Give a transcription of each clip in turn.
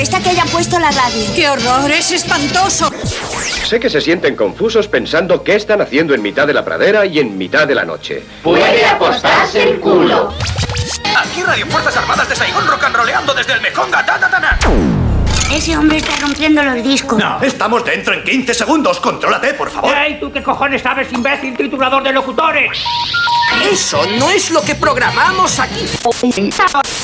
molesta que hayan puesto la radio. ¡Qué horror! ¡Es espantoso! Sé que se sienten confusos pensando qué están haciendo en mitad de la pradera y en mitad de la noche. Puede apostarse el culo. Aquí Radio Fuerzas Armadas de Saigón rock and roleando desde el Mekonga. Ta, ta, ta, ta. Ese hombre está rompiendo los discos. No, estamos dentro en 15 segundos. Contrólate, por favor. ¡Ey, tú qué cojones sabes, imbécil triturador de locutores! Eso no es lo que programamos aquí.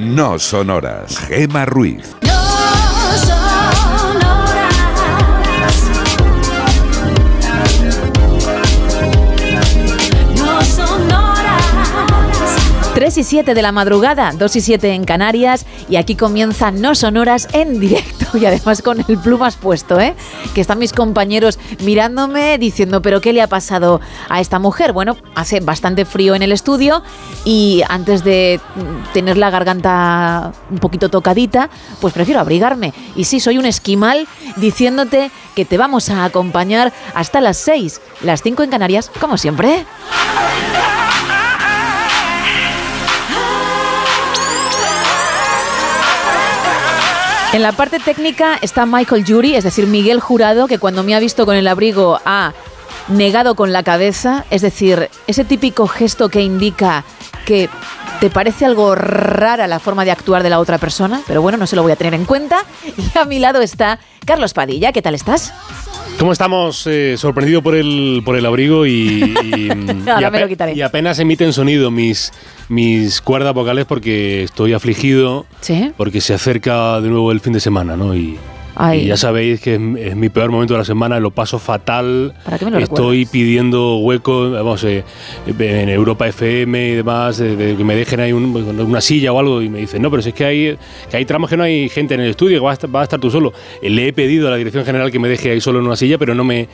no sonoras. Gema Ruiz. 3 y 7 de la madrugada, 2 y 7 en Canarias y aquí comienza No Sonoras en directo y además con el plumas puesto, ¿eh? Que están mis compañeros mirándome diciendo, pero ¿qué le ha pasado a esta mujer? Bueno, hace bastante frío en el estudio y antes de tener la garganta un poquito tocadita, pues prefiero abrigarme. Y sí, soy un esquimal diciéndote que te vamos a acompañar hasta las 6, las 5 en Canarias, como siempre. En la parte técnica está Michael Jury, es decir, Miguel Jurado, que cuando me ha visto con el abrigo ha negado con la cabeza, es decir, ese típico gesto que indica que te parece algo rara la forma de actuar de la otra persona, pero bueno, no se lo voy a tener en cuenta. Y a mi lado está Carlos Padilla, ¿qué tal estás? ¿Cómo estamos? Eh, sorprendido por el, por el abrigo y, y, Ahora y me lo quitaré. y apenas emiten sonido mis, mis cuerdas vocales porque estoy afligido ¿Sí? porque se acerca de nuevo el fin de semana, ¿no? Y, Ay. y ya sabéis que es, es mi peor momento de la semana, lo paso fatal. ¿Para qué me lo Estoy pidiendo hueco, vamos, eh, en Europa FM y demás, de, de que me dejen ahí un- una silla o algo y me dicen, no, pero si es que hay, que hay tramos que no hay gente en el estudio, que vas a, estar, vas a estar tú solo. Eh, Le he pedido a la dirección general que me deje ahí solo en una silla, pero no me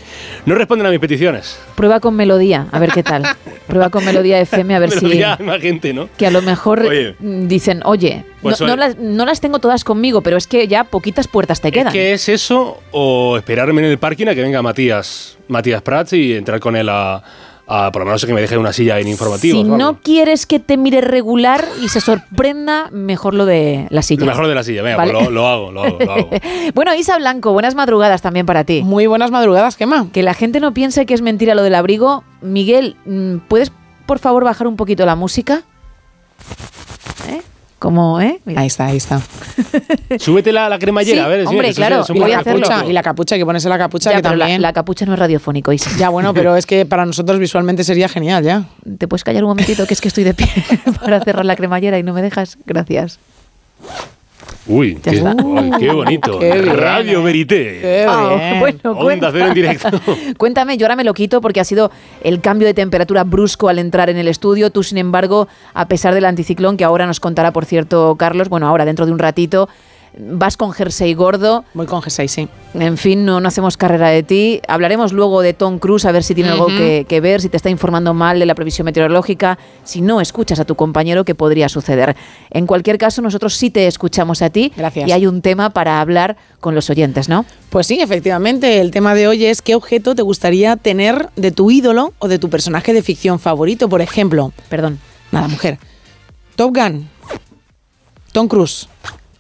no responden a mis peticiones. Prueba con melodía, a ver qué tal. Prueba con melodía FM, a ver Pero si... ya hay más gente, ¿no? Que a lo mejor Oye. mm, dicen, oye, Pues no, no oye. las, no las tengo todas conmigo, pero es que ya poquitas puertas te quedan. Es que es eso o esperarme en el parking a que venga Matías, Matías Prats y entrar con él a, a por lo menos que me deje una silla en informativos. si no quieres que te mire regular y se sorprenda, mejor lo de la silla. Mejor de la silla, venga, Vale. pues lo, lo hago, lo hago, lo hago. bueno, Isa Blanco, buenas madrugadas también para ti. Muy buenas madrugadas, Gemma. Que la gente no piense que es mentira lo del abrigo. Miguel, mm, ¿puedes por favor bajar un poquito la música? Como, ¿eh? Mira. Ahí está, ahí está. Súbete la, la cremallera, Sí, a ver. hombre, sí, claro, Y la, voy a poco capucha, hacerlo. y la capucha, hay que ponerse la capucha Ya, que pero la, también. la capucha no es radiofónico, Isa. Ya, bueno, pero es que para nosotros visualmente sería genial, ya. ¿Te puedes callar un momentito? Que es que estoy de pie para cerrar la cremallera y no me dejas. Gracias. Uy, qué, bonito. Qué bien, Radio Verité. Qué Ah, bien. bueno, Onda cero en directo. Cuéntame, yo ahora me lo quito porque ha sido el cambio de temperatura brusco al entrar en el estudio. Tú, sin embargo, a pesar del anticiclón, que ahora nos contará, por cierto, Carlos, bueno, ahora dentro de un ratito, vas con jersey gordo. Voy con G6, sí. En fin, no, no hacemos carrera de ti. Hablaremos luego de Tom Cruise, a ver si tiene algo que, que ver, si te está informando mal de la previsión meteorológica, si no escuchas a tu compañero, ¿qué podría suceder? En cualquier caso, nosotros sí te escuchamos a ti. Gracias. Y hay un tema para hablar con los oyentes, ¿no? Pues sí, efectivamente, el tema de hoy es qué objeto te gustaría tener de tu ídolo o de tu personaje de ficción favorito. Por ejemplo, Perdón. nada, mujer. Top Gun. Tom Cruise.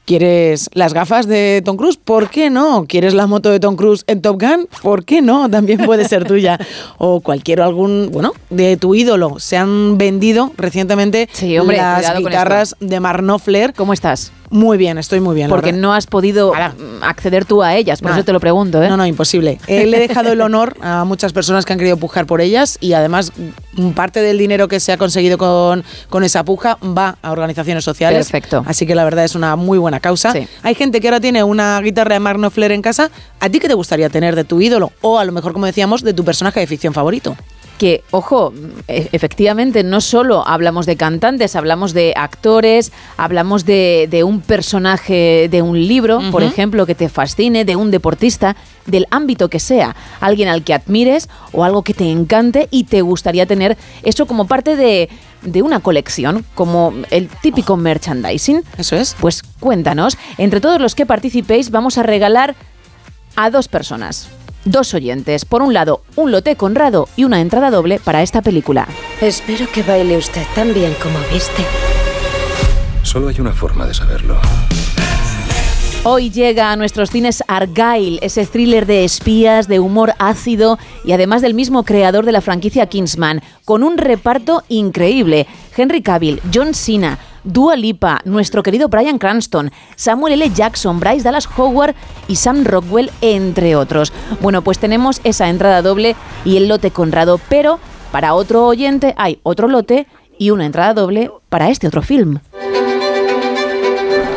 ¿Quieres las gafas de Tom Cruise? ¿Por qué no? ¿Quieres la moto de Tom Cruise en Top Gun? ¿Por qué no? También puede ser tuya. O cualquier algún, bueno, de tu ídolo. Se han vendido recientemente Sí, hombre, las guitarras de Mark Knopfler. ¿Cómo estás? Muy bien, estoy muy bien. Porque no has podido acceder tú a ellas, por eso te lo pregunto, ¿eh? No, no, imposible. Eh, le he dejado el honor a muchas personas que han querido pujar por ellas y además parte del dinero que se ha conseguido con, con esa puja va a organizaciones sociales. Perfecto. Así que la verdad es una muy buena causa. Sí. Hay gente que ahora tiene una guitarra de Mark Knopfler en casa. ¿A ti qué te gustaría tener de tu ídolo? O a lo mejor, como decíamos, de tu personaje de ficción favorito. Que, ojo, e- efectivamente no solo hablamos de cantantes, hablamos de actores, hablamos de, de un personaje de un libro, por ejemplo, que te fascine, de un deportista, del ámbito que sea, alguien al que admires o algo que te encante y te gustaría tener eso como parte de, de una colección, como el típico merchandising. Eso es. Pues cuéntanos, entre todos los que participéis vamos a regalar a dos personas, dos oyentes. Por un lado, un lote Conrado y una entrada doble para esta película. Espero que baile usted tan bien como viste. Solo hay una forma de saberlo. Hoy llega a nuestros cines Argyle, ese thriller de espías, de humor ácido y además del mismo creador de la franquicia Kingsman, con un reparto increíble. Henry Cavill, John Cena, Dua Lipa, nuestro querido Brian Cranston, Samuel L. Jackson, Bryce Dallas Howard y Sam Rockwell, entre otros. Bueno, pues tenemos esa entrada doble y el lote Conrado, pero para otro oyente hay otro lote y una entrada doble para este otro film.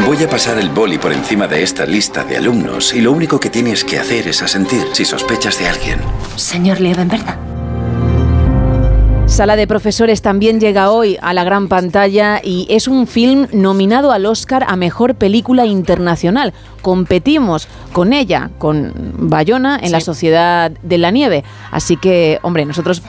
Voy a pasar el boli por encima de esta lista de alumnos y lo único que tienes que hacer es asentir si sospechas de alguien. Señor Liebenberg. Sala de Profesores también llega hoy a la gran pantalla y es un film nominado al Oscar a Mejor Película Internacional. Competimos con ella, con Bayona, en la Sociedad de la Nieve. Así que, hombre, nosotros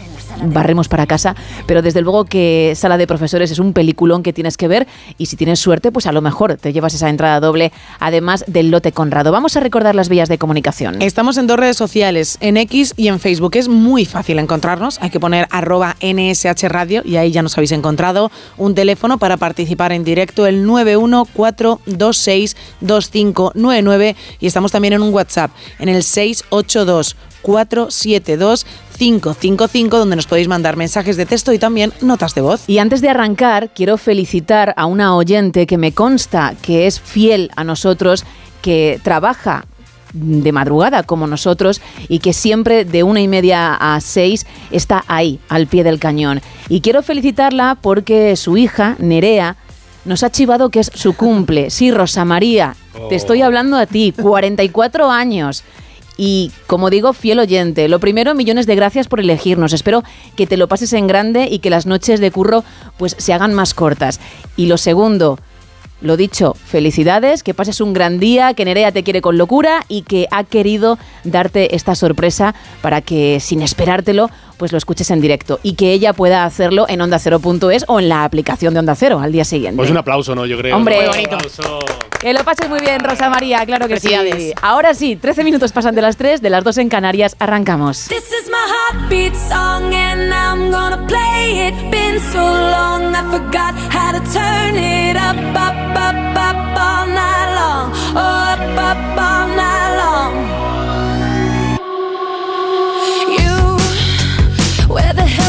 barremos para casa, pero desde luego que Sala de Profesores es un peliculón que tienes que ver y si tienes suerte, pues a lo mejor te llevas esa entrada doble, además del lote Conrado. Vamos a recordar las vías de comunicación. Estamos en dos redes sociales, en X y en Facebook. Es muy fácil encontrarnos. Hay que poner arroba NSH Radio y ahí ya nos habéis encontrado un teléfono para participar en directo, el 914262599 y estamos también en un WhatsApp, en el 682 472 555 donde nos podéis mandar mensajes de texto y también notas de voz. Y antes de arrancar, quiero felicitar a una oyente que me consta que es fiel a nosotros, que trabaja de madrugada como nosotros y que siempre de una y media a seis está ahí, al pie del cañón. Y quiero felicitarla porque su hija, Nerea, nos ha chivado que es su cumple. Sí, Rosa María, te estoy hablando a ti, 44 años. Y como digo, fiel oyente. Lo primero, millones de gracias por elegirnos. Espero que te lo pases en grande y que las noches de curro pues se hagan más cortas. Y lo segundo, lo dicho, felicidades, que pases un gran día, que Nerea te quiere con locura y que ha querido darte esta sorpresa para que sin esperártelo pues lo escuches en directo y que ella pueda hacerlo en onda ondacero.es o en la aplicación de Onda Cero al día siguiente. Pues un aplauso, ¿no? Yo creo. Hombre, Un bonito. aplauso. Que lo pases muy bien, Rosa María, claro que sí. Ahora sí, 13 minutos pasan de las 3, de las 2 en Canarias, arrancamos. This is my heartbeat song and I'm gonna play it. Been so long I forgot how to turn it up, up, up, up all night long. Oh, up, up all night long. Where the hell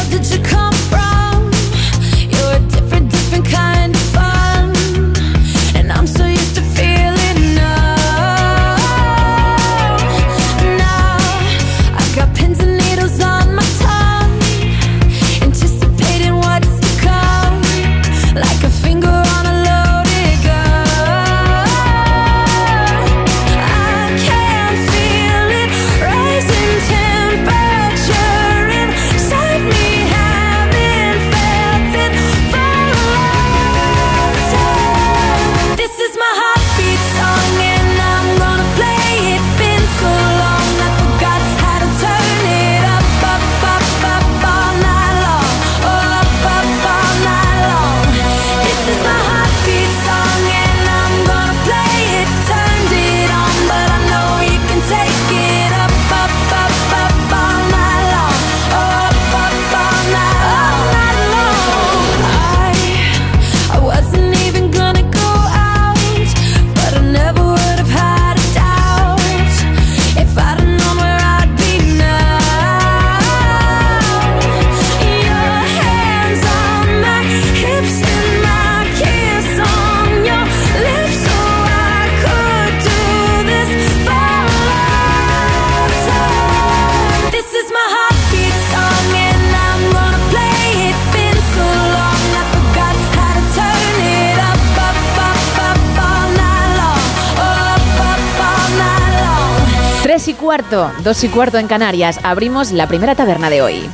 cuarto, 2 y cuarto en Canarias, abrimos la primera taberna de hoy.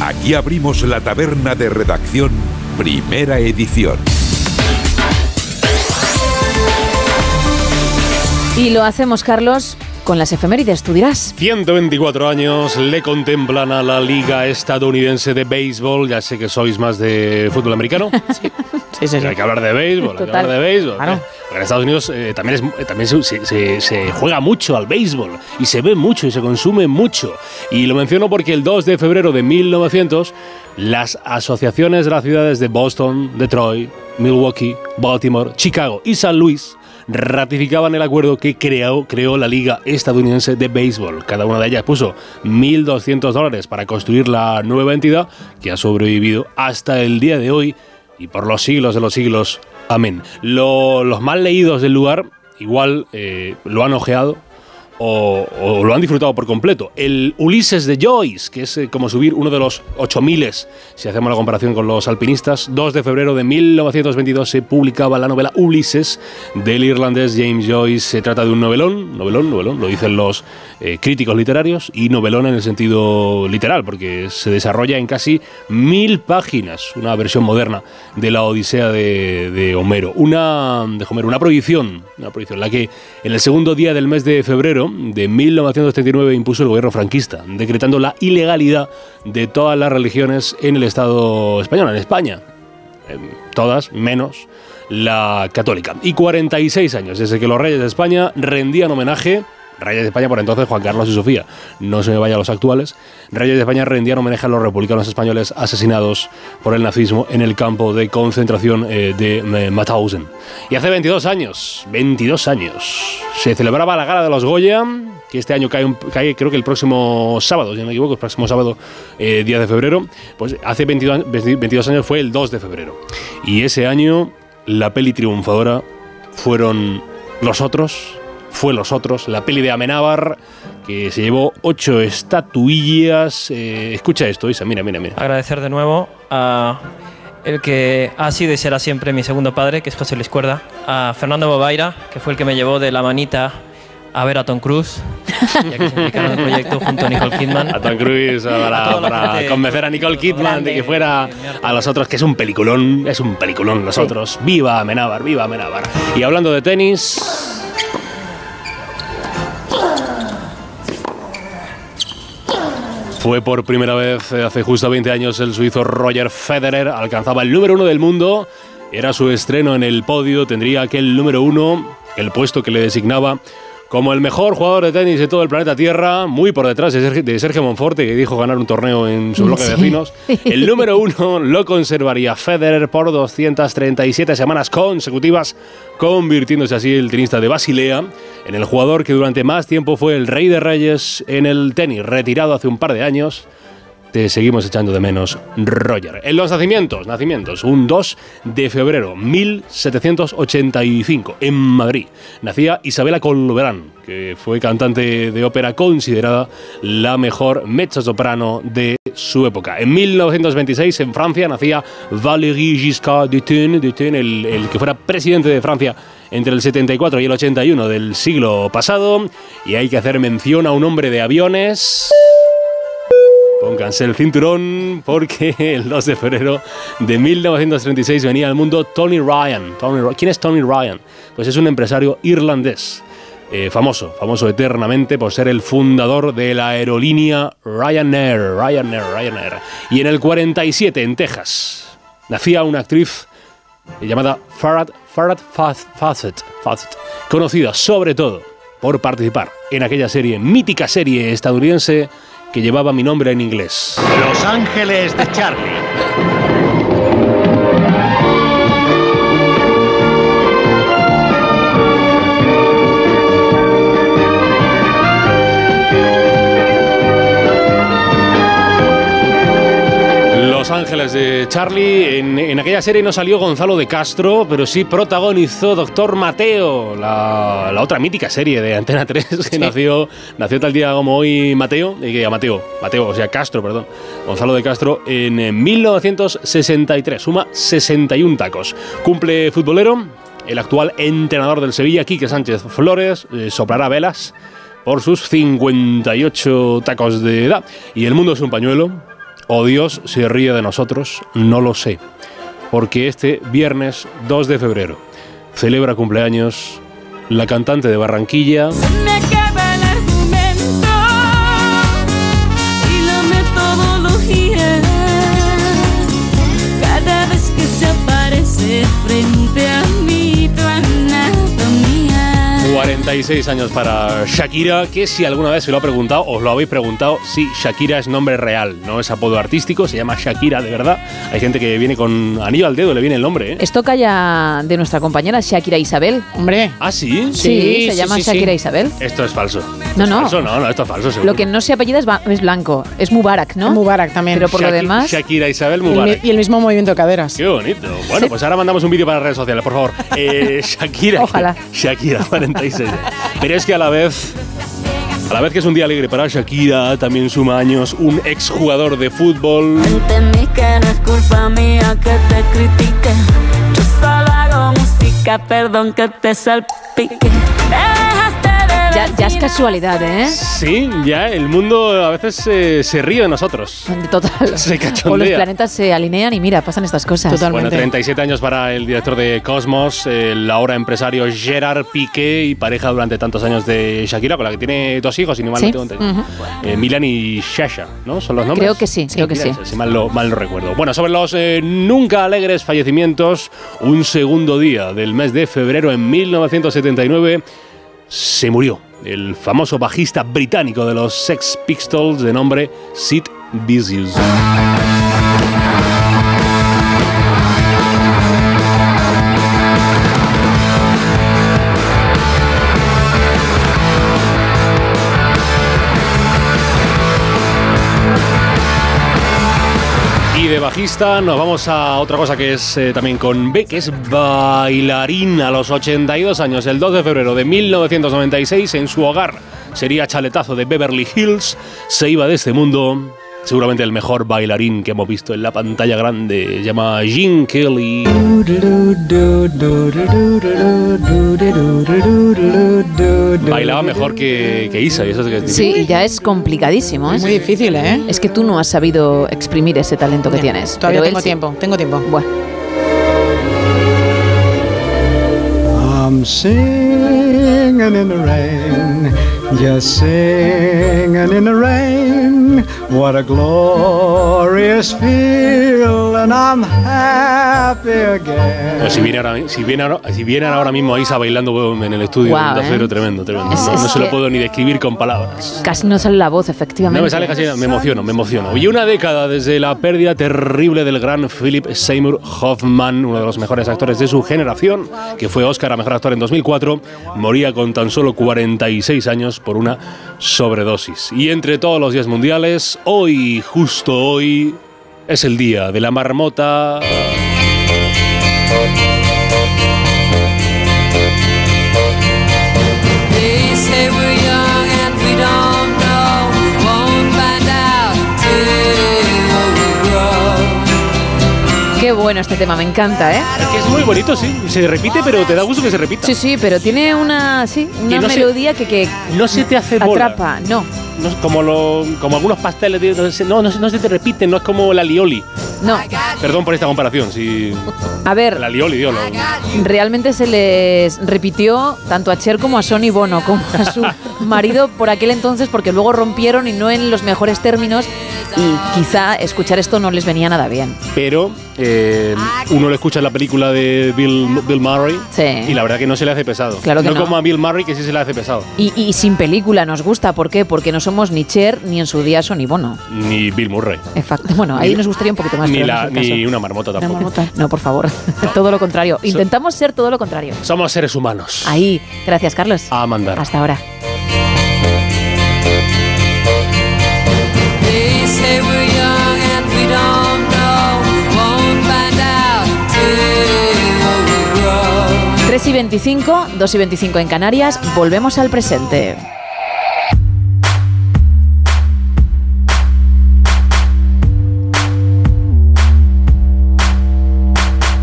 Aquí abrimos la taberna de redacción, primera edición. Y lo hacemos, Carlos, con las efemérides, tú dirás. 124 años le contemplan a la Liga Estadounidense de Béisbol. Ya sé que sois más de fútbol americano. sí, sí, sí. Hay que hablar de béisbol, hay que hablar de béisbol. Claro. Porque en Estados Unidos eh, también, es, eh, también se, se- se juega mucho al béisbol y se ve mucho y se consume mucho. Y lo menciono porque el 2 de febrero de 1900 las asociaciones de las ciudades de Boston, Detroit, Milwaukee, Baltimore, Chicago y San Luis ratificaban el acuerdo que creó, creó la Liga Estadounidense de Béisbol. Cada una de ellas puso 1.200 dólares para construir la nueva entidad que ha sobrevivido hasta el día de hoy y por los siglos de los siglos. Amén. Lo- los más leídos del lugar igual eh, lo han ojeado o, o lo han disfrutado por completo. El Ulises de Joyce, que es eh, como subir uno de los 8000 si hacemos la comparación con los alpinistas. 2 de febrero de 1922 se publicaba la novela Ulises del irlandés James Joyce. Se trata de un novelón, novelón, novelón, lo dicen los eh, críticos literarios, y novelón en el sentido literal, porque se desarrolla en casi mil páginas, una versión moderna de la Odisea de, Homero. Una, de Homero, una prohibición, una prohibición, la que en el segundo día del mes de febrero de 1939 impuso el gobierno franquista, decretando la ilegalidad de todas las religiones en el Estado español, en España. Todas, menos la católica. Y 46 años desde que los reyes de España rendían homenaje Reyes de España por entonces Juan Carlos y Sofía, no se me vayan los actuales. Reyes de España rendían homenaje a los republicanos españoles asesinados por el nazismo en el campo de concentración eh, de eh, Mauthausen. Y hace 22 años, 22 años, se celebraba la gala de los Goya, que este año cae, un- cae creo que el próximo sábado, si no me equivoco, el próximo sábado, eh, 10 de febrero. Pues hace 22, años- 22 años fue el 2 de febrero. Y ese año la peli triunfadora fueron Los Otros, fue Los Otros, la peli de Amenábar, que se llevó ocho estatuillas. Eh, escucha esto, Isa, mira, mira, mira. Agradecer de nuevo a el que ha sido y será siempre mi segundo padre, que es José Luis Cuerda, a Fernando Bobaira, que fue el que me llevó de la manita a ver a Tom Cruise, ya que se implicaron en el proyecto junto a Nicole Kidman. A Tom Cruise para, A para convencer a Nicole Kidman de que fuera a Los Otros, que es un peliculón, es un peliculón Los Otros. Viva Amenábar, viva Amenábar. Y hablando de tenis... Fue por primera vez eh, hace justo 20 años el suizo Roger Federer alcanzaba el número uno del mundo. Era su estreno en el podio, tendría aquel número uno, el puesto que le designaba como el mejor jugador de tenis de todo el planeta Tierra, muy por detrás de Sergio, de Monforte, que dijo ganar un torneo en su bloque de Sí. vecinos. El número uno lo conservaría Federer por 237 semanas consecutivas, convirtiéndose así el tenista de Basilea en el jugador que durante más tiempo fue el rey de reyes en el tenis, retirado hace un par de años. Te seguimos echando de menos, Roger. En los nacimientos, nacimientos, un 2 de febrero 1785, en Madrid, nacía Isabela Colverán, que fue cantante de ópera considerada la mejor mezzosoprano de su época. En 1926, en Francia, nacía Valéry Giscard d'Estaing, el, el que fuera presidente de Francia entre el 74 y el 81 del siglo pasado. Y hay que hacer mención a un hombre de aviones. Pónganse el cinturón porque el 2 de febrero de 1936 venía al mundo Tony Ryan. Tony ¿Quién es Tony Ryan? Pues es un empresario irlandés. eh, famoso, famoso eternamente por ser el fundador de la aerolínea Ryanair, Ryanair, Ryanair. Y en el 47, en Texas, nacía una actriz llamada Farrah Fawcett, Fawcett, Fawcett, conocida sobre todo por participar en aquella serie, mítica serie estadounidense que llevaba mi nombre en inglés. Los Ángeles de Charlie. Ángeles de Charlie. En, en aquella serie no salió Gonzalo de Castro, pero sí protagonizó Doctor Mateo, la, la otra mítica serie de Antena 3 que nació, nació tal día como hoy Mateo, eh, que- Mateo, Mateo, o sea, Castro, perdón. Gonzalo de Castro en, eh, 1963, suma 61 tacos. Cumple futbolero, el actual entrenador del Sevilla, Quique Sánchez Flores, eh, soplará velas por sus 58 tacos de edad. Y el mundo es un pañuelo. O Dios se ríe de nosotros, no lo sé. Porque este viernes 2 de febrero celebra cumpleaños la cantante de Barranquilla. Cada vez que se aparece 46 años para Shakira, que si alguna vez se lo ha preguntado, os lo habéis preguntado, sí, Shakira es nombre real, no es apodo artístico, se llama Shakira de verdad. Hay gente que viene con anillo al dedo, le viene el nombre, ¿eh? Esto calla de nuestra compañera Shakira Isabel. Hombre. ¿Ah, sí? Sí, se llama Shakira Isabel. Esto es falso. No, ¿Es no. falso? No, no, esto es falso, seguro. Lo que no se apellida es, ba- es blanco, es Mubarak, ¿no? Mubarak también. Pero por lo demás, Shakira Isabel Mubarak. y el mismo movimiento de caderas. Qué bonito. Bueno, pues ahora mandamos un vídeo para las redes sociales, por favor. Eh, Shakira. Ojalá. Shakira, 46. Pero es que a la vez. A la vez que es un día alegre para Shakira, también suma años un exjugador de fútbol. Entendí que no es culpa mía que te critique. Yo solo hago música, perdón que te salpique. Dejaste de ya, ya es casualidad, ¿eh? Sí, ya el mundo a veces eh, se ríe de nosotros. Total. Se O los cachondea. planetas se alinean y mira, pasan estas cosas. Bueno, 37 años para el director de Cosmos, el ahora empresario Gerard Piqué y pareja durante tantos años de Shakira, con la que tiene dos hijos, si no mal Sí. no tengo entendido. Ujú. Eh, Milan y Shasha, ¿no? ¿Son los nombres? Creo que sí, creo que sí. Si mal, lo, mal lo recuerdo. Bueno, sobre los eh, nunca alegres fallecimientos, un segundo día del mes de febrero en 1979 se murió el famoso bajista británico de los Sex Pistols de nombre Sid Vicious. Bajista nos vamos a otra cosa que es eh, también con B, que es bailarín a los 82 años, el 2 de febrero de 1996 en su hogar. Sería chaletazo de Beverly Hills, se iba de este mundo. Seguramente el mejor bailarín que hemos visto en la pantalla grande, se llama Gene Kelly. Bailaba mejor que, que Isa, y eso es que es Sí, y ya es complicadísimo, ¿eh? Muy difícil, ¿eh? Es que tú no has sabido exprimir ese talento que tienes. Todavía pero él tengo sí. tiempo, tengo tiempo. Bueno. I'm singing in the rain, just singing in the rain. What a glorious feeling, I'm happy again. Pues si viene ahora, si viene ahora, si viene ahora mismo Isa bailando en el estudio Onda Cero, ¿eh? tremendo, tremendo. Es- no es no se lo puedo ni describir con palabras. Casi no sale la voz, efectivamente. No me sale casi nada, me emociono, me emociono. Y una década desde la pérdida terrible del gran Philip Seymour Hoffman, uno de los mejores actores de su generación, que fue Oscar a Mejor Actor en 2004, moría con tan solo 46 años por una sobredosis. Y entre todos los días mundiales, hoy, justo hoy, es el día de la marmota. Qué bueno este tema, me encanta, ¿eh? Es que es muy bonito, sí. Se repite, pero te da gusto que se repita. Sí, sí, pero tiene una, sí, una no se- melodía que, que No se te hace bola. atrapa. No, No es como, lo- como algunos pasteles, de- no, se- no, no se- no se te repiten, no es como la lioli. no. Perdón por esta comparación, sí. A ver, La lioli, Dios. realmente se les repitió tanto a Cher como a Sonny Bono, como a su marido por aquel entonces, porque luego rompieron y no en los mejores términos. Y quizá escuchar esto no les venía nada bien. Pero eh, uno lo escucha en la película de Bill, Bill Murray Sí. y la verdad que no se le hace pesado. Claro que no. como a Bill Murray que sí se le hace pesado. Y, y sin película nos gusta, ¿por qué? Porque no somos ni Cher ni en su día Sonny Bono. Ni Bill Murray. Exacto. Bueno, ahí Ni- nos gustaría un poquito más. Ni, pero no la, es el caso. ni una marmota tampoco. No, por favor. todo lo contrario. Intentamos ser todo lo contrario. Somos seres humanos. Ahí. Gracias, Carlos. A mandar. Hasta ahora. 3 y 25, 2 y 25 en Canarias. Volvemos al presente.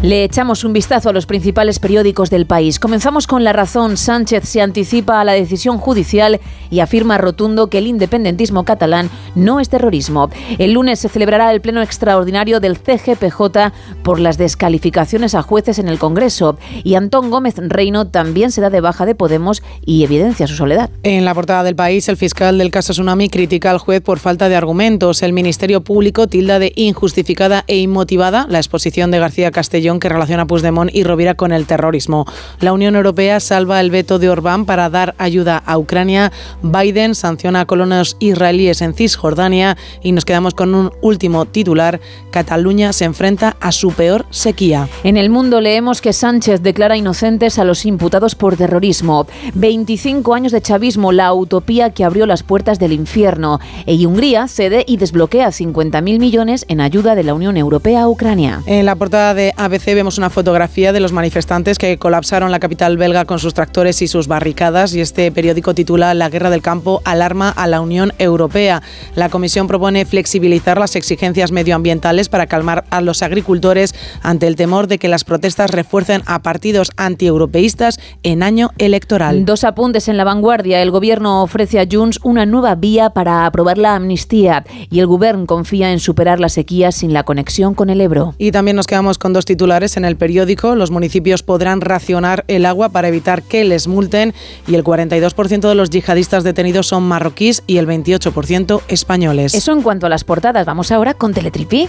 Le echamos un vistazo a los principales periódicos del país. Comenzamos con La Razón. Sánchez se anticipa a la decisión judicial y afirma rotundo que el independentismo catalán no es terrorismo. El lunes se celebrará el pleno extraordinario del CGPJ por las descalificaciones a jueces en el Congreso. Y Antón Gómez Reino también se da de baja de Podemos y evidencia su soledad. En la portada del país, el fiscal del caso Tsunami critica al juez por falta de argumentos. El Ministerio Público tilda de injustificada e inmotivada la exposición de García Castellón que relaciona a Puigdemont y Rovira con el terrorismo. La Unión Europea salva el veto de Orbán para dar ayuda a Ucrania. Biden sanciona a colonos israelíes en Cisjordania y nos quedamos con un último titular. Cataluña se enfrenta a su peor sequía. En el mundo leemos que Sánchez declara inocentes a los imputados por terrorismo. 25 años de chavismo, la utopía que abrió las puertas del infierno. Y Hungría cede y desbloquea 50.000 millones en ayuda de la Unión Europea a Ucrania. En la portada de ABC vemos una fotografía de los manifestantes que colapsaron la capital belga con sus tractores y sus barricadas y este periódico titula La guerra del campo alarma a la Unión Europea. La Comisión propone flexibilizar las exigencias medioambientales para calmar a los agricultores ante el temor de que las protestas refuercen a partidos antieuropeístas en año electoral. Dos apuntes en la vanguardia. El gobierno ofrece a Junts una nueva vía para aprobar la amnistía y el gobierno confía en superar la sequía sin la conexión con el Ebro. Y también nos quedamos con dos titulares en el periódico. Los municipios podrán racionar el agua para evitar que les multen y el 42% de los yihadistas detenidos son marroquíes y el 28% españoles. Eso en cuanto a las portadas. Vamos ahora con Teletripi.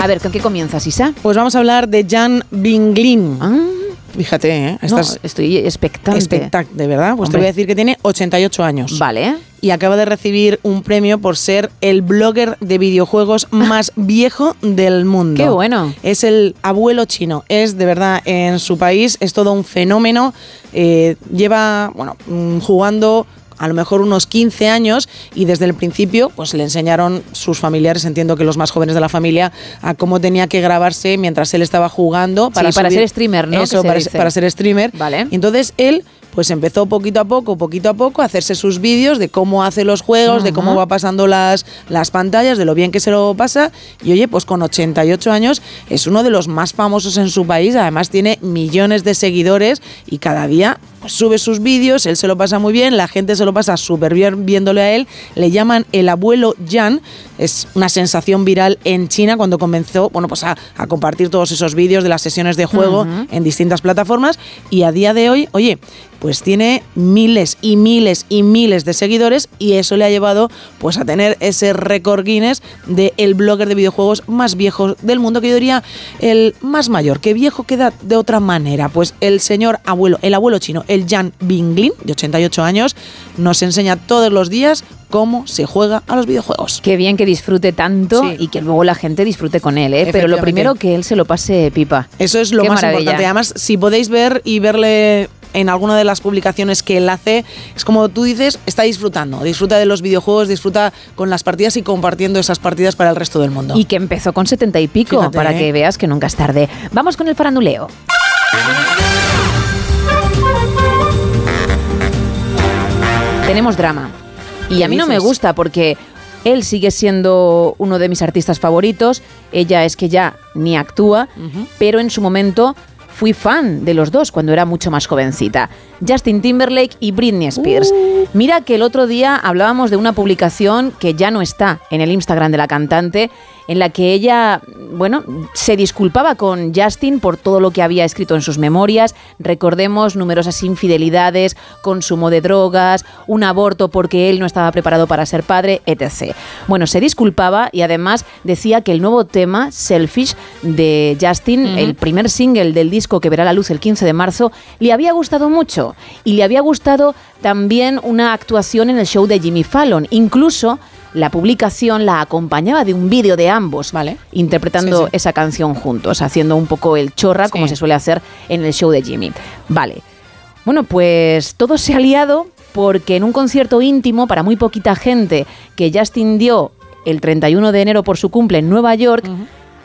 A ver, ¿con qué comienzas, Isa? Pues vamos a hablar de Jan Binglin. Fíjate, ¿eh? No, estoy expectante. Expectante, de verdad. Pues Hombre. te voy a decir que tiene 88 años. Vale. Y acaba de recibir un premio por ser el blogger de videojuegos más viejo del mundo. Qué bueno. Es el abuelo chino. Es de verdad en su país, es todo un fenómeno. Eh, lleva, bueno, mm, jugando a lo mejor unos 15 años y desde el principio pues le enseñaron sus familiares, entiendo que los más jóvenes de la familia, a cómo tenía que grabarse mientras él estaba jugando para, Sí, para subir- ser streamer, ¿no? Eso, para, ser streamer. Vale. Y entonces él pues empezó poquito a poco, poquito a poco a hacerse sus vídeos de cómo hace los juegos, de cómo va pasando las, las pantallas, de lo bien que se lo pasa. Y oye, pues con 88 años es uno de los más famosos en su país, además tiene millones de seguidores y cada día pues, sube sus vídeos, él se lo pasa muy bien, la gente se lo pasa súper bien viéndole a él, le llaman el abuelo Jan, es una sensación viral en China cuando comenzó, bueno, pues a, a compartir todos esos vídeos de las sesiones de juego en distintas plataformas y a día de hoy, oye, pues tiene miles y miles y miles de seguidores y eso le ha llevado pues a tener ese récord Guinness de el blogger de videojuegos más viejo del mundo, que yo diría el más mayor, que viejo queda de otra manera, pues el señor abuelo, el abuelo chino, el Jan Binglin, de 88 años, nos enseña todos los días cómo se juega a los videojuegos. Qué bien que disfrute tanto Sí. y que luego la gente disfrute con él, ¿eh? Pero lo primero que él se lo pase pipa. Eso es lo Qué más maravilla. importante. Además, si podéis ver y verle en alguna de las publicaciones que él hace, es como tú dices, está disfrutando. Disfruta de los videojuegos, disfruta con las partidas y compartiendo esas partidas para el resto del mundo. Y que empezó con setenta y pico, Fíjate, para ¿eh? que veas que nunca es tarde. Vamos con el faranduleo. Tenemos drama. Y ¿Qué a mí no me gusta porque él sigue siendo uno de mis artistas favoritos. Ella es que ya ni actúa, pero en su momento fui fan de los dos cuando era mucho más jovencita. Justin Timberlake y Britney Spears. Mira que el otro día hablábamos de una publicación que ya no está en el Instagram de la cantante, en la que ella, bueno, se disculpaba con Justin por todo lo que había escrito en sus memorias. Recordemos numerosas infidelidades, consumo de drogas, un aborto porque él no estaba preparado para ser padre, etc. Bueno, se disculpaba y además decía que el nuevo tema, Selfish, de Justin, el primer single del disco que verá la luz el 15 de marzo, le había gustado mucho. Y le había gustado también una actuación en el show de Jimmy Fallon. Incluso la publicación la acompañaba de un vídeo de ambos, interpretando Sí, sí. esa canción juntos, haciendo un poco el chorra, como se suele hacer en el show de Jimmy. Vale. Bueno, pues todo se ha liado porque en un concierto íntimo para muy poquita gente que Justin dio el 31 de enero por su cumple en Nueva York,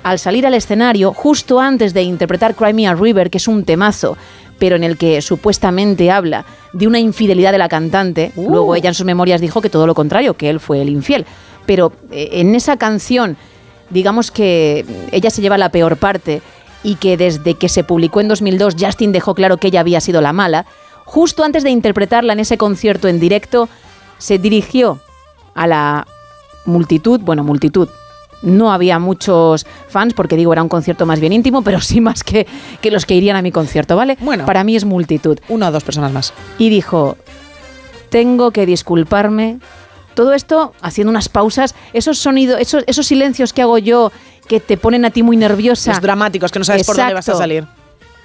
al salir al escenario, justo antes de interpretar Cry Me a River, que es un temazo, pero en el que supuestamente habla de una infidelidad de la cantante, Uh. luego ella en sus memorias dijo que todo lo contrario, que él fue el infiel. Pero eh, en esa canción digamos que ella se lleva la peor parte y que desde que se publicó en 2002 Justin dejó claro que ella había sido la mala, justo antes de interpretarla en ese concierto en directo, se dirigió a la multitud, bueno, multitud. No había muchos fans porque digo era un concierto más bien íntimo, pero sí más que, que los que irían a mi concierto, ¿vale? Bueno. Para mí es multitud. Una o dos personas más. Y dijo, tengo que disculparme. Todo esto haciendo unas pausas, esos sonidos, esos, esos silencios que hago yo que te ponen a ti muy nerviosa. Los dramáticos, que no sabes por dónde vas a salir.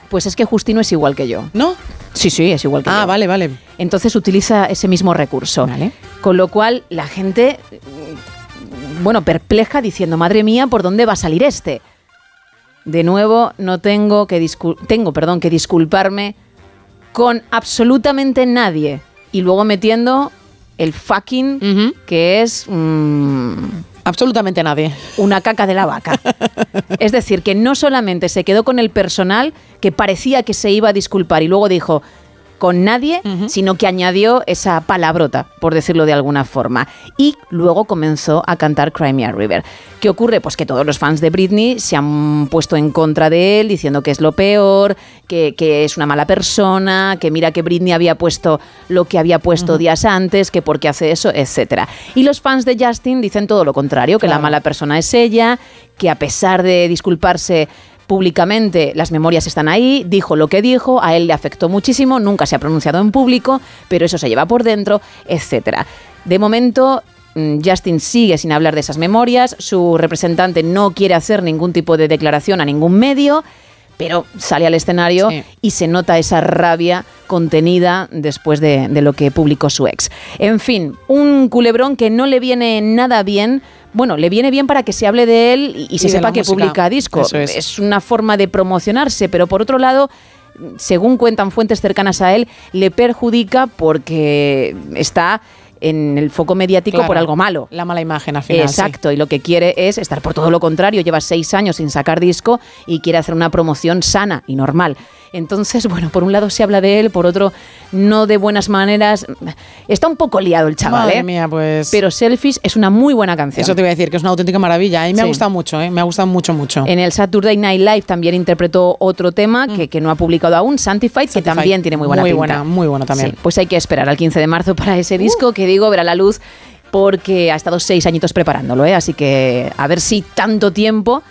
Pues es que Justino es igual que yo. ¿No? Sí, sí, es igual que yo. Ah, vale, vale. Entonces utiliza ese mismo recurso. Con lo cual la gente, bueno, perpleja diciendo, madre mía, ¿por dónde va a salir este? De nuevo, no tengo que, discul- tengo, perdón, que disculparme con absolutamente nadie. Y luego metiendo el fucking, que es... mm, Absolutamente nadie. Una caca de la vaca. es decir, que no solamente se quedó con el personal, que parecía que se iba a disculpar y luego dijo con nadie, sino que añadió esa palabrota, por decirlo de alguna forma. Y luego comenzó a cantar Cry Me a River. ¿Qué ocurre? Pues que todos los fans de Britney se han puesto en contra de él, diciendo que es lo peor, que, que es una mala persona, que mira que Britney había puesto lo que había puesto días antes, que por qué hace eso, etcétera. Y los fans de Justin dicen todo lo contrario, que la mala persona es ella, que a pesar de disculparse públicamente, las memorias están ahí, dijo lo que dijo, a él le afectó muchísimo, nunca se ha pronunciado en público, pero eso se lleva por dentro, etcétera. De momento, mm, Justin sigue sin hablar de esas memorias, su representante no quiere hacer ningún tipo de declaración a ningún medio, pero sale al escenario y se nota esa rabia contenida después de, de lo que publicó su ex. En fin, un culebrón que no le viene nada bien. Bueno, le viene bien para que se hable de él y, y se Y sepa que música. publica disco. Es una forma de promocionarse, pero por otro lado, según cuentan fuentes cercanas a él, le perjudica porque está en el foco mediático Claro. por algo malo. La mala imagen al final. sí. Exacto, y lo que quiere es estar por todo lo contrario. Lleva seis años sin sacar disco y quiere hacer una promoción sana y normal. Entonces, bueno, por un lado se habla de él, por otro no de buenas maneras. Está un poco liado el chaval, Madre ¿eh? mía, pues. Pero Selfish es una muy buena canción. Eso te iba a decir, que es una auténtica maravilla. Y me ha gustado mucho, ¿eh? Me ha gustado mucho, mucho. En el Saturday Night Live también interpretó otro tema que, que no ha publicado aún, Sanctified, que también tiene muy buena Muy pinta. buena, muy buena también. Sí, pues hay que esperar al 15 de marzo para ese disco que digo verá la luz porque ha estado seis añitos preparándolo, ¿eh? así que a ver si tanto tiempo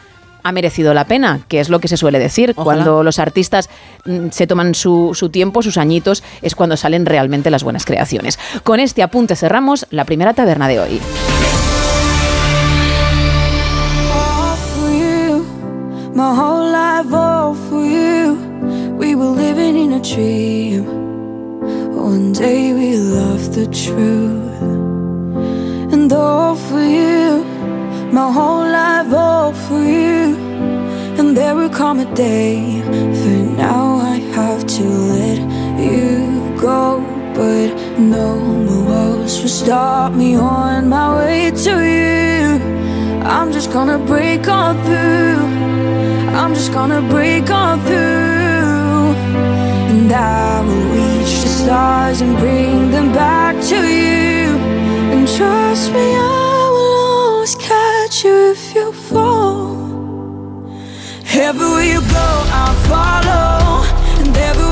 ha merecido la pena, que es lo que se suele decir. Ojalá. Cuando los artistas mm, se toman su, su tiempo, sus añitos, es cuando salen realmente las buenas creaciones. Con este apunte cerramos la primera taberna de hoy. One day we love the truth. And all for you. My whole life all for you. And there will come a day. For now I have to let you go. But no more walls will stop me on my way to you. I'm just gonna break on through. I'm just gonna break on through. And I will stars and bring them back to you. And trust me, I will always catch you if you fall. Everywhere you go, I'll follow. And everywhere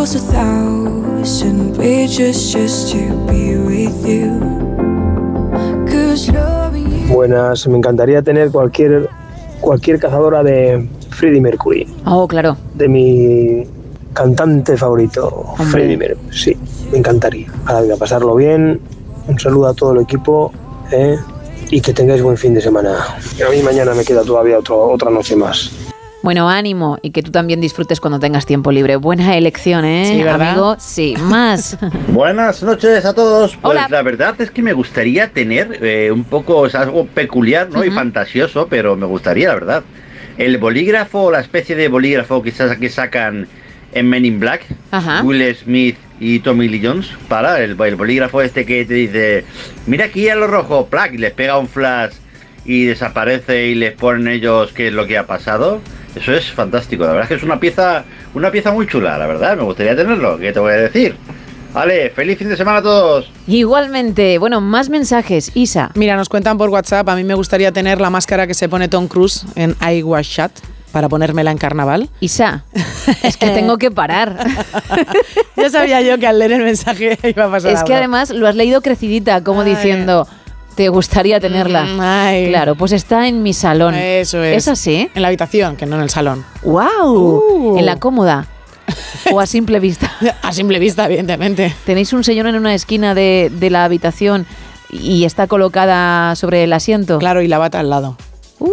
A thousand bridges just to be with you. Buenas, me encantaría tener cualquier cualquier cazadora de Freddie Mercury, Oh, claro. de mi cantante favorito, Hombre. Freddie Mercury. Sí, me encantaría. Para vida, pasarlo bien. Un saludo a todo el equipo ¿eh? y que tengáis buen fin de semana. A mí mañana me queda todavía otro- otra noche más. Bueno, ánimo y que tú también disfrutes cuando tengas tiempo libre. Buena elección, ¿eh? Amigo, sí, más. Buenas noches a todos. Pues Hola. la verdad es que me gustaría tener eh, un poco, es algo peculiar ¿no? y fantasioso, pero me gustaría, la verdad, el bolígrafo o la especie de bolígrafo que, sa- que sacan en Men in Black, Ajá. Will Smith y Tommy Lee Jones, para el, el bolígrafo este que te dice, mira aquí a lo rojo, plac, y les pega un flash y desaparece y les ponen ellos qué es lo que ha pasado. Eso es fantástico, la verdad es que es una pieza, una pieza muy chula, la verdad, me gustaría tenerlo, ¿qué te voy a decir? Vale, feliz fin de semana a todos. Igualmente, bueno, más mensajes. Isa. Mira, nos cuentan por WhatsApp, a mí me gustaría tener la máscara que se pone Tom Cruise en I Was Shot para ponérmela en carnaval. Isa, es que tengo que parar. ya sabía yo que al leer el mensaje iba a pasar Es que además lo has leído crecidita, como Ay. diciendo, te gustaría tenerla. Mm, ay. Claro, pues está en mi salón. Eso es. ¿Es así? En la habitación, que no en el salón. ¡Wow! Uh. En la cómoda. O a simple vista. A simple vista, evidentemente. Tenéis un señor en una esquina de, de la habitación y está colocada sobre el asiento. Claro, y la bata al lado. Uy,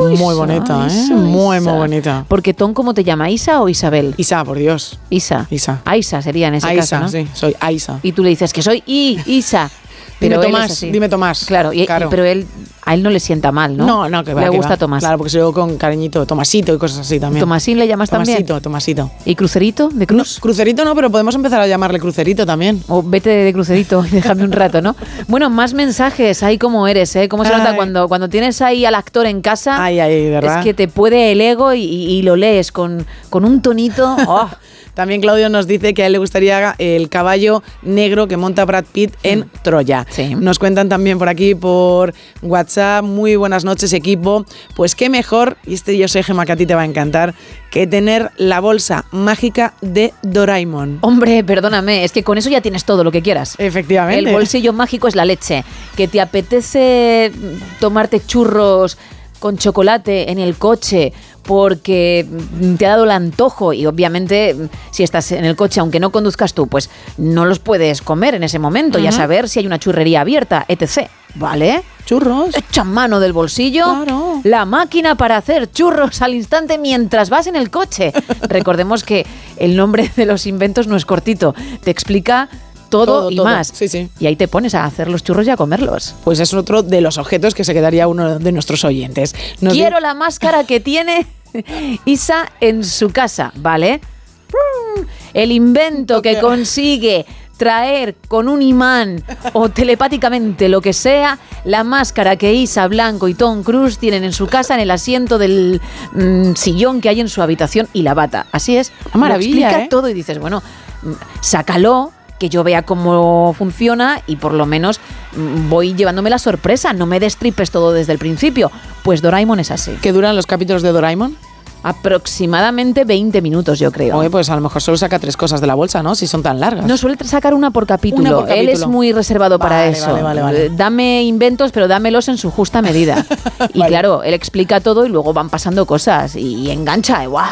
Muy Isa, bonita, ¿eh? Isa, muy, Isa. muy bonita. Porque Tom, ¿cómo te llama? ¿Isa o Isabel? Isa, por Dios. Isa. Isa. Aisa sería en ese Aisa, caso, ¿no? sí, soy Aisa. Y tú le dices que soy I, Isa. Dime Pero es Tomás, dime Tomás. Claro, y- y- Claro. pero él, a él no le sienta mal, ¿no? No, no, que va. Le que gusta va. Tomás. Claro, porque se lo con cariñito, Tomasito y cosas así también. ¿Tomasín le llamas también? Tomasito, Tomasito. ¿Y Crucerito de Cruz? Crucerito no, pero podemos empezar a llamarle Crucerito también. O vete de crucerito y déjame un rato, ¿no? Bueno, más mensajes, ahí como eres, ¿eh? ¿Cómo se nota Ay. cuando, cuando tienes ahí al actor en casa? Ay, ay, ¿verdad? Es que te puede el ego y lo lees con, con un tonito. ¡oh! También Claudio nos dice que a él le gustaría el caballo negro que monta Brad Pitt en Troya. Nos cuentan también por aquí por WhatsApp, muy buenas noches equipo. Pues qué mejor, y este yo sé Gemma que a ti te va a encantar, que tener la bolsa mágica de Doraemon. Hombre, perdóname, es que con eso ya tienes todo lo que quieras. Efectivamente. El bolsillo mágico es la leche. Que te apetece tomarte churros con chocolate en el coche porque te ha dado el antojo y obviamente si estás en el coche, aunque no conduzcas tú, pues no los puedes comer en ese momento y a saber si hay una churrería abierta, etc. ¿Vale? Churros. Echa mano del bolsillo la máquina para hacer churros al instante mientras vas en el coche. Recordemos que el nombre de los inventos no es cortito, te explica todo, Todo, y todo. más. Sí, sí. Y ahí te pones a hacer los churros y a comerlos. Pues es otro de los objetos que se quedaría uno de nuestros oyentes. Nos Quiero la máscara que tiene Isa en su casa, ¿vale? El invento que consigue traer con un imán o telepáticamente lo que sea la máscara que Isa Blanco y Tom Cruise tienen en su casa en el asiento del mm, sillón que hay en su habitación y la bata. Así es. Maravilla, Lo explica ¿eh? todo y dices, bueno, mm, sácalo que yo vea cómo funciona y por lo menos mm, voy llevándome la sorpresa, no me destripes todo desde el principio. Pues Doraemon es así. ¿Que duran los capítulos de Doraemon? Aproximadamente 20 minutos, yo creo. Oye, pues a lo mejor solo saca tres cosas de la bolsa, ¿no? Si son tan largas. No suele sacar una por capítulo. Una por Él es muy reservado para eso. vale, vale, vale. Eh, Dame inventos, pero dámelos en su justa medida. y claro, él explica todo y luego van pasando cosas y engancha. ¡Wow!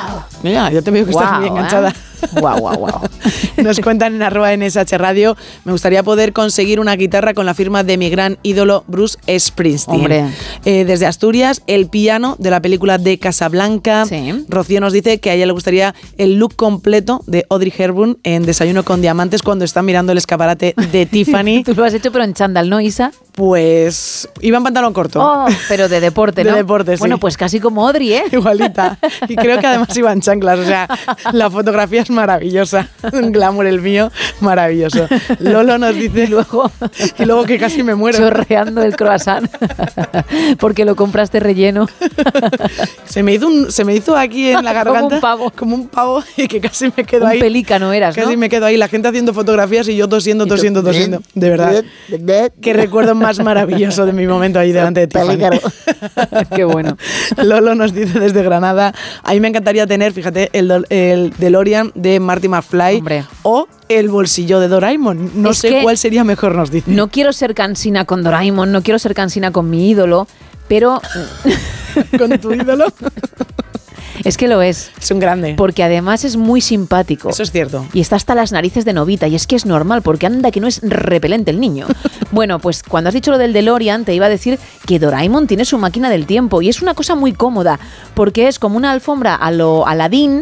Mira, yo te veo que estás muy enganchada. ¿eh? Guau, guau, guau. Nos cuentan en arroba NSH Radio, me gustaría poder conseguir una guitarra con la firma de mi gran ídolo Bruce Springsteen. Hombre. Eh, desde Asturias, el piano de la película de Casablanca. Rocío nos dice que a ella le gustaría el look completo de Audrey Hepburn en Desayuno con Diamantes cuando está mirando el escaparate de Tiffany. Tú lo has hecho, pero en chándal, ¿no, Isa? Pues iba en pantalón corto. Oh, pero de deporte, De ¿no? deporte, sí. Bueno, pues casi como Audrey, ¿eh? Igualita. Y creo que además iban chanclas. O sea, la fotografía es maravillosa. Un glamour el mío, maravilloso. Lolo nos dice luego. Y luego que casi me muero. Chorreando el croissant. Porque lo compraste relleno. Se me hizo, un- se me hizo aquí en la Como garganta. un pavo. Como un pavo. Y que casi me quedo Un ahí. pelícano eras, Casi ¿no? me quedo ahí. La gente haciendo fotografías y yo tosiendo, tosiendo, tosiendo. De verdad. Qué recuerdo más maravilloso de mi momento ahí delante de Tiffany. Qué bueno. Lolo nos dice desde Granada, a mí me encantaría tener, fíjate, el, el DeLorean de Marty McFly o el bolsillo de Doraemon. No Es sé cuál sería mejor, nos dice. No quiero ser cansina con Doraemon, no quiero ser cansina con mi ídolo, pero con tu ídolo. Es que lo es. Es un grande. Porque además es muy simpático. Eso es cierto. Y está hasta las narices de novita. Y es que es normal, porque anda que no es repelente el niño. bueno, pues cuando has dicho lo del DeLorean, te iba a decir que Doraemon tiene su máquina del tiempo. Y es una cosa muy cómoda, porque es como una alfombra a lo Aladdin,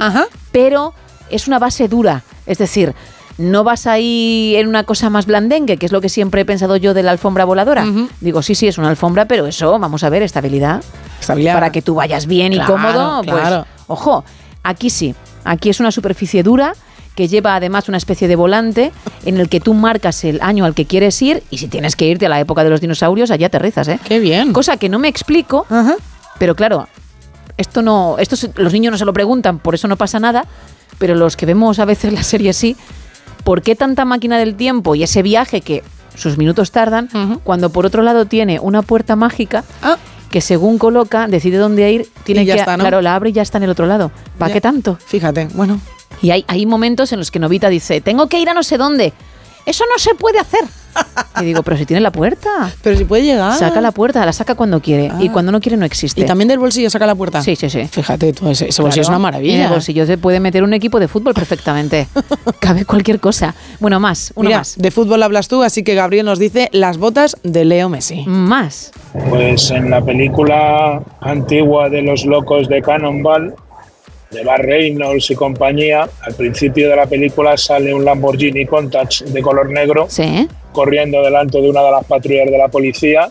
pero es una base dura. Es decir, ¿no vas ahí en una cosa más blandengue, que es lo que siempre he pensado yo de la alfombra voladora? Digo, sí, sí, es una alfombra, pero eso, vamos a ver, estabilidad. Estabilidad. Para que tú vayas bien Claro, y cómodo, claro. pues, ojo, aquí sí, aquí es una superficie dura que lleva además una especie de volante en el que tú marcas el año al que quieres ir y si tienes que irte a la época de los dinosaurios, allá aterrizas, ¿eh? Qué bien. Cosa que no me explico, pero claro, esto no, esto los niños no se lo preguntan, por eso no pasa nada, pero los que vemos a veces la serie sí, ¿por qué tanta máquina del tiempo y ese viaje que sus minutos tardan, cuando por otro lado tiene una puerta mágica que según coloca, decide dónde ir, tiene ya que, está, ¿no? claro, la abre y ya está en el otro lado. ¿Para qué tanto? Fíjate, bueno. Y hay, hay momentos en los que Novita dice, tengo que ir a no sé dónde. Eso no se puede hacer. Y digo, pero si tiene la puerta. Pero si puede llegar. Saca la puerta, la saca cuando quiere. Y cuando no quiere no existe. Ah. ¿Y también del bolsillo saca la puerta? Sí, sí, sí. Fíjate, tú, ese, ese bolsillo es una En maravilla. el bolsillo se puede meter un equipo de fútbol perfectamente. Cabe cualquier cosa. Bueno, más, uno Mira, más. de fútbol hablas tú, así que Gabriel nos dice las botas de Leo Messi. Más. Pues en la película antigua de los locos de Cannonball, de Bar Reynolds y compañía, al principio de la película sale un Lamborghini Countach de color negro corriendo delante de una de las patrullas de la policía.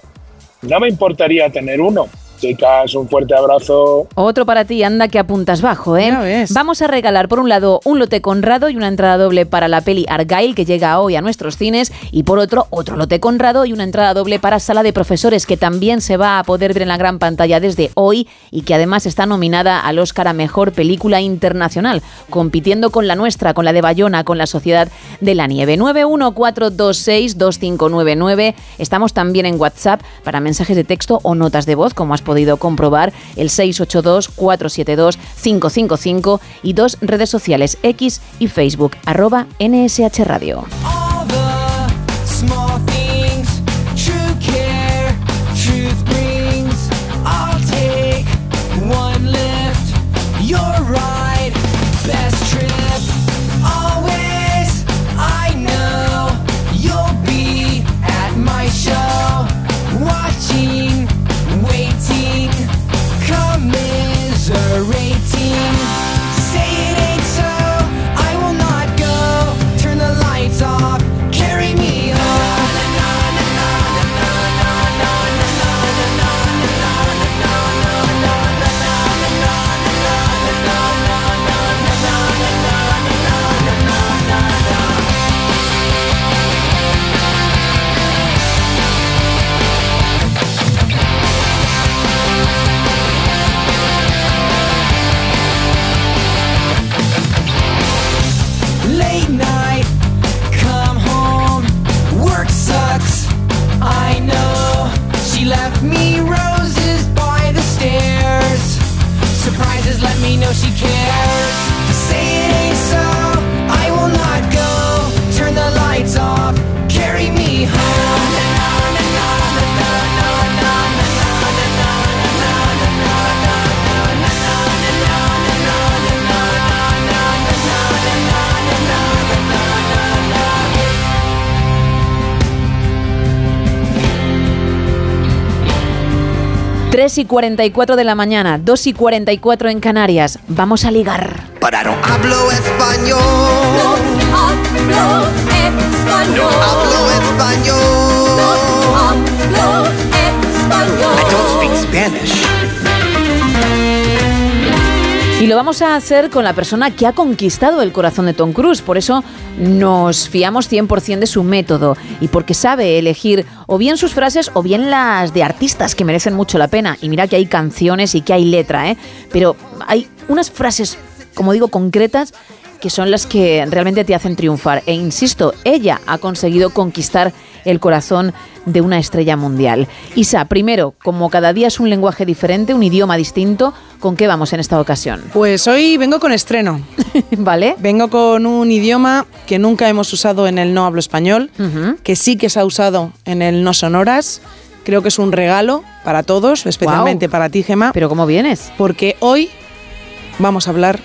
No me importaría tener uno. Chicas, un fuerte abrazo. Otro para ti, anda que apuntas bajo, ¿eh? Vamos a regalar por un lado un lote Conrado y una entrada doble para la peli Argyle que llega hoy a nuestros cines y por otro otro lote Conrado y una entrada doble para Sala de Profesores que también se va a poder ver en la gran pantalla desde hoy y que además está nominada al Oscar a Mejor Película Internacional, compitiendo con la nuestra, con la de Bayona, con la Sociedad de la Nieve. 914262599. Estamos también en WhatsApp para mensajes de texto o notas de voz, como has podido comprobar, el 682-472-555 y dos redes sociales, X y Facebook, arroba NSH Radio. 3 y 44 de la mañana, 2 y 44 en Canarias. Vamos a ligar. Para hablo español. No hablo español. No hablo español. No hablo español. I don't speak Spanish. Y lo vamos a hacer con la persona que ha conquistado el corazón de Tom Cruise. Por eso nos fiamos 100% de su método y porque sabe elegir o bien sus frases o bien las de artistas que merecen mucho la pena. Y mira que hay canciones y que hay letra, ¿eh? Pero hay unas frases, como digo, concretas que son las que realmente te hacen triunfar. E insisto, ella ha conseguido conquistar el corazón de una estrella mundial. Isa, primero, como cada día es un lenguaje diferente, un idioma distinto, ¿con qué vamos en esta ocasión? Pues hoy vengo con estreno. ¿Vale? Vengo con un idioma que nunca hemos usado en el no hablo español, que sí que se ha usado en el no sonoras. Creo que es un regalo para todos, especialmente para ti, Gema. ¿Pero cómo vienes? Porque hoy vamos a hablar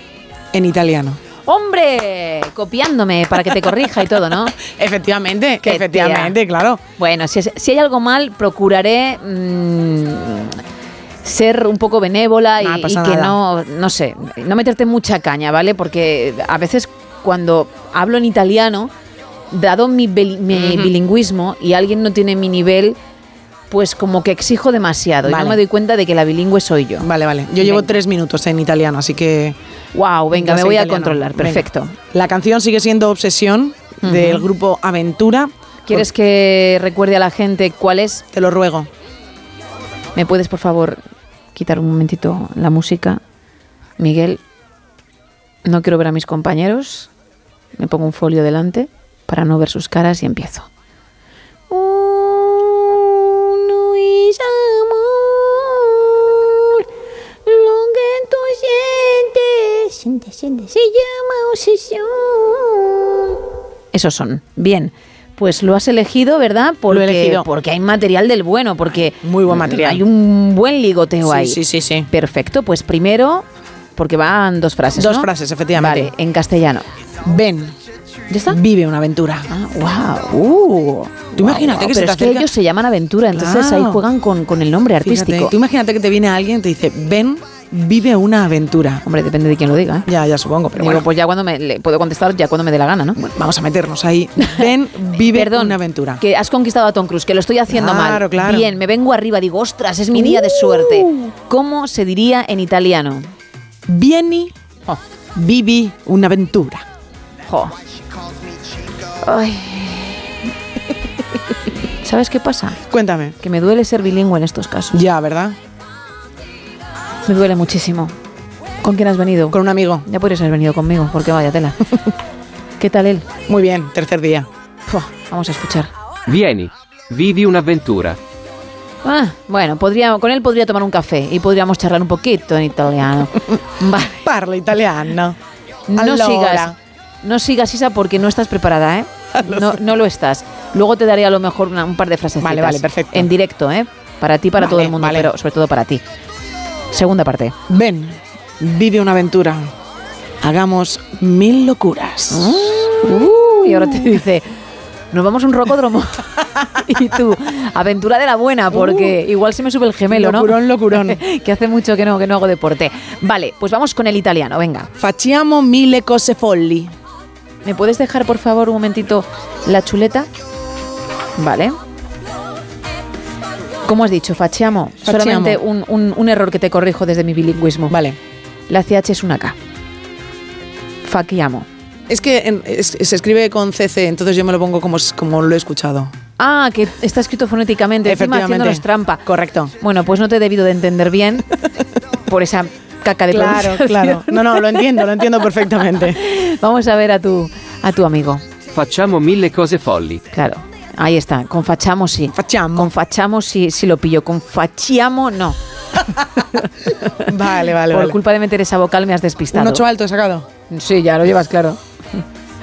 en italiano. ¡Hombre! Copiándome para que te corrija y todo, ¿no? Efectivamente, Qué efectivamente, tía. claro. Bueno, si, hay algo mal, procuraré mm, ser un poco benévola y, No y pasa que no, no sé, no meterte mucha caña, ¿vale? Porque a veces cuando hablo en italiano, dado mi, bilingüismo y alguien no tiene mi nivel, pues como que exijo demasiado y Vale. no me doy cuenta de que la bilingüe soy yo. Vale, vale. Yo llevo tres minutos en italiano, así que. Wow, venga, me voy a controlar. Venga. Perfecto. La canción sigue siendo Obsesión del grupo Aventura. ¿Quieres que recuerde a la gente cuál es? Te lo ruego. ¿Me puedes, por favor, quitar un momentito la música? Miguel, no quiero ver a mis compañeros. Me pongo un folio delante para no ver sus caras y empiezo. Uno sientes, sientes, sientes, se llama obsesión. Esos son. Bien. Pues lo has elegido, ¿verdad? Porque, elegido. porque hay material del bueno, porque Muy buen material. hay un buen ligoteo Sí, ahí. sí, sí, sí. Perfecto, pues primero, porque van dos frases. Dos ¿no? frases, efectivamente. Vale, en castellano. Ven. ¿Ya está? Vive una aventura. Ah, wow. Uh. Tú imagínate Wow, que se pero te es que ellos se llaman aventura, entonces Claro. ahí juegan con, con el nombre artístico. Fíjate, tú imagínate que te viene alguien y te dice, ven, vive una aventura. Hombre, depende de quién lo diga. ¿eh? Ya, ya supongo, pero Digo, bueno, pues ya cuando me le puedo contestar, ya cuando me dé la gana, ¿no? vamos a meternos ahí. Ven, vive Perdón, una aventura. Que has conquistado a Tom Cruise, que lo estoy haciendo Claro, mal. claro. Bien, me vengo arriba, digo, ostras, es mi día de suerte. ¿Cómo se diría en italiano? Vieni, vivi una aventura. Jo. Ay. ¿Sabes qué pasa? Cuéntame. Que me duele ser bilingüe en estos casos. Ya, ¿verdad? Me duele muchísimo. ¿Con quién has venido? Con un amigo. Ya podrías haber venido conmigo, porque vaya tela. ¿Qué tal él? Muy bien, tercer día. Vamos a escuchar. Vieni, vivi un'avventura. Ah, bueno, podría, con él podría tomar un café y podríamos charlar un poquito en italiano. Vale. Parla italiano. No Allora. sigas. No sigas, Isa, porque no estás preparada, ¿eh? No, no lo estás. Luego te daré a lo mejor una- un par de frases. Vale, vale, perfecto. En directo, ¿eh? Para ti, para Vale, todo el mundo, vale. pero sobre todo para ti. Segunda parte. Ven, vive una aventura. Hagamos mil locuras. Uh, y ahora te dice, nos vamos a un rocódromo. y tú, aventura de la buena, porque igual se me sube el gemelo, ¿no? Uh. Locurón, locurón. que hace mucho que no, que no hago deporte. Vale, pues vamos con el italiano, venga. Facciamo mille cose folli. ¿Me puedes dejar, por favor, un momentito la chuleta? Vale. ¿Cómo has dicho? Facciamo. Facciamo. Solamente un, un- un error que te corrijo desde mi bilingüismo. Vale. La CH es una K. Facciamo. Es que en- es- se escribe con CC, entonces yo me lo pongo como, como lo he escuchado. Ah, que está escrito fonéticamente, encima haciéndonos trampa. Correcto. Bueno, pues no te he debido de entender bien por esa caca de Claro, claro. No, no, lo entiendo, lo entiendo perfectamente. Vamos a ver a tu, a tu amigo. Facciamo mille cose folli. Claro. Ahí está, con fachamo sí. Facciamo. Con fachamo sí, sí lo pillo, con fachiamo no. Vale, vale, Por vale. culpa de meter esa vocal me has despistado. Un 8 alto he sacado. Sí, ya lo llevas claro.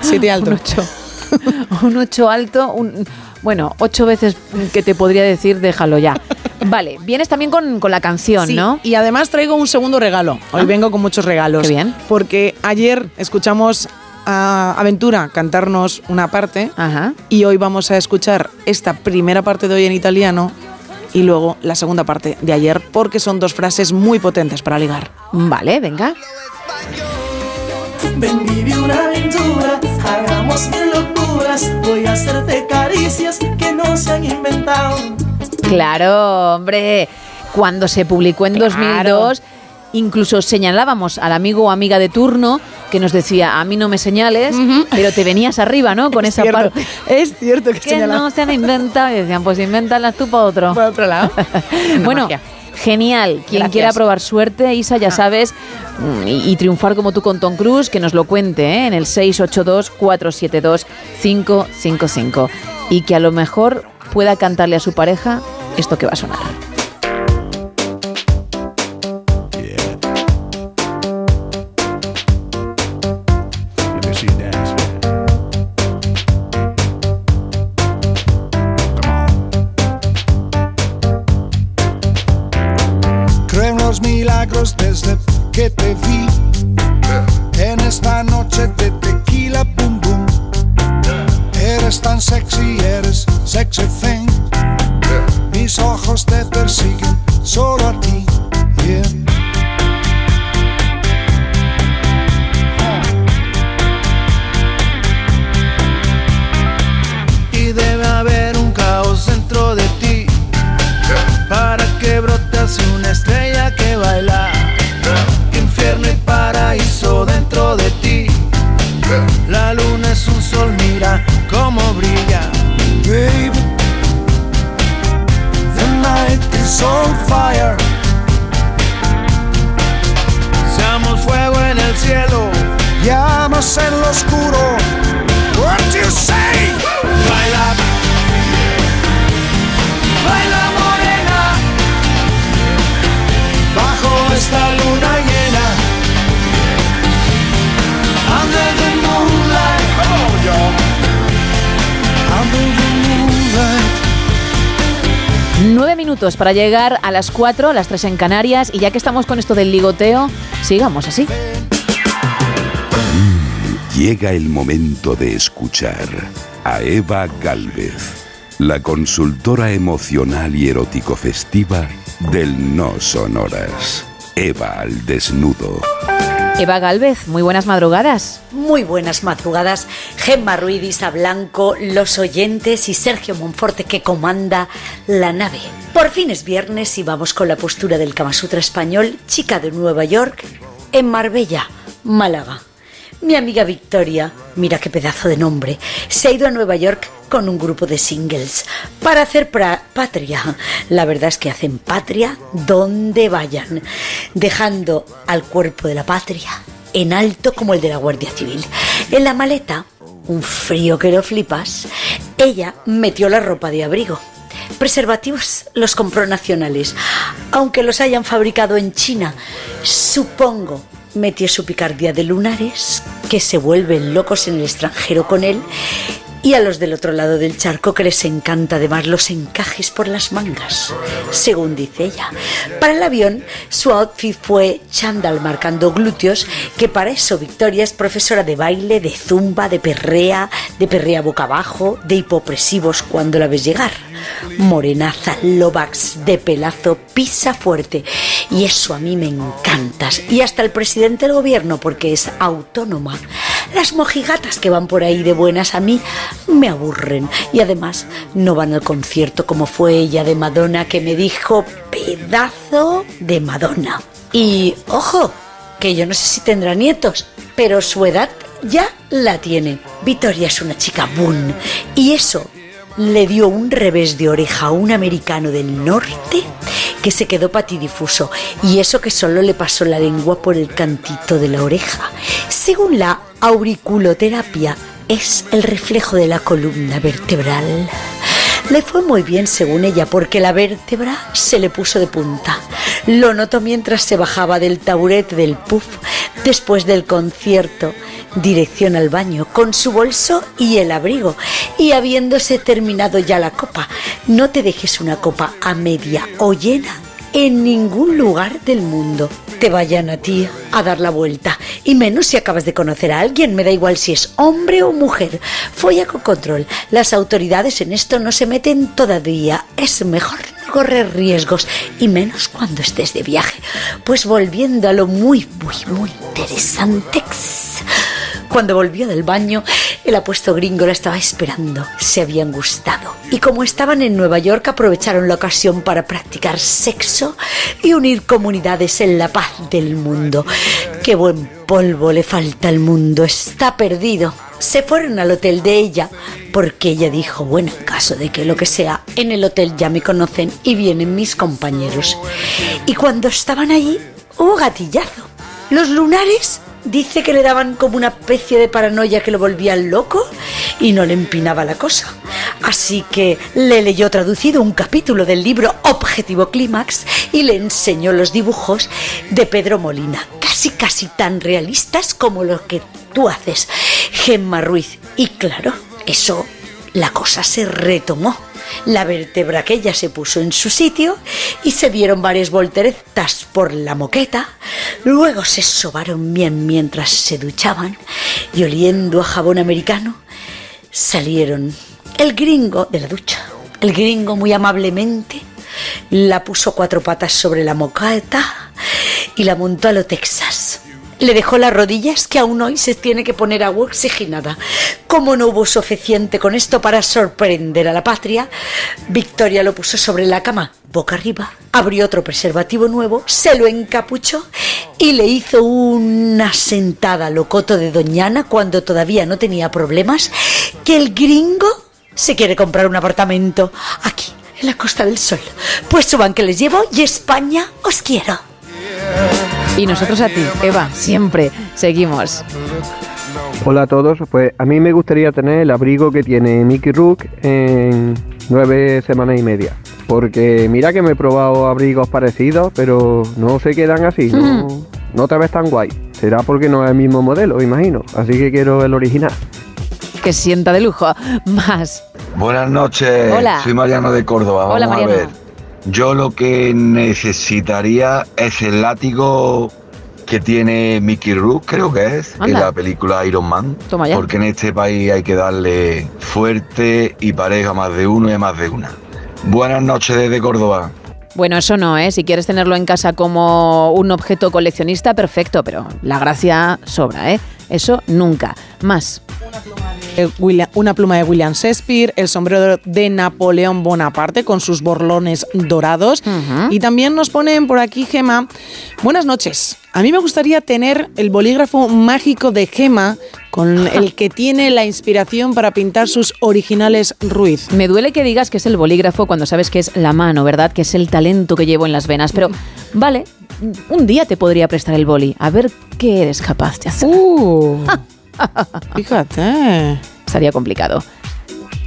7 alto. Un 8. un 8 alto, un, bueno, 8 veces que te podría decir, déjalo ya. Vale, vienes también con, con la canción, Sí, ¿no? Y además traigo un segundo regalo. Hoy Ah. vengo con muchos regalos. Qué bien. Porque ayer escuchamos a Aventura cantarnos una parte Ajá. y hoy vamos a escuchar esta primera parte de hoy en italiano y luego la segunda parte de ayer porque son dos frases muy potentes para ligar. Vale, venga. Ven, vive una aventura, hagamos mil locuras. Voy a hacerte caricias que no se han inventado. Claro, hombre. Cuando se publicó en 2002, incluso señalábamos al amigo o amiga de turno que nos decía, a mí no me señales, pero te venías arriba, ¿no? Con Es esa cierto, parte. Es cierto que, Que señala- no se han inventado. Y decían, pues invéntalas tú para otro. Por otro lado. bueno, magia. genial. Quien Gracias. quiera probar suerte, Isa, ya sabes, mm, y, y triunfar como tú con Tom Cruise, que nos lo cuente ¿eh? en el 682-472-555. Y que a lo mejor pueda cantarle a su pareja esto que va a sonar. Para llegar a las 4, a las 3 en Canarias. Y ya que estamos con esto del ligoteo, sigamos así. Llega el momento de escuchar a Eva Galvez, la consultora emocional y erótico festiva del No Sonoras. Eva al desnudo. Eva Galvez, muy buenas madrugadas. Muy buenas madrugadas, Gemma Ruiz, Isa Blanco, los oyentes y Sergio Monforte que comanda la nave. Por fin es viernes y vamos con la postura del Kama Sutra español, chica de Nueva York, en Marbella, Málaga. Mi amiga Victoria, mira qué pedazo de nombre, se ha ido a Nueva York con un grupo de singles para hacer patria. La verdad es que hacen patria donde vayan, dejando al cuerpo de la patria en alto como el de la Guardia Civil. En la maleta, un frío que lo flipas, ella metió la ropa de abrigo. Preservativos los compró nacionales, aunque los hayan fabricado en China. Supongo metió su picardía de lunares, que se vuelven locos en el extranjero con él, y a los del otro lado del charco que les encanta además los encajes por las mangas, según dice ella. Para el avión, su outfit fue chándal marcando glúteos, que para eso Victoria es profesora de baile, de zumba, de perrea, de perrea boca abajo, de hipopresivos cuando la ves llegar. Morenaza, lobax, de pelazo, pisa fuerte. Y eso a mí me encanta. Y hasta el presidente del gobierno, porque es autónoma. Las mojigatas que van por ahí de buenas a mí me aburren. Y además no van al concierto como fue ella de Madonna que me dijo pedazo de Madonna. Y ojo, que yo no sé si tendrá nietos, pero su edad ya la tiene. Victoria es una chica boom. Y eso le dio un revés de oreja a un americano del norte que se quedó patidifuso y eso que solo le pasó la lengua por el cantito de la oreja. Según la auriculoterapia, es el reflejo de la columna vertebral. Le fue muy bien según ella porque la vértebra se le puso de punta. Lo notó mientras se bajaba del taburete del puff después del concierto, dirección al baño, con su bolso y el abrigo. Y habiéndose terminado ya la copa, no te dejes una copa a media o llena en ningún lugar del mundo. Te vayan a ti a dar la vuelta. Y menos si acabas de conocer a alguien, me da igual si es hombre o mujer. Folla con control. Las autoridades en esto no se meten todavía. Es mejor no correr riesgos. Y menos cuando estés de viaje. Pues volviendo a lo muy, muy, muy interesante. Cuando volvió del baño, el apuesto gringo la estaba esperando. Se habían gustado. Y como estaban en Nueva York, aprovecharon la ocasión para practicar sexo y unir comunidades en la paz del mundo. Qué buen polvo le falta al mundo. Está perdido. Se fueron al hotel de ella porque ella dijo, bueno, en caso de que lo que sea, en el hotel ya me conocen y vienen mis compañeros. Y cuando estaban allí, hubo gatillazo. Los lunares dice que le daban como una especie de paranoia que lo volvían loco y no le empinaba la cosa. Así que le leyó traducido un capítulo del libro Objetivo Clímax y le enseñó los dibujos de Pedro Molina, casi casi tan realistas como lo que tú haces, Gemma Ruiz. Y claro, eso, la cosa se retomó. La vértebra aquella se puso en su sitio y se dieron varias volteretas por la moqueta. Luego se sobaron bien mientras se duchaban y oliendo a jabón americano salieron el gringo de la ducha. El gringo muy amablemente la puso cuatro patas sobre la moqueta y la montó a lo Texas. Le dejó las rodillas que aún hoy se tiene que poner agua oxigenada. Como no hubo suficiente con esto para sorprender a la patria, Victoria lo puso sobre la cama, boca arriba, abrió otro preservativo nuevo, se lo encapuchó y le hizo una sentada locoto de Doñana cuando todavía no tenía problemas, que el gringo se quiere comprar un apartamento aquí, en la Costa del Sol. Pues suban que les llevo y España os quiero. Y nosotros a ti, Eva, siempre seguimos. Hola a todos, pues a mí me gustaría tener el abrigo que tiene Mickey Rook en nueve semanas y media. Porque mira que me he probado abrigos parecidos, pero no se quedan así, no, no te ves tan guay. Será porque no es el mismo modelo, imagino. Así que quiero el original. Que sienta de lujo. Más. Buenas noches, Hola. soy Mariano de Córdoba. Vamos Hola, a Mariano. ver. Yo lo que necesitaría es el látigo que tiene Mickey Rourke, creo que es, en Anda. la película Iron Man. Toma ya. Porque en este país hay que darle fuerte y pareja a más de uno y a más de una. Buenas noches desde Córdoba. Bueno, eso no, ¿eh? Si quieres tenerlo en casa como un objeto coleccionista, perfecto, pero la gracia sobra, ¿eh? Eso nunca. Más. Eh, William- una pluma de William Shakespeare, el sombrero de Napoleón Bonaparte con sus borlones dorados. Y también nos ponen por aquí Gema. Buenas noches. A mí me gustaría tener el bolígrafo mágico de Gema con el que tiene la inspiración para pintar sus originales Ruiz. Me duele que digas que es el bolígrafo cuando sabes que es la mano, ¿verdad? Que es el talento que llevo en las venas. Pero, vale, un día te podría prestar el boli. A ver qué eres capaz de hacer. Fíjate. Estaría complicado.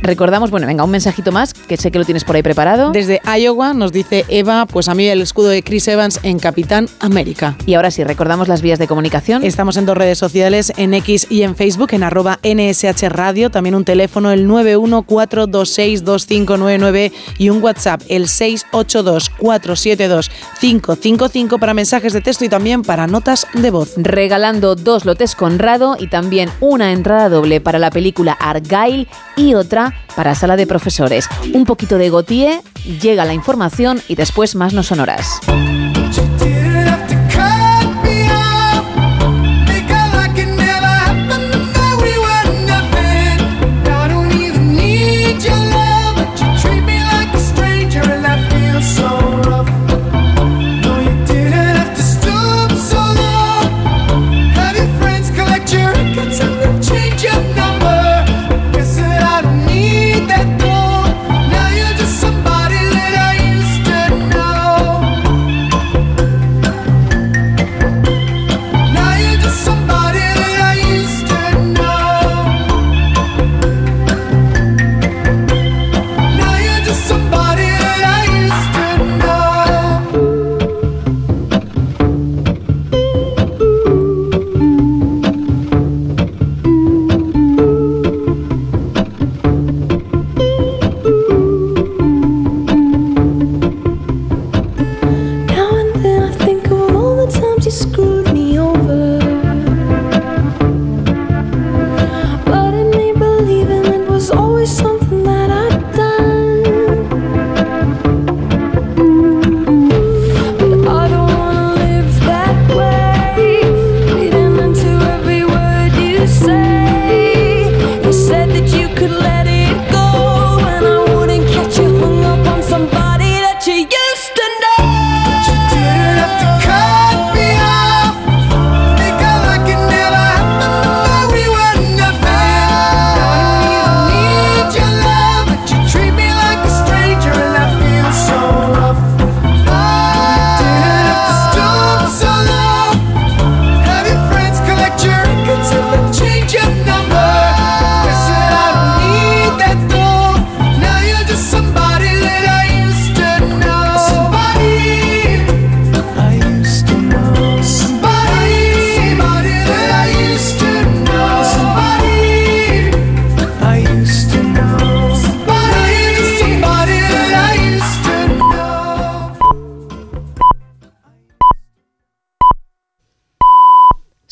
Recordamos, bueno, venga, un mensajito más, que sé que lo tienes por ahí preparado. Desde Iowa nos dice Eva, pues a mí el escudo de Chris Evans en Capitán América. Y ahora sí, recordamos las vías de comunicación. Estamos en dos redes sociales, en X y en Facebook, en arroba NSH Radio, también un teléfono, el 914262599 y un WhatsApp, el 682472555 para mensajes de texto y también para notas de voz. Regalando dos lotes Conrado y también una entrada doble para la película Argyle y otra para Sala de Profesores. Un poquito de Gautier, llega la información y después más no sonoras.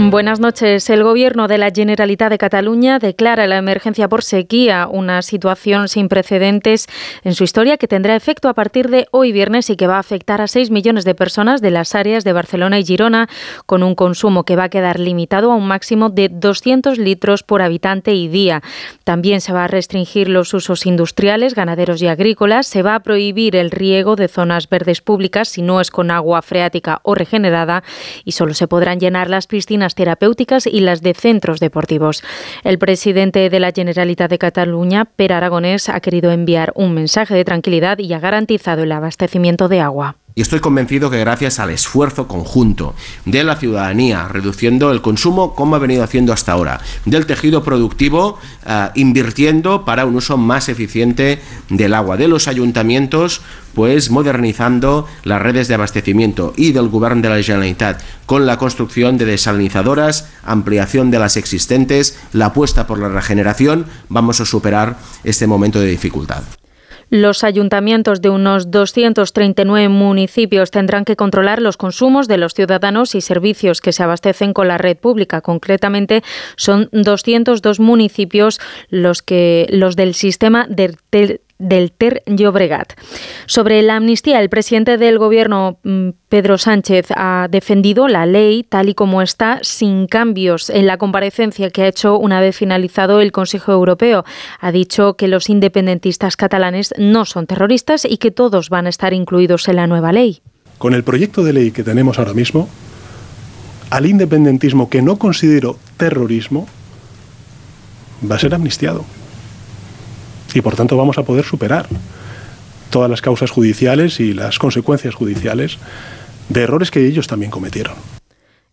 Buenas noches. El Gobierno de la Generalitat de Cataluña declara la emergencia por sequía, una situación sin precedentes en su historia que tendrá efecto a partir de hoy viernes y que va a afectar a 6 millones de personas de las áreas de Barcelona y Girona, con un consumo que va a quedar limitado a un máximo de 200 litros por habitante y día. También se va a restringir los usos industriales, ganaderos y agrícolas. Se va a prohibir el riego de zonas verdes públicas si no es con agua freática o regenerada y solo se podrán llenar las piscinas terapéuticas y las de centros deportivos. El presidente de la Generalitat de Cataluña, Per Aragonés, ha querido enviar un mensaje de tranquilidad y ha garantizado el abastecimiento de agua. Y estoy convencido que gracias al esfuerzo conjunto de la ciudadanía, reduciendo el consumo como ha venido haciendo hasta ahora, del tejido productivo, eh, invirtiendo para un uso más eficiente del agua, de los ayuntamientos, pues modernizando las redes de abastecimiento y del Gobierno de la Generalitat con la construcción de desalinizadoras, ampliación de las existentes, la apuesta por la regeneración, vamos a superar este momento de dificultad. Los ayuntamientos de unos 239 municipios tendrán que controlar los consumos de los ciudadanos y servicios que se abastecen con la red pública. Concretamente, son 202 municipios los que los del sistema de del Ter Llobregat. Sobre la amnistía, el presidente del gobierno, mm, Pedro Sánchez, ha defendido la ley tal y como está, sin cambios en la comparecencia que ha hecho una vez finalizado el Consejo Europeo. Ha dicho que los independentistas catalanes no son terroristas y que todos van a estar incluidos en la nueva ley. Con el proyecto de ley que tenemos ahora mismo, al independentismo que no considero terrorismo va a ser amnistiado. Y por tanto vamos a poder superar todas las causas judiciales y las consecuencias judiciales de errores que ellos también cometieron.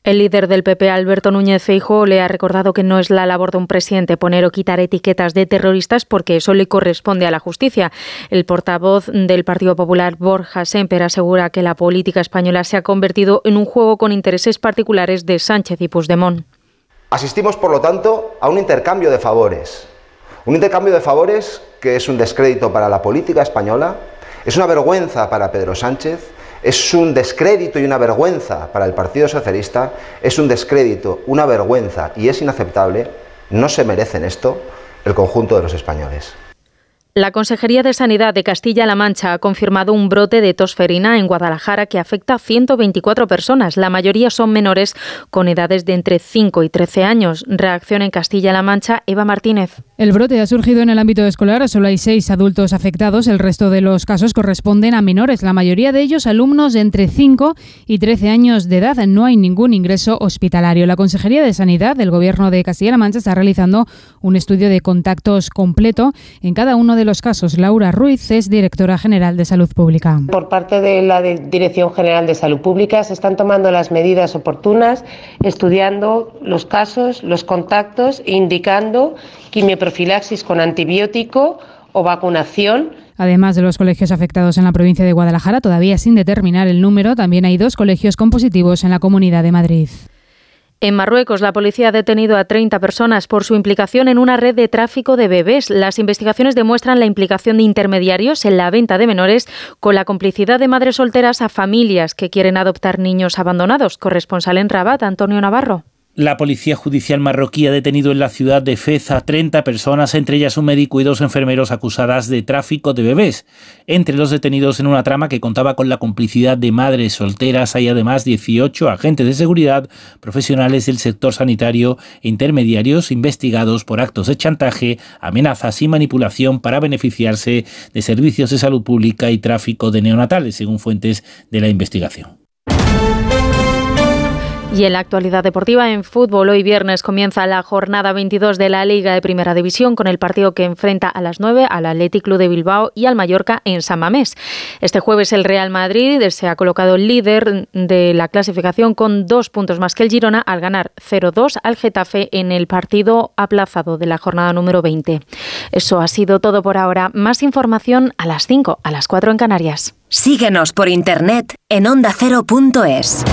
El líder del PP, Alberto Núñez Feijóo, le ha recordado que no es la labor de un presidente poner o quitar etiquetas de terroristas porque eso le corresponde a la justicia. El portavoz del Partido Popular, Borja Semper, asegura que la política española se ha convertido en un juego con intereses particulares de Sánchez y Puigdemont. Asistimos, por lo tanto, a un intercambio de favores. Un intercambio de favores que es un descrédito para la política española, es una vergüenza para Pedro Sánchez, es un descrédito y una vergüenza para el Partido Socialista, es un descrédito, una vergüenza y es inaceptable, no se merecen esto el conjunto de los españoles. La Consejería de Sanidad de Castilla-La Mancha ha confirmado un brote de tosferina en Guadalajara que afecta a 124 personas. La mayoría son menores con edades de entre 5 y 13 años. Reacción en Castilla-La Mancha, Eva Martínez. El brote ha surgido en el ámbito escolar. Solo hay seis adultos afectados. El resto de los casos corresponden a menores, la mayoría de ellos alumnos de entre 5 y 13 años de edad. No hay ningún ingreso hospitalario. La Consejería de Sanidad del Gobierno de Castilla-La Mancha está realizando un estudio de contactos completo en cada uno de los casos. Laura Ruiz es directora general de Salud Pública. Por parte de la Dirección General de Salud Pública se están tomando las medidas oportunas, estudiando los casos, los contactos e indicando quimioprofilaxis con antibiótico o vacunación Además de los colegios afectados en la provincia de Guadalajara, todavía sin determinar el número, también hay dos colegios con positivos en la Comunidad de Madrid. En Marruecos, la policía ha detenido a 30 personas por su implicación en una red de tráfico de bebés. Las investigaciones demuestran la implicación de intermediarios en la venta de menores con la complicidad de madres solteras a familias que quieren adoptar niños abandonados. Corresponsal en Rabat, Antonio Navarro. La policía judicial marroquí ha detenido en la ciudad de Fez a 30 personas, entre ellas un médico y dos enfermeros acusadas de tráfico de bebés. Entre los detenidos en una trama que contaba con la complicidad de madres solteras hay además 18 agentes de seguridad, profesionales del sector sanitario e intermediarios investigados por actos de chantaje, amenazas y manipulación para beneficiarse de servicios de salud pública y tráfico de neonatales, según fuentes de la investigación. Y en la actualidad deportiva, en fútbol, hoy viernes comienza la jornada 22 de la Liga de Primera División con el partido que enfrenta a las 9 al Athletic Club de Bilbao y al Mallorca en San Mamés. Este jueves el Real Madrid se ha colocado líder de la clasificación con dos puntos más que el Girona al ganar 0-2 al Getafe en el partido aplazado de la jornada número 20. Eso ha sido todo por ahora. Más información a las 5, a las 4 en Canarias. Síguenos por internet en ondacero.es.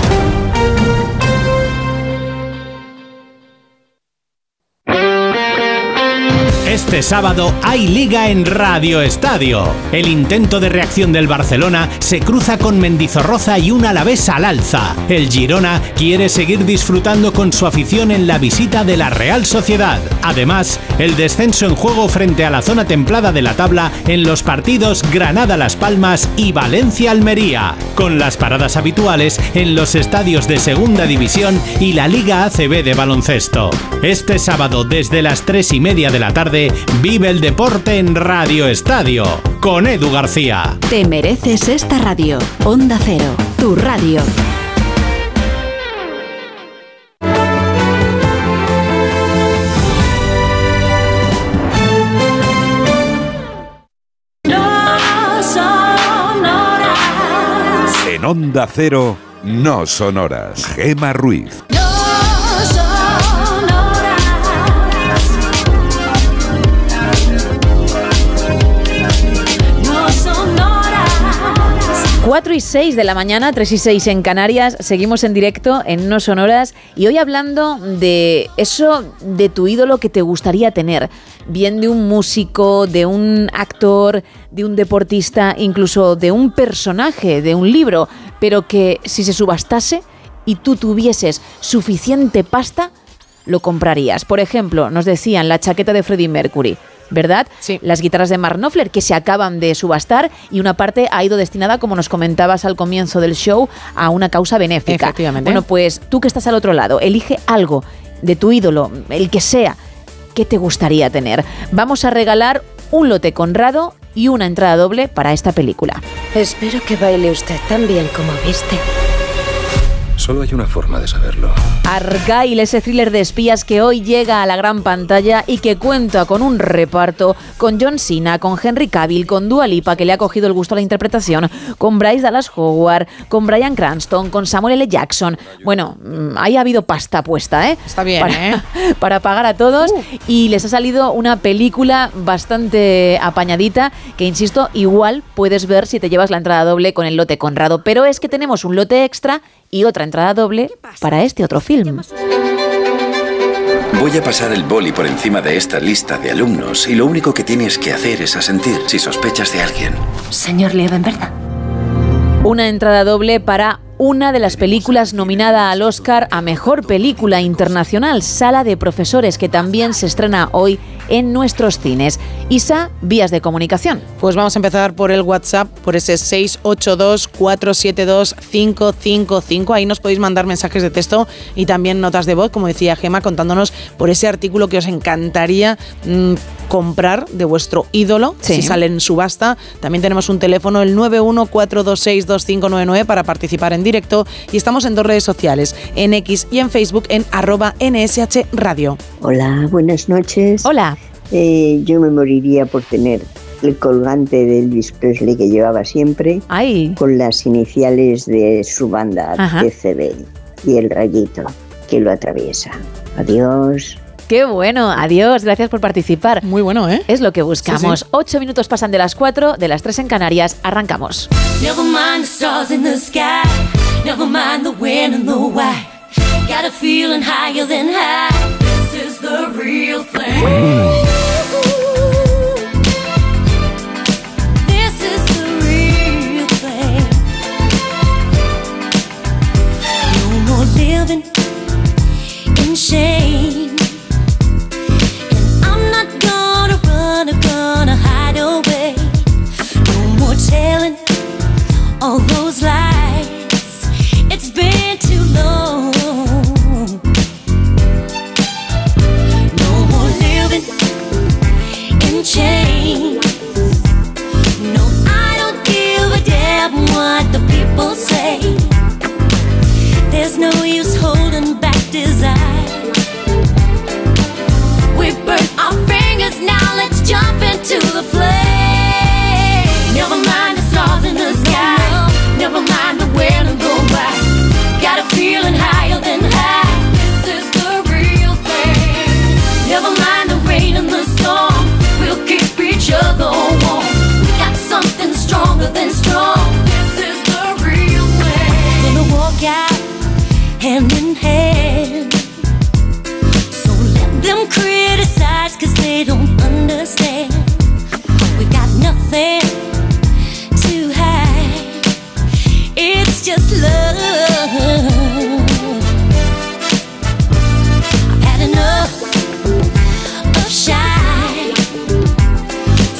Este sábado hay liga en Radio Estadio. El intento de reacción del Barcelona se cruza con Mendizorroza y un Alavés al alza. El Girona quiere seguir disfrutando con su afición en la visita de la Real Sociedad. Además, el descenso en juego frente a la zona templada de la tabla en los partidos Granada-Las Palmas y Valencia-Almería, con las paradas habituales en los estadios de Segunda División y la Liga ACB de baloncesto. Este sábado desde las 3 y media de la tarde vive el deporte en Radio Estadio con Edu García. Te mereces esta radio. Onda Cero, tu radio. No sonoras. En En Onda Cero, no son horas. Gema Ruiz. 4 y 6 de la mañana, 3 y 6 en Canarias, seguimos en directo en No Sonoras y hoy hablando de eso de tu ídolo que te gustaría tener, bien de un músico, de un actor, de un deportista, incluso de un personaje, de un libro, pero que si se subastase y tú tuvieses suficiente pasta, lo comprarías. Por ejemplo, nos decían la chaqueta de Freddie Mercury. ¿Verdad? Sí. Las guitarras de Mark Knopfler que se acaban de subastar y una parte ha ido destinada, como nos comentabas al comienzo del show, a una causa benéfica. Efectivamente. Bueno, pues tú que estás al otro lado, elige algo de tu ídolo, el que sea, que te gustaría tener. Vamos a regalar un lote Conrado y una entrada doble para esta película. Espero que baile usted tan bien como viste. Solo hay una forma de saberlo. Argyle, ese thriller de espías que hoy llega a la gran pantalla y que cuenta con un reparto con John Cena, con Henry Cavill, con Dua Lipa, que le ha cogido el gusto a la interpretación, con Bryce Dallas Howard, con Brian Cranston, con Samuel L. Jackson. Bueno, mm, ahí ha habido pasta puesta, ¿eh? Está bien, para, ¿eh? para pagar a todos y les ha salido una película bastante apañadita que, insisto, igual puedes ver si te llevas la entrada doble con el lote Conrado. Pero es que tenemos un lote extra y otra entrada doble para este otro film. Voy a pasar el boli por encima de esta lista de alumnos y lo único que tienes que hacer es asentir si sospechas de alguien. Señor Liebenberg. Una entrada doble para una de las películas nominada al Oscar a Mejor Película Internacional, Sala de Profesores, que también se estrena hoy en nuestros cines. Isa, vías de comunicación. Pues vamos a empezar por el WhatsApp, por ese 682-472-555. Ahí nos podéis mandar mensajes de texto y también notas de voz, como decía Gema, contándonos por ese artículo que os encantaría mm, comprar de vuestro ídolo, Sí. si sale en subasta. También tenemos un teléfono, el 914262599, para participar en directo. Y estamos en dos redes sociales, en X y en Facebook, en arroba NSH Radio. Hola, buenas noches. Hola. Yo me moriría por tener el colgante de Elvis Presley que llevaba siempre, con las iniciales de su banda. TCB, y el rayito que lo atraviesa. Adiós. Qué bueno, adiós, gracias por participar. Muy bueno, ¿eh? Es lo que buscamos. Sí, Ocho minutos pasan de las cuatro, de las tres en Canarias, arrancamos. Never mind the stars in the real thing. This is the real thing. No more living in shame. And I'm not gonna run or gonna hide away. No more telling all those lies. In. No, I don't give a damn what the people say. There's no use holding back desire. We our fingers, now let's jump into the flame. Hand in hand. So let them criticize cause they don't understand. We got nothing to hide. It's just love. I've had enough of shy.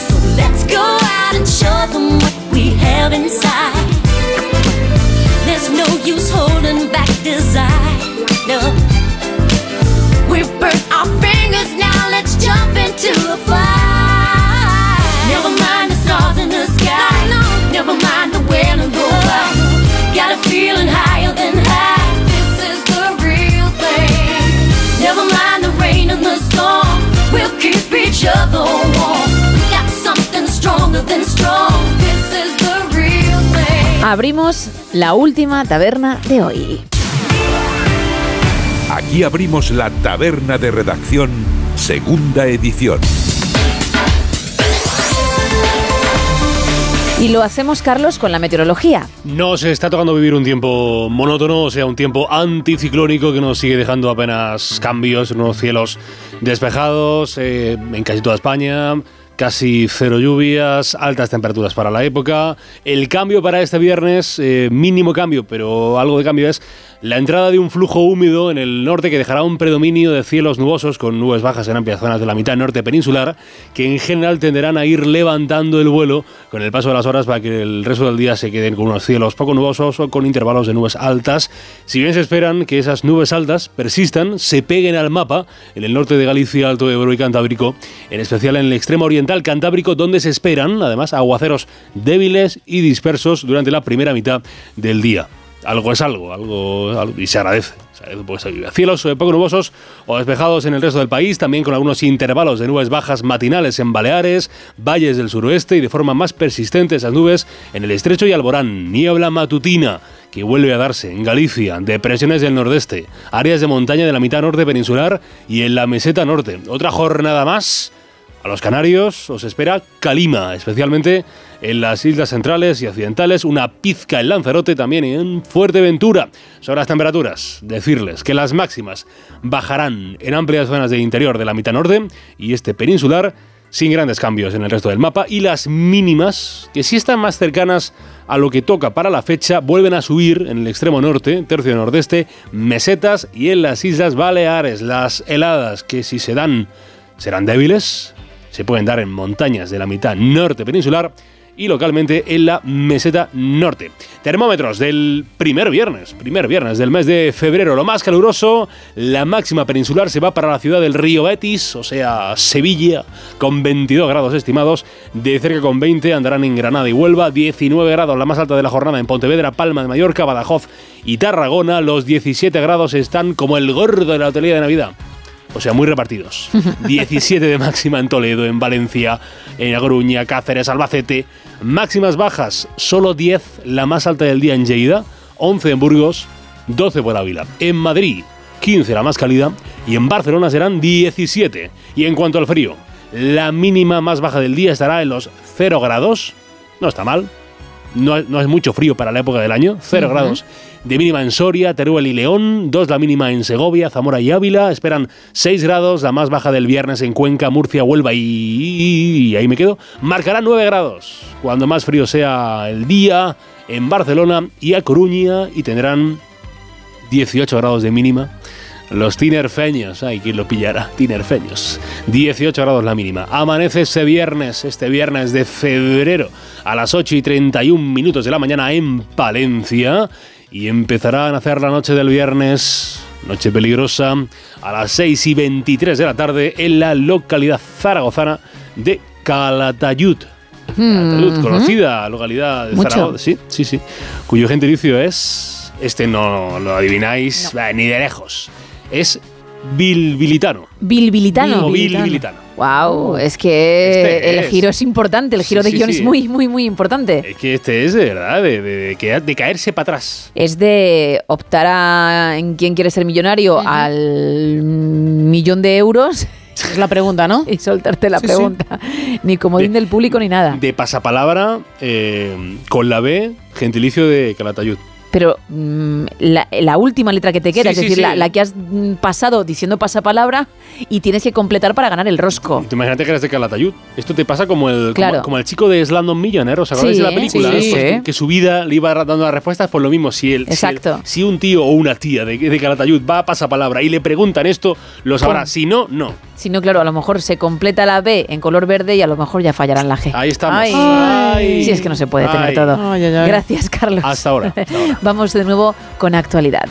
So let's go out and show them what we have inside. There's no use holding back desire. No. We've burnt our fingers, now let's jump into the fire. Never mind the stars in the sky. Never mind the when and the why. Got a feeling higher than high. This is the real thing. Never mind the rain and the storm. We'll keep each other warm. We got something stronger than strong. Abrimos la última taberna de hoy. Aquí abrimos la taberna de redacción, segunda edición. Y lo hacemos, Carlos, con la meteorología. Nos está tocando vivir un tiempo monótono, o sea, un tiempo anticiclónico que nos sigue dejando apenas cambios, unos cielos despejados eh, en casi toda España. Casi cero lluvias, altas temperaturas para la época. El cambio para este viernes, eh, mínimo cambio, pero algo de cambio es la entrada de un flujo húmedo en el norte que dejará un predominio de cielos nubosos con nubes bajas en amplias zonas de la mitad norte peninsular, que en general tenderán a ir levantando el vuelo con el paso de las horas para que el resto del día se queden con unos cielos poco nubosos o con intervalos de nubes altas. Si bien se esperan que esas nubes altas persistan, se peguen al mapa en el norte de Galicia, Alto Ebro y Cantábrico, en especial en el extremo oriental cantábrico, donde se esperan además aguaceros débiles y dispersos durante la primera mitad del día algo es algo, algo, y se agradece. Cielos eh, poco nubosos o despejados en el resto del país, también con algunos intervalos de nubes bajas matinales en Baleares, valles del suroeste y de forma más persistente esas nubes en el estrecho y Alborán. Niebla matutina que vuelve a darse en Galicia, depresiones del nordeste, áreas de montaña de la mitad norte peninsular y en la meseta norte. Otra jornada más a los canarios os espera calima, especialmente en las islas centrales y occidentales, una pizca en Lanzarote, también en Fuerteventura. Sobre las temperaturas, decirles que las máximas bajarán en amplias zonas del interior de la mitad norte y este peninsular, sin grandes cambios en el resto del mapa, y las mínimas, que sí están más cercanas a lo que toca para la fecha, vuelven a subir en el extremo norte, tercio nordeste, mesetas y en las Islas Baleares, las heladas que si se dan serán débiles, se pueden dar en montañas de la mitad norte peninsular y localmente en la meseta norte. Termómetros del primer viernes, primer viernes del mes de febrero, lo más caluroso, la máxima peninsular se va para la ciudad del río Betis, o sea, Sevilla, con 22 grados estimados, de cerca con 20 andarán en Granada y Huelva, 19 grados la más alta de la jornada en Pontevedra, Palma de Mallorca, Badajoz y Tarragona, los 17 grados están como el gordo de la hotelía de Navidad. O sea, muy repartidos. 17 de máxima en Toledo, en Valencia, en A Coruña, Cáceres, Albacete. Máximas bajas, solo 10, la más alta del día en Lleida, 11 en Burgos, 12 por Ávila. En Madrid, 15 la más cálida y en Barcelona serán 17. Y en cuanto al frío, la mínima más baja del día estará en los 0 grados. No está mal. No, no es mucho frío para la época del año. 0 Ujú. grados de mínima en Soria, Teruel y León, 2 la mínima en Segovia, Zamora y Ávila, esperan 6 grados, la más baja del viernes en Cuenca, Murcia, Huelva y, y ahí me quedo, marcará 9 grados, cuando más frío sea el día en Barcelona y A Coruña y tendrán 18 grados de mínima. Los tinerfeños, ay, ¿quién lo pillará? Tinerfeños. 18 grados la mínima. Amanece este viernes, este viernes de febrero, a las 8 y 31 minutos de la mañana en Palencia. Y empezará a nacer la noche del viernes, noche peligrosa, a las 6 y 23 de la tarde en la localidad zaragozana de Calatayud. Calatayud, Ujú. conocida localidad de Mucho. Zaragoza, sí, sí, sí, cuyo gentilicio es, este no lo adivináis bah, ni de lejos, es bilbilitano. Bilbilitano. O bilbilitano. Wow, es que Este el es. giro es importante, el giro Sí, de sí, guion sí. es muy, muy, muy importante. Es que este es de verdad, de, de- de de caerse para atrás. Es de optar a, en quién quiere ser millonario al millón de euros. Es la pregunta, ¿no? Y soltarte la Sí, sí. pregunta. Ni comodín del público ni nada. De pasapalabra eh, con la B, gentilicio de Calatayud. Pero mm, la, la última letra que te queda, Sí, es sí, decir, sí. La, la que has mm, pasado diciendo pasapalabra y tienes que completar para ganar el rosco. Tú imagínate que eres de Calatayud. Esto te pasa como el, Claro. como, como el chico de Slandon Millionaire, ¿os acordáis Sí, de la película? sí, Pues sí. que, que su vida le iba dando las respuestas por lo mismo. Si, el, si el- Exacto. si, un tío o una tía de, de Calatayud va a pasapalabra y le preguntan esto, lo sabrá. Pum. Si no, no. Si no, claro, a lo mejor se completa la B en color verde y a lo mejor ya fallarán la G. Ahí estamos. Ay. Ay. Sí, es que no se puede tener Ay. todo. Ay, ay, ay. Gracias, Carlos. Hasta ahora. hasta ahora. Vamos de nuevo con actualidad.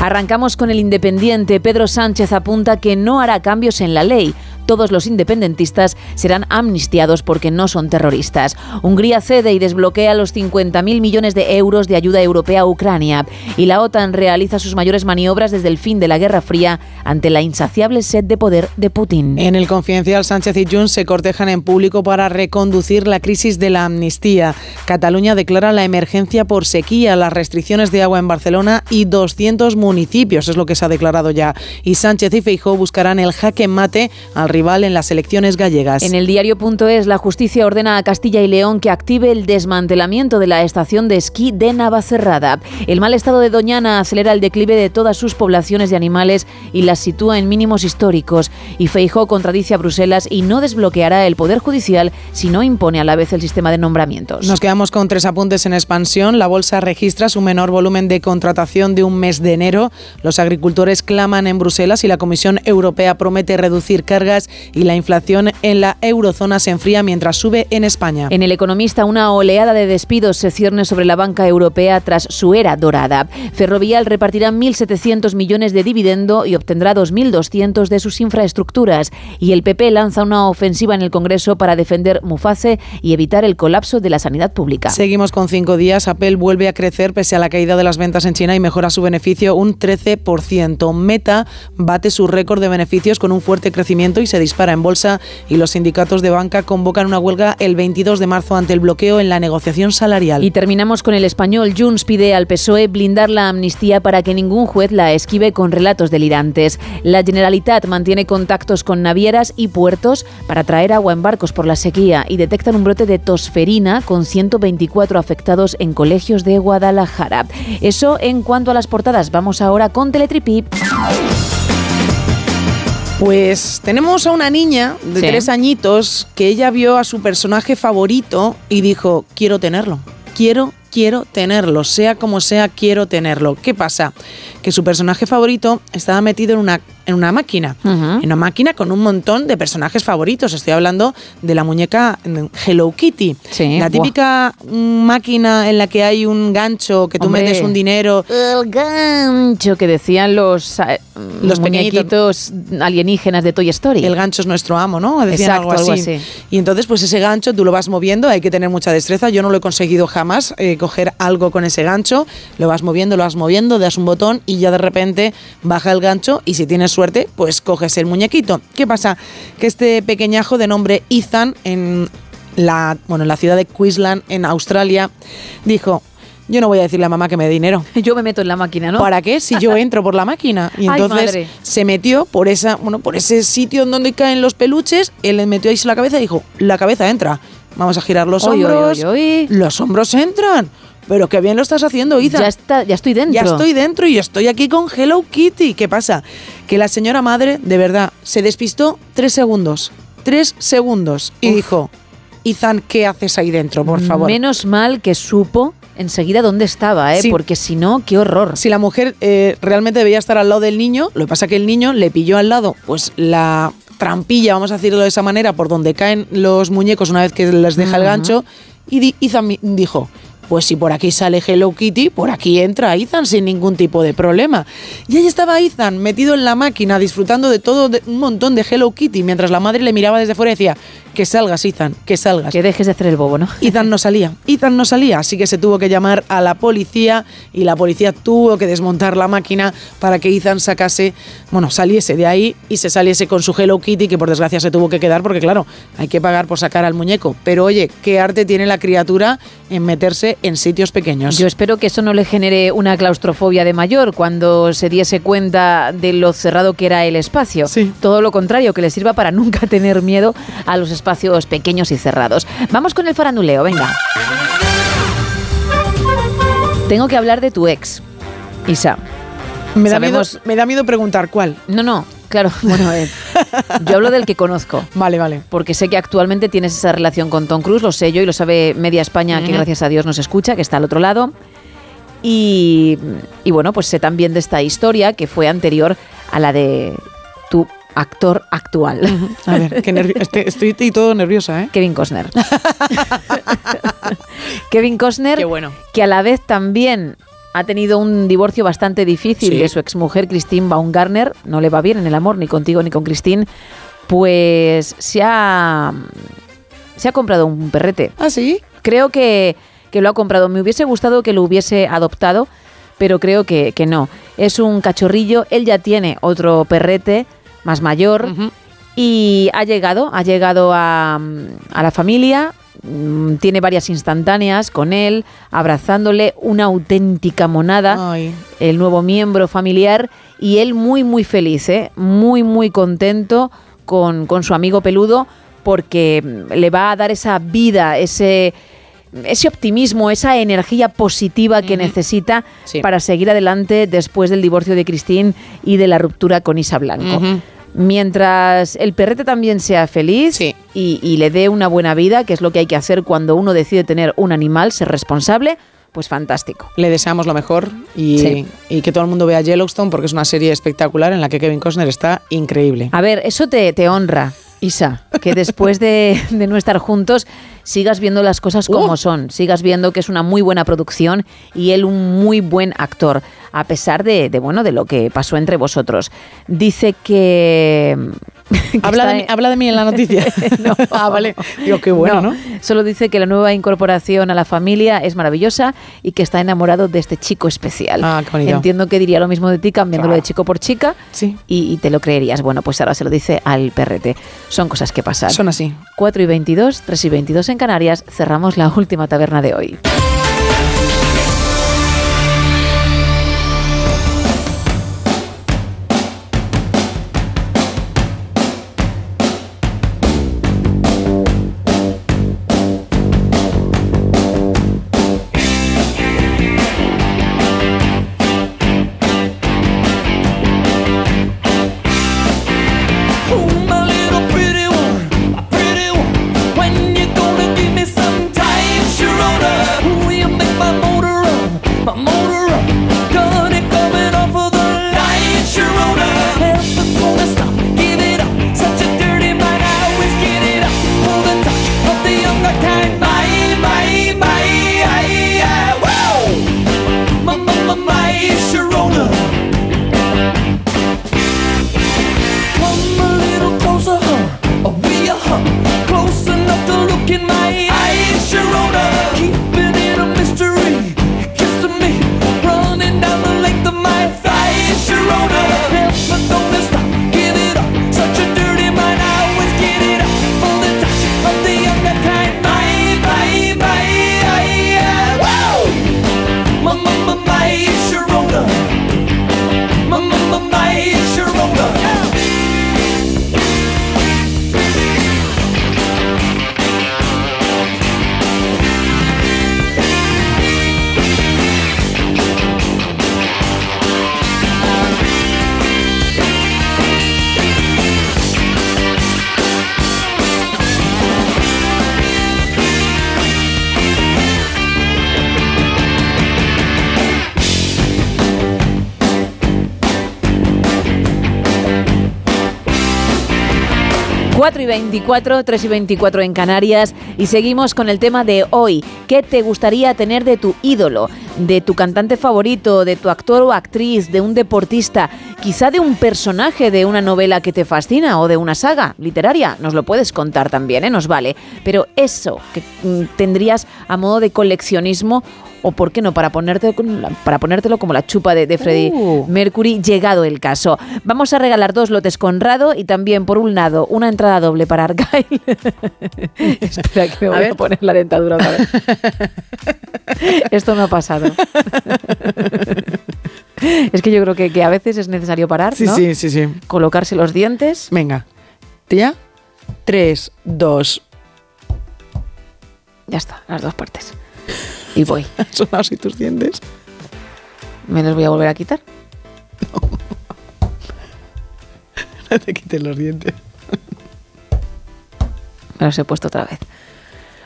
Arrancamos con el Independiente. Pedro Sánchez apunta que no hará cambios en la ley. Todos los independentistas serán amnistiados porque no son terroristas. Hungría cede y desbloquea los 50.000 millones de euros de ayuda europea a Ucrania. Y la OTAN realiza sus mayores maniobras desde el fin de la Guerra Fría ante la insaciable sed de poder de Putin. En el confidencial, Sánchez y Junts se cortejan en público para reconducir la crisis de la amnistía. Cataluña declara la emergencia por sequía, las restricciones de agua en Barcelona y 200 municipios, es lo que se ha declarado ya. Y Sánchez y Feijóo buscarán el jaque mate al rival en las elecciones gallegas. En el diario.es, la justicia ordena a Castilla y León que active el desmantelamiento de la estación de esquí de Navacerrada. El mal estado de Doñana acelera el declive de todas sus poblaciones de animales y las sitúa en mínimos históricos. Y Feijóo contradice a Bruselas y no desbloqueará el Poder Judicial si no impone a la vez el sistema de nombramientos. Nos quedamos con tres apuntes en expansión. La bolsa registra su menor volumen de contratación de un mes de enero. Los agricultores claman en Bruselas y la Comisión Europea promete reducir cargas y la inflación en la eurozona se enfría mientras sube en España. En El Economista, una oleada de despidos se cierne sobre la banca europea tras su era dorada. Ferrovial repartirá 1.700 millones de dividendo y obtendrá 2.200 de sus infraestructuras. Y el PP lanza una ofensiva en el Congreso para defender Muface y evitar el colapso de la sanidad pública. Seguimos con cinco días. Apple vuelve a crecer pese a la caída de las ventas en China y mejora su beneficio un 13%. Meta bate su récord de beneficios con un fuerte crecimiento y se dispara en bolsa. Y los sindicatos de banca convocan una huelga el 22 de marzo ante el bloqueo en la negociación salarial. Y terminamos con el español. Junts pide al PSOE blindar la amnistía para que ningún juez la esquive con relatos delirantes. La Generalitat mantiene contactos con navieras y puertos para traer agua en barcos por la sequía y detectan un brote de tosferina con 124 afectados en colegios de Guadalajara. Eso en cuanto a las portadas. Vamos ahora con Teletripip. Pues tenemos a una niña de Sí. tres añitos que ella vio a su personaje favorito y dijo, quiero tenerlo, quiero, quiero tenerlo, sea como sea, quiero tenerlo. ¿Qué pasa? Que su personaje favorito estaba metido en una, en una máquina, en una máquina con un montón de personajes favoritos. Estoy hablando de la muñeca Hello Kitty, la típica máquina en la que hay un gancho que tú Hombre. metes un dinero. El gancho que decían los, eh, Los muñequitos alienígenas de Toy Story. El gancho es nuestro amo, ¿no? Decían Exacto, algo así. Y entonces, pues ese gancho tú lo vas moviendo, hay que tener mucha destreza. Yo no lo he conseguido jamás eh, coger algo con ese gancho. Lo vas moviendo, lo vas moviendo, das un botón y ya de repente baja el gancho y si tienes suerte, pues coges el muñequito. ¿Qué pasa? Que este pequeñajo de nombre Ethan en la, bueno, en la ciudad de Queensland, en Australia, dijo. Yo no voy a decirle a mamá que me dé dinero. Yo me meto en la máquina, ¿no? ¿Para qué? Si yo entro por la máquina. Y entonces se metió por esa, bueno, por ese sitio en donde caen los peluches, él le metió ahí la cabeza y dijo, la cabeza entra. Vamos a girar los Oy, hombros. oy, Los hombros entran. Pero qué bien lo estás haciendo, Ethan. Ya, está, ya estoy dentro. Ya estoy dentro y estoy aquí con Hello Kitty. ¿Qué pasa? Que la señora madre, de verdad, se despistó tres segundos. Tres segundos. Y dijo, Ethan, ¿qué haces ahí dentro, por favor? Menos mal que supo enseguida dónde estaba, ¿eh? Sí. porque si no, qué horror. Si la mujer eh, realmente debía estar al lado del niño, lo que pasa que el niño le pilló al lado, pues la trampilla, vamos a decirlo de esa manera, por donde caen los muñecos una vez que les deja el gancho, y mi- dijo, pues si por aquí sale Hello Kitty, por aquí entra Ethan sin ningún tipo de problema. Y ahí estaba Ethan metido en la máquina, disfrutando de todo, de un montón de Hello Kitty, mientras la madre le miraba desde fuera y decía, que salgas Ethan, que salgas. Que dejes de hacer el bobo, ¿no? Ethan no salía, Ethan no salía, así que se tuvo que llamar a la policía y la policía tuvo que desmontar la máquina para que Ethan sacase, bueno, saliese de ahí y se saliese con su Hello Kitty, que por desgracia se tuvo que quedar porque claro, hay que pagar por sacar al muñeco. Pero oye, qué arte tiene la criatura en meterse en sitios pequeños. Yo espero que eso no le genere una claustrofobia de mayor cuando se diese cuenta de lo cerrado que era el espacio. Todo lo contrario, que le sirva para nunca tener miedo a los espacios pequeños y cerrados. Vamos con el faranduleo, venga. Tengo que hablar de tu ex, Isa. me, da miedo, me da miedo preguntar cuál. No, no, claro, bueno, eh, yo hablo del que conozco. Vale, vale. Porque sé que actualmente tienes esa relación con Tom Cruise, lo sé yo y lo sabe media España, que gracias a Dios nos escucha, que está al otro lado. Y, y bueno, pues sé también de esta historia que fue anterior a la de tu actor actual. A ver, qué nervio- estoy, estoy todo nerviosa, ¿eh? Kevin Costner. Kevin Costner, Qué bueno. que a la vez también ha tenido un divorcio bastante difícil Sí. de su exmujer Christine Baumgartner. No le va bien en el amor ni contigo ni con Christine. pues se ha, se ha comprado un perrete. ¿Ah, sí? Creo que, que lo ha comprado. Me hubiese gustado que lo hubiese adoptado, pero creo que, que no. Es un cachorrillo, él ya tiene otro perrete más mayor y ha llegado, ha llegado a, a la familia, tiene varias instantáneas con él, abrazándole una auténtica monada, el nuevo miembro familiar y él muy muy feliz, ¿eh? muy muy contento con, con su amigo peludo porque mm, le va a dar esa vida, ese ese optimismo, esa energía positiva que necesita para seguir adelante después del divorcio de Christine y de la ruptura con Isa Blanco. Mientras el perrete también sea feliz y, y le dé una buena vida, que es lo que hay que hacer cuando uno decide tener un animal, ser responsable, pues fantástico. Le deseamos lo mejor y, Sí. y que todo el mundo vea Yellowstone porque es una serie espectacular en la que Kevin Costner está increíble. A ver, eso te, te honra, Isa, que después de, de no estar juntos sigas viendo las cosas como son, sigas viendo que es una muy buena producción y él un muy buen actor, a pesar de, de, bueno de lo que pasó entre vosotros. Dice que... Habla de, mí, habla de mí en la noticia. ah, vale. Digo, qué bueno, ¿no? Solo dice que la nueva incorporación a la familia es maravillosa y que está enamorado de este chico especial. Ah, qué bonito. Entiendo que diría lo mismo de ti cambiándolo Claro. de chico por chica Sí. y, y te lo creerías. Bueno, pues ahora se lo dice al perrete. Son cosas que pasan. Son así. 4 y 22, 3 y 22 en Canarias. Cerramos la última taberna de hoy. 24, 3 y 24 en Canarias y seguimos con el tema de hoy. ¿Qué te gustaría tener de tu ídolo, de tu cantante favorito, de tu actor o actriz, de un deportista, quizá de un personaje de una novela que te fascina o de una saga literaria? Nos lo puedes contar también, ¿eh? nos vale. Pero eso que mm, tendrías a modo de coleccionismo o por qué no para ponerte ponértelo como la chupa de, de Freddie Uh. Mercury llegado el caso. Vamos a regalar dos lotes Conrado y también por un lado una entrada doble para Argyle. Espera que me voy a, ver. poner la dentadura otra vez. Esto me ha pasado. es que yo creo que, que a veces es necesario parar, Sí, ¿no? sí, sí, sí. Colocarse los dientes. Venga. ¿Ya? Tres, dos. Ya está, las dos partes. Y voy. ¿Han sonado así tus dientes? ¿Me los voy a volver a quitar? No te quites los dientes. Me los he puesto otra vez.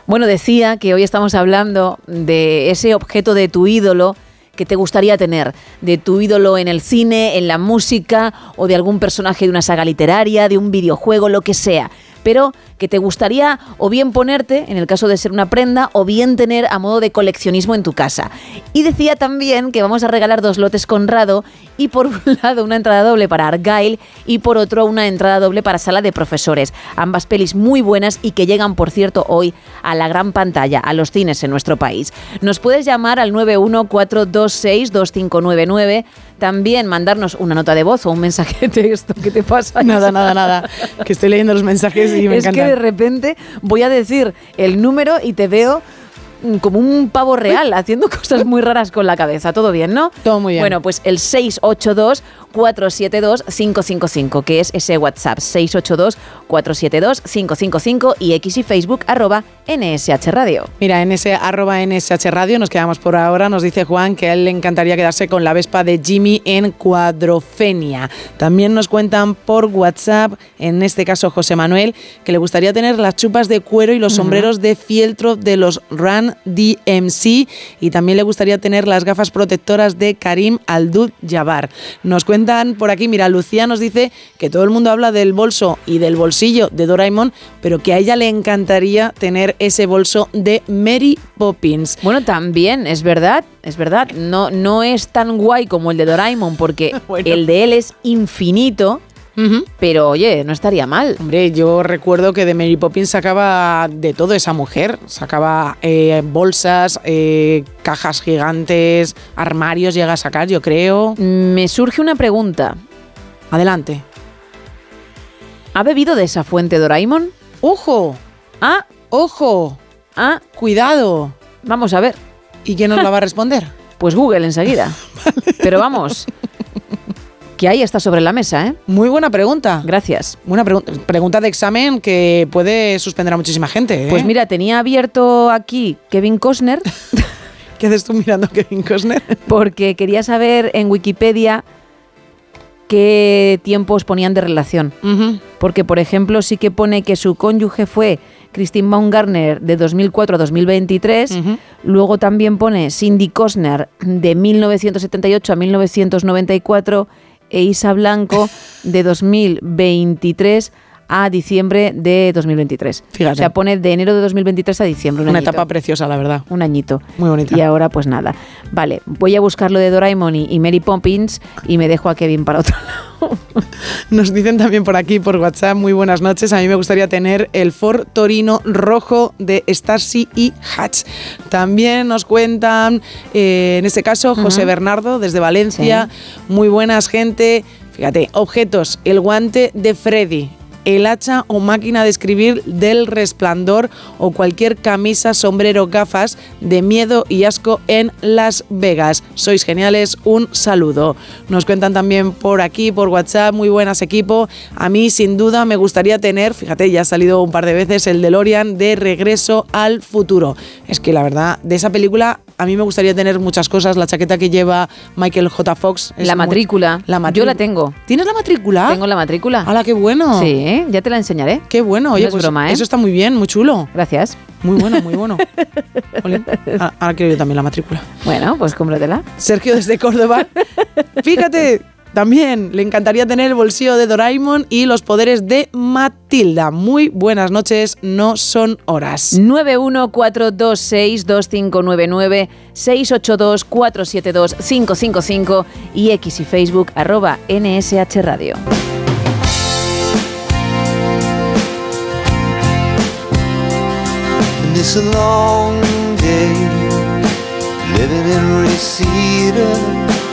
Bueno, decía que hoy estamos hablando de ese objeto de tu ídolo que te gustaría tener, de tu ídolo en el cine, en la música o de algún personaje de una saga literaria, de un videojuego, lo que sea. Pero que te gustaría o bien ponerte, en el caso de ser una prenda, o bien tener a modo de coleccionismo en tu casa. Y decía también que vamos a regalar dos lotes Conrado y por un lado una entrada doble para Argyle y por otro una entrada doble para Sala de Profesores. Ambas pelis muy buenas y que llegan, por cierto, hoy a la gran pantalla, a los cines en nuestro país. Nos puedes llamar al 914262599, también mandarnos una nota de voz o un mensaje de texto. ¿Qué te pasa? Nada, nada, nada. Que estoy leyendo los mensajes y me es que encantan. de repente voy a decir el número y te veo mm, como un pavo real, haciendo cosas muy raras con la cabeza. Todo bien, ¿no? Todo muy bien. Bueno, pues el 682-472-555, que es ese WhatsApp, 682-472-555 y X y Facebook, arroba NSH Radio. Mira, en ese arroba NSH Radio nos quedamos por ahora. Nos dice Juan que a él le encantaría quedarse con la Vespa de Jimmy en Cuadrofenia. También nos cuentan por WhatsApp, en este caso José Manuel, que le gustaría tener las chupas de cuero y los sombreros de fieltro de los Run DMC y también le gustaría tener las gafas protectoras de Karim Aldud Jabbar. Nos cuentan por aquí, mira, Lucía nos dice que todo el mundo habla del bolso y del bolsillo de Doraemon, pero que a ella le encantaría tener ese bolso de Mary Poppins. Bueno, también, es verdad, es verdad. No, no es tan guay como el de Doraemon, porque el de él es infinito. Pero oye, no estaría mal. Hombre, yo recuerdo que de Mary Poppins sacaba de todo esa mujer. Sacaba eh, bolsas, eh, cajas gigantes, armarios llega a sacar, yo creo. Me surge una pregunta. Adelante. ¿Ha bebido de esa fuente Doraemon? ¡Ojo! ¡Ah! ¡Ojo! ¡Ah! ¡Cuidado! Vamos a ver. ¿Y quién nos la va a responder? Pues Google enseguida. Pero vamos, que ahí está sobre la mesa, ¿eh? Muy buena pregunta. Gracias. Buena pregunta. Pregunta de examen que puede suspender a muchísima gente. ¿eh? Pues mira, tenía abierto aquí Kevin Costner. ¿Qué haces tú mirando a Kevin Costner? Porque quería saber en Wikipedia qué tiempos ponían de relación. Porque, por ejemplo, sí que pone que su cónyuge fue Christine Baumgartner de 2004 a 2023. Luego también pone Cindy Costner de 1978 a 1994 e Isa Blanco de 2023 a diciembre de 2023. Fíjate. O sea, pone de enero de 2023 a diciembre. un Una añito. etapa preciosa, la verdad. Un añito. Muy bonita. Y ahora pues nada. Vale, voy a buscar lo de Doraemon y, Mary Poppins y me dejo a Kevin para otro lado. Nos dicen también por aquí, por WhatsApp, muy buenas noches. A mí me gustaría tener el Ford Torino rojo de Starsy y Hatch. También nos cuentan, eh, en este caso, José. Bernardo, desde Valencia. Muy buenas, gente. Fíjate, objetos, el guante de Freddy. El hacha o máquina de escribir del resplandor o cualquier camisa, sombrero, gafas de miedo y asco en Las Vegas. Sois geniales, un saludo. Nos cuentan también por aquí, por WhatsApp, muy buenas equipo. A mí sin duda me gustaría tener, fíjate, ya ha salido un par de veces el DeLorean de Regreso al Futuro. Es que la verdad, de esa película a mí me gustaría tener muchas cosas. La chaqueta que lleva Michael J. Fox. La matrícula. La Yo matrícula. la tengo. ¿Tienes la matrícula? Tengo la matrícula. ¡Hala, qué bueno! Sí, ya te la enseñaré. Qué bueno, oye, No es pues broma, ¿eh? eso está muy bien, muy chulo. Gracias. Muy bueno, muy bueno. Ahora, ahora quiero yo también la matrícula. Bueno, pues cómpratela. Sergio desde Córdoba. Fíjate, también le encantaría tener el bolsillo de Doraemon y los poderes de Matilda. Muy buenas noches, no son horas. 914262599 682472555 y X y Facebook arroba NSH Radio.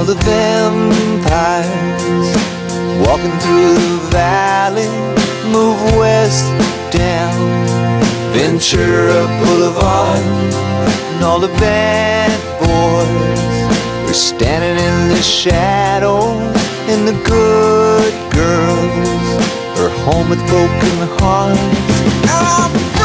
Now the vampires walking through the valley move west down Ventura Boulevard. and all the bad boys were standing in the shadows, and the good girls are home with broken hearts.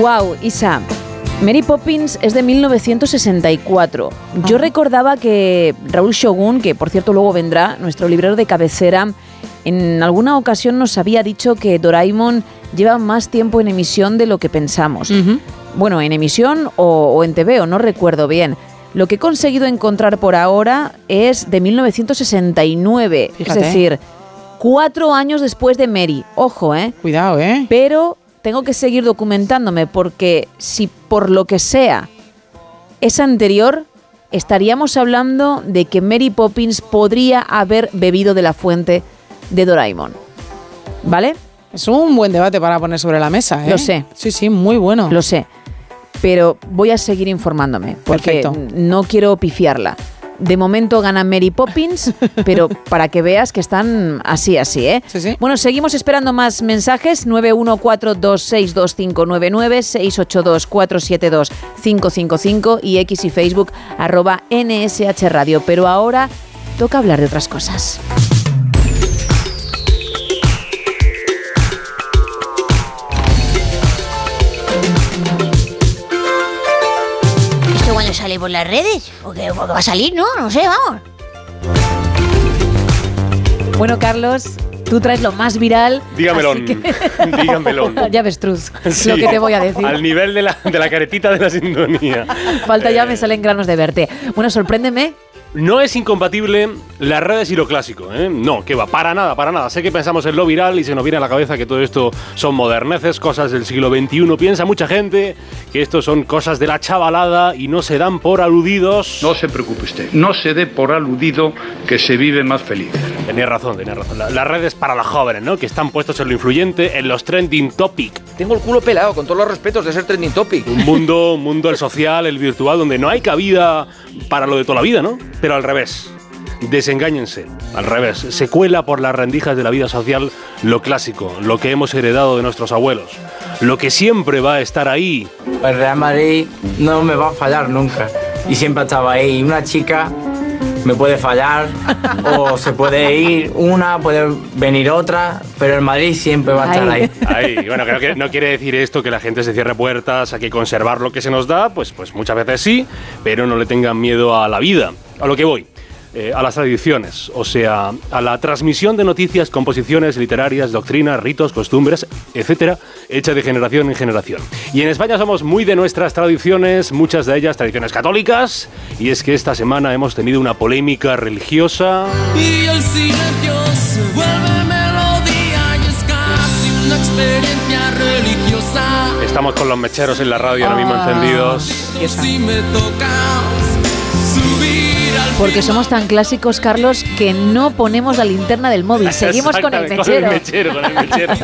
Wow, Isa. Mary Poppins es de 1964. Yo recordaba que Raúl Shogun, que por cierto luego vendrá, nuestro librero de cabecera, en alguna ocasión nos había dicho que Doraemon lleva más tiempo en emisión de lo que pensamos. Bueno, en emisión o, o en TV, o no recuerdo bien. Lo que he conseguido encontrar por ahora es de 1969, Fíjate. es decir, cuatro años después de Mary. Ojo, ¿eh? Cuidado, ¿eh? Pero tengo que seguir documentándome porque si por lo que sea es anterior, estaríamos hablando de que Mary Poppins podría haber bebido de la fuente de Doraemon. ¿Vale? Es un buen debate para poner sobre la mesa, ¿eh? Lo sé. Sí, sí, muy bueno. Lo sé. Pero voy a seguir informándome porque Perfecto. no quiero pifiarla. De momento gana Mary Poppins, pero para que veas que están así, así, ¿eh? Bueno, seguimos esperando más mensajes. 914262599, 682472555 y X y Facebook arroba NSH Radio. Pero ahora toca hablar de otras cosas. ¿Esto cuando sale por las redes? ¿O qué va a salir? No, no sé, vamos. Bueno, Carlos, tú traes lo más viral. Dígamelo. que- Dígamelo. ya ves, Truz, Sí, lo que te voy a decir. Al nivel de la, de la caretita de la sintonía. Falta ya me salen granos de verte. Bueno, sorpréndeme. No es incompatible las redes y lo clásico, ¿eh? No, que va, para nada, para nada. Sé que pensamos en lo viral y se nos viene a la cabeza que todo esto son moderneces, cosas del siglo XXI. Piensa mucha gente que esto son cosas de la chavalada y no se dan por aludidos. No se preocupe usted, no se dé por aludido que se vive más feliz. Tenía razón, tenía razón. La- las redes para los jóvenes, ¿no? Que están puestos en lo influyente, en los trending topic. Tengo el culo pelado, con todos los respetos de ser trending topic. Un mundo, un mundo el social, el virtual, donde no hay cabida para lo de toda la vida, ¿no? Pero al revés. Desengáñense, al revés. Se cuela por las rendijas de la vida social lo clásico, lo que hemos heredado de nuestros abuelos, lo que siempre va a estar ahí. El Real Madrid no me va a fallar nunca. Y siempre estaba ahí. Una chica me puede fallar o se puede ir una, puede venir otra, pero el Madrid siempre va a estar ahí. Ahí, bueno, creo que no quiere decir esto que la gente se cierre puertas, hay que conservar lo que se nos da, pues, pues muchas veces sí, pero no le tengan miedo a la vida. A lo que voy. Eh, a las tradiciones, o sea, a la transmisión de noticias, composiciones literarias, doctrinas, ritos, costumbres, etcétera, hecha de generación en generación. Y en España somos muy de nuestras tradiciones, muchas de ellas tradiciones católicas, y es que esta semana hemos tenido una polémica religiosa. Y el silencio se vuelve melodía y es casi una experiencia religiosa. Estamos con los mecheros en la radio ahora mismo Ah. encendidos. Si me al Porque somos tan clásicos, Carlos, que no ponemos la linterna del móvil. Seguimos con el mechero. Con el mechero, con el mechero.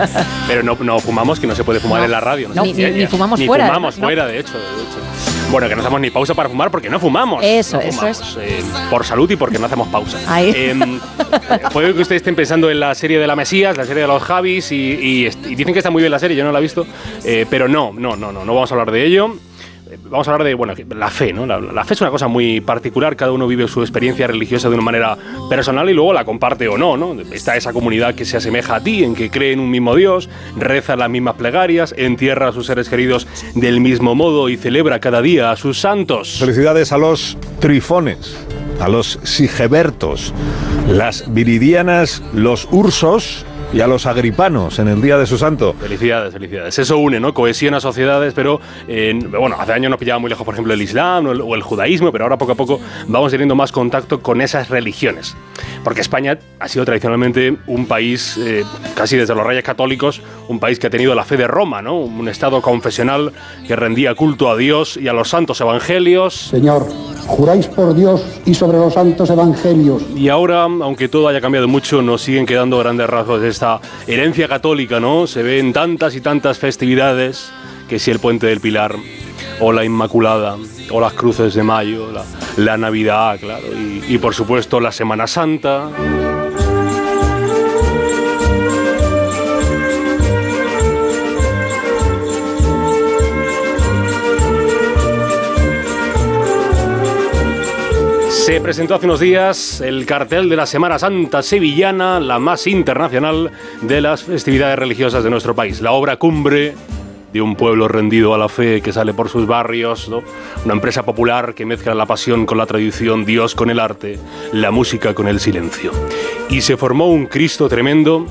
Pero no, no fumamos, que no se puede fumar No. en la radio. No, ni- ni fumamos Ni fuera, fumamos ¿no? fuera, de hecho, de hecho. Bueno, que no hacemos ni pausa para fumar porque no fumamos. Eso, No eso fumamos, eh, por salud y porque no hacemos pausa. Ahí. Eh, puede que ustedes estén pensando en la serie de la Mesías, la serie de los Javis, y, y y dicen que está muy bien la serie, yo no la he visto, eh, pero no, no, no, no, no vamos a hablar de ello. Vamos a hablar de, bueno, la fe, ¿no? La, la fe es una cosa muy particular, cada uno vive su experiencia religiosa de una manera personal y luego la comparte o no, ¿no? Está esa comunidad que se asemeja a ti, en que cree en un mismo Dios, reza las mismas plegarias, entierra a sus seres queridos del mismo modo y celebra cada día a sus santos. Felicidades a los trifones, a los sigebertos, las viridianas, los ursos y a los agripanos en el día de su santo. Felicidades, felicidades. Eso une, ¿no? Cohesiona sociedades, pero eh, bueno, hace años nos pillaba muy lejos, por ejemplo, el Islam o el, o el judaísmo, pero ahora poco a poco vamos teniendo más contacto con esas religiones. Porque España ha sido tradicionalmente un país, eh, casi desde los reyes católicos, un país que ha tenido la fe de Roma, ¿no? Un estado confesional que rendía culto a Dios y a los santos evangelios. Señor, juráis por Dios y sobre los santos evangelios Y ahora, aunque todo haya cambiado mucho, nos siguen quedando grandes rasgos de esta herencia católica, ¿no? Se ven tantas y tantas festividades, que si el Puente del Pilar, o la Inmaculada, o las Cruces de Mayo, la, Navidad, claro, y por supuesto la Semana Santa. Se presentó hace unos días el cartel de la Semana Santa Sevillana, la más internacional de las festividades religiosas de nuestro país. La obra cumbre de un pueblo rendido a la fe que sale por sus barrios, una empresa popular que mezcla la pasión con la tradición, Dios con el arte, la música con el silencio. Y se formó un Cristo tremendo,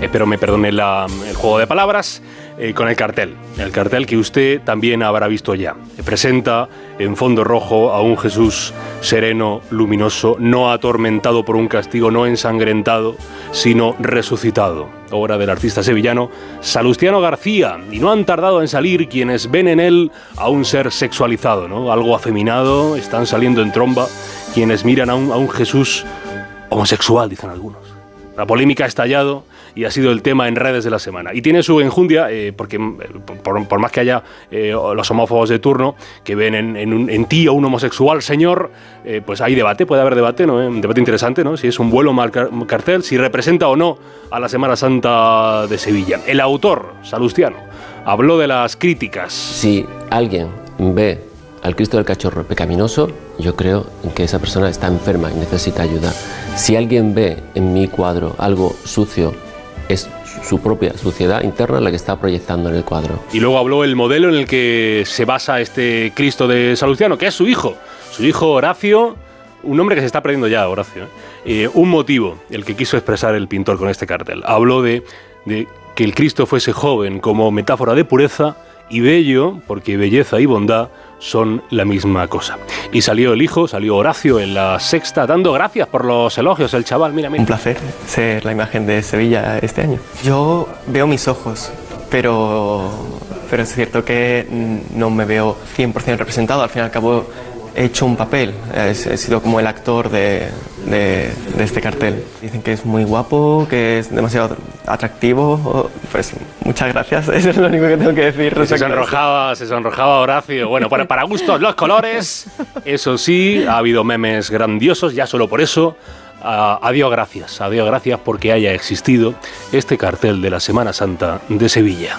espero me perdone el juego de palabras, eh, con el cartel. El cartel que usted también habrá visto ya. Presenta en fondo rojo a un Jesús sereno, luminoso, no atormentado por un castigo, no ensangrentado, sino resucitado. Obra del artista sevillano Salustiano García. Y no han tardado en salir quienes ven en él a un ser sexualizado, ¿no? Algo afeminado, están saliendo en tromba quienes miran a un, a un Jesús homosexual, dicen algunos. La polémica ha estallado y ha sido el tema en redes de la semana. Y tiene su enjundia, eh, porque mm, por, más que haya eh, los homófobos de turno que ven en, ti a un homosexual señor, eh, pues hay debate, puede haber debate, ¿no? Un debate interesante, ¿no? Si es un vuelo mal car- cartel, si representa o no a la Semana Santa de Sevilla. El autor, Salustiano, habló de las críticas. Si alguien ve al Cristo del Cachorro pecaminoso, yo creo que esa persona está enferma y necesita ayuda. Si alguien ve en mi cuadro algo sucio, es su propia suciedad interna la que está proyectando en el cuadro. Y luego habló el modelo en el que se basa este Cristo de Salustiano, que es su hijo. Su hijo Horacio, un hombre que se está perdiendo ya, Horacio. ¿eh? Eh, un motivo, el que quiso expresar el pintor con este cartel. Habló de, de que el Cristo fuese joven como metáfora de pureza y bello, porque belleza y bondad son la misma cosa. Y salió el hijo, salió Horacio en la sexta, dando gracias por los elogios. El chaval, mira, mira. Un placer ser la imagen de Sevilla este año. Yo veo mis ojos, pero, pero es cierto que no me veo 100% representado. Al fin y al cabo he hecho un papel, he, sido como el actor de, de- de este cartel. Dicen que es muy guapo, que es demasiado atractivo. Pues muchas gracias, eso es lo único que tengo que decir. Se sonrojaba, se sonrojaba Horacio. Bueno, para, para gustos los colores. Eso sí, ha habido memes grandiosos, ya solo por eso. ah, adiós gracias, adiós gracias porque haya existido este cartel de la Semana Santa de Sevilla.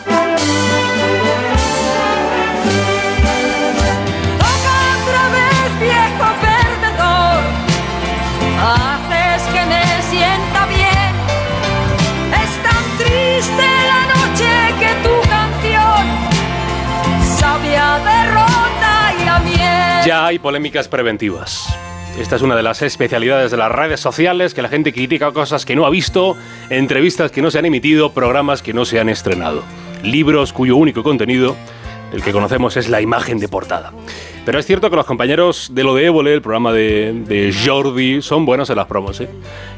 Ya hay polémicas preventivas. Esta es una de las especialidades de las redes sociales, que la gente critica cosas que no ha visto, entrevistas que no se han emitido, programas que no se han estrenado, libros cuyo único contenido, el que conocemos, es la imagen de portada. Pero es cierto que los compañeros de lo de Évole, el programa de, Jordi, son buenos en las promos, ¿eh?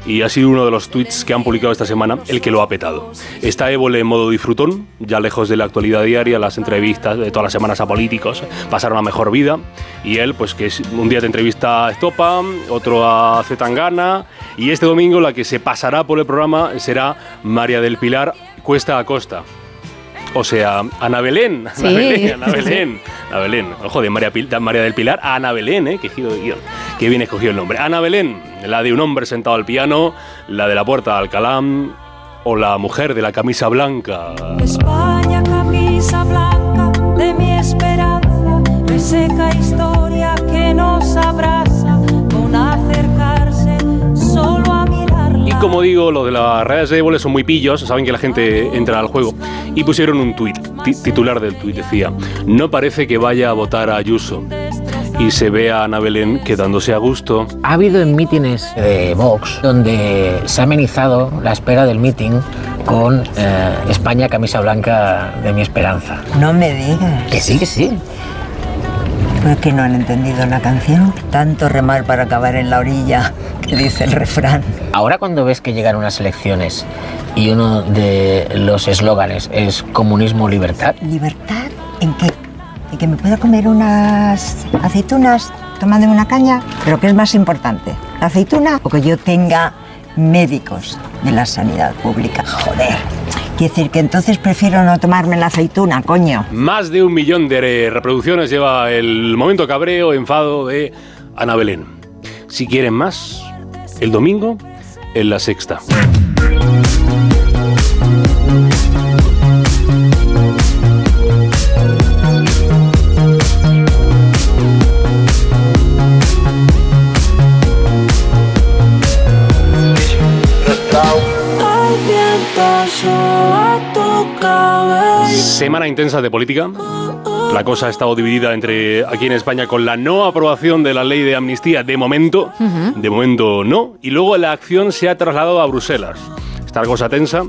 Y ha sido uno de los tweets que han publicado esta semana el que lo ha petado. Está Évole en modo disfrutón, ya lejos de la actualidad diaria, las entrevistas de todas las semanas a políticos, pasar una mejor vida. Y él, pues que un día te entrevista a Estopa, otro a Zetangana, y este domingo la que se pasará por el programa será María del Pilar Cuesta a Costa. O sea, Ana Belén. Ana Sí, Belén, Ana. Belén. Ana Belén. Ojo, de María, Pil- de María del Pilar a Ana Belén, ¿eh? Qué giro de guion. Qué bien escogido el nombre. Ana Belén, la de un hombre sentado al piano, la de la puerta de Alcalá o la mujer de la camisa blanca. España, camisa blanca de mi esperanza, reseca historia que nos abraza Y como digo, lo de las redes de Évole son muy pillos, saben que la gente entra al juego. Y pusieron un tuit, ti- titular del tuit decía, no parece que vaya a votar a Ayuso. Y se ve a Ana Belén quedándose a gusto. Ha habido en mítines de Vox donde se ha amenizado la espera del meeting con eh, España camisa blanca de mi esperanza. No me digas. Que sí, que sí. ¿Por qué no han entendido la canción? Tanto remar para acabar en la orilla, que dice el refrán. Ahora cuando ves que llegan unas elecciones y uno de los eslóganes es comunismo libertad, ¿Libertad? ¿En qué? ¿Y que me pueda comer unas aceitunas tomando una caña. Pero ¿qué es más importante? ¿La aceituna o que yo tenga médicos de la sanidad pública? Joder. Quiere decir que entonces prefiero no tomarme la aceituna, coño. Más de un millón de reproducciones lleva el momento cabreo, enfado de Ana Belén. Si quieren más, el domingo en la sexta. Semana intensa de política. La cosa ha estado dividida entre aquí en España con la no aprobación de la ley de amnistía de momento, de momento no, y luego la acción se ha trasladado a Bruselas. Está cosa tensa.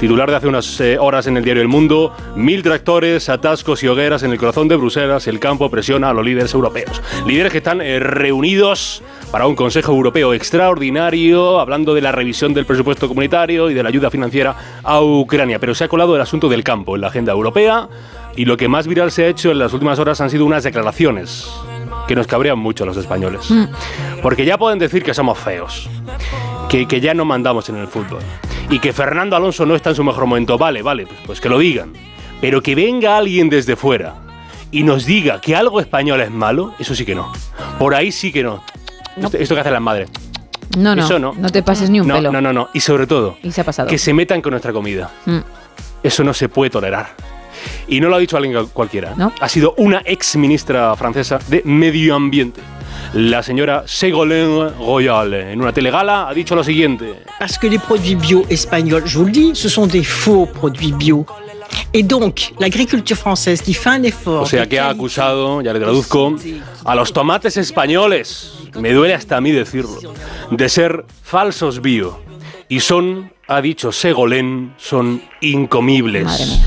Titular de hace unas eh, horas en el diario El Mundo, mil tractores, atascos y hogueras en el corazón de Bruselas, el campo presiona a los líderes europeos. Líderes que están eh, reunidos para un Consejo Europeo extraordinario, hablando de la revisión del presupuesto comunitario y de la ayuda financiera a Ucrania. Pero se ha colado el asunto del campo en la agenda europea y lo que más viral se ha hecho en las últimas horas han sido unas declaraciones que nos cabrean mucho a los españoles. Porque ya pueden decir que somos feos, que, que ya no mandamos en el fútbol y que Fernando Alonso no está en su mejor momento. Vale, vale, pues, pues que lo digan. Pero que venga alguien desde fuera y nos diga que algo español es malo, eso sí que no. Por ahí sí que no. Esto, esto que hacen las madres. No, no, Eso no. no. te pases ni un no, pelo. no, no, no. Y sobre todo, Y se ha pasado. que se metan con nuestra comida. Mm. Eso no se puede tolerar. Y no lo ha dicho alguien cualquiera. Ha sido una ex ministra francesa de Medio Ambiente. La señora Ségolène Royal, en una telegala, ha dicho lo siguiente. Parce que les produits bio espagnols, je vous le dis, ce sont des faux produits bio. Et donc, l'agriculture française qui fait un effort. O sea que ha acusado, ya le traduzco, a los tomates españoles, me duele hasta a mí decirlo, de ser falsos bio. Y son, ha dicho Ségolène, son incomibles.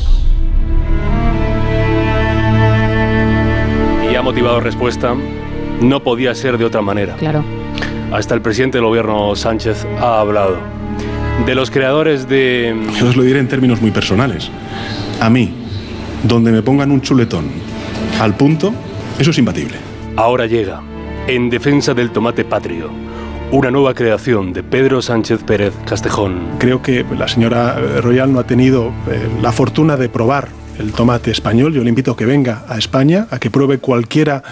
Y ha motivado respuesta, no podía ser de otra manera. Claro. Hasta el presidente del gobierno Sánchez ha hablado. De los creadores de... Yo os lo diré en términos muy personales. A mí, donde me pongan un chuletón al punto, eso es imbatible. Ahora llega, en defensa del tomate patrio, una nueva creación de Pedro Sánchez Pérez Castejón. Creo que la señora Royal no ha tenido eh, la fortuna de probar el tomate español. Yo le invito a que venga a España, a que pruebe cualquiera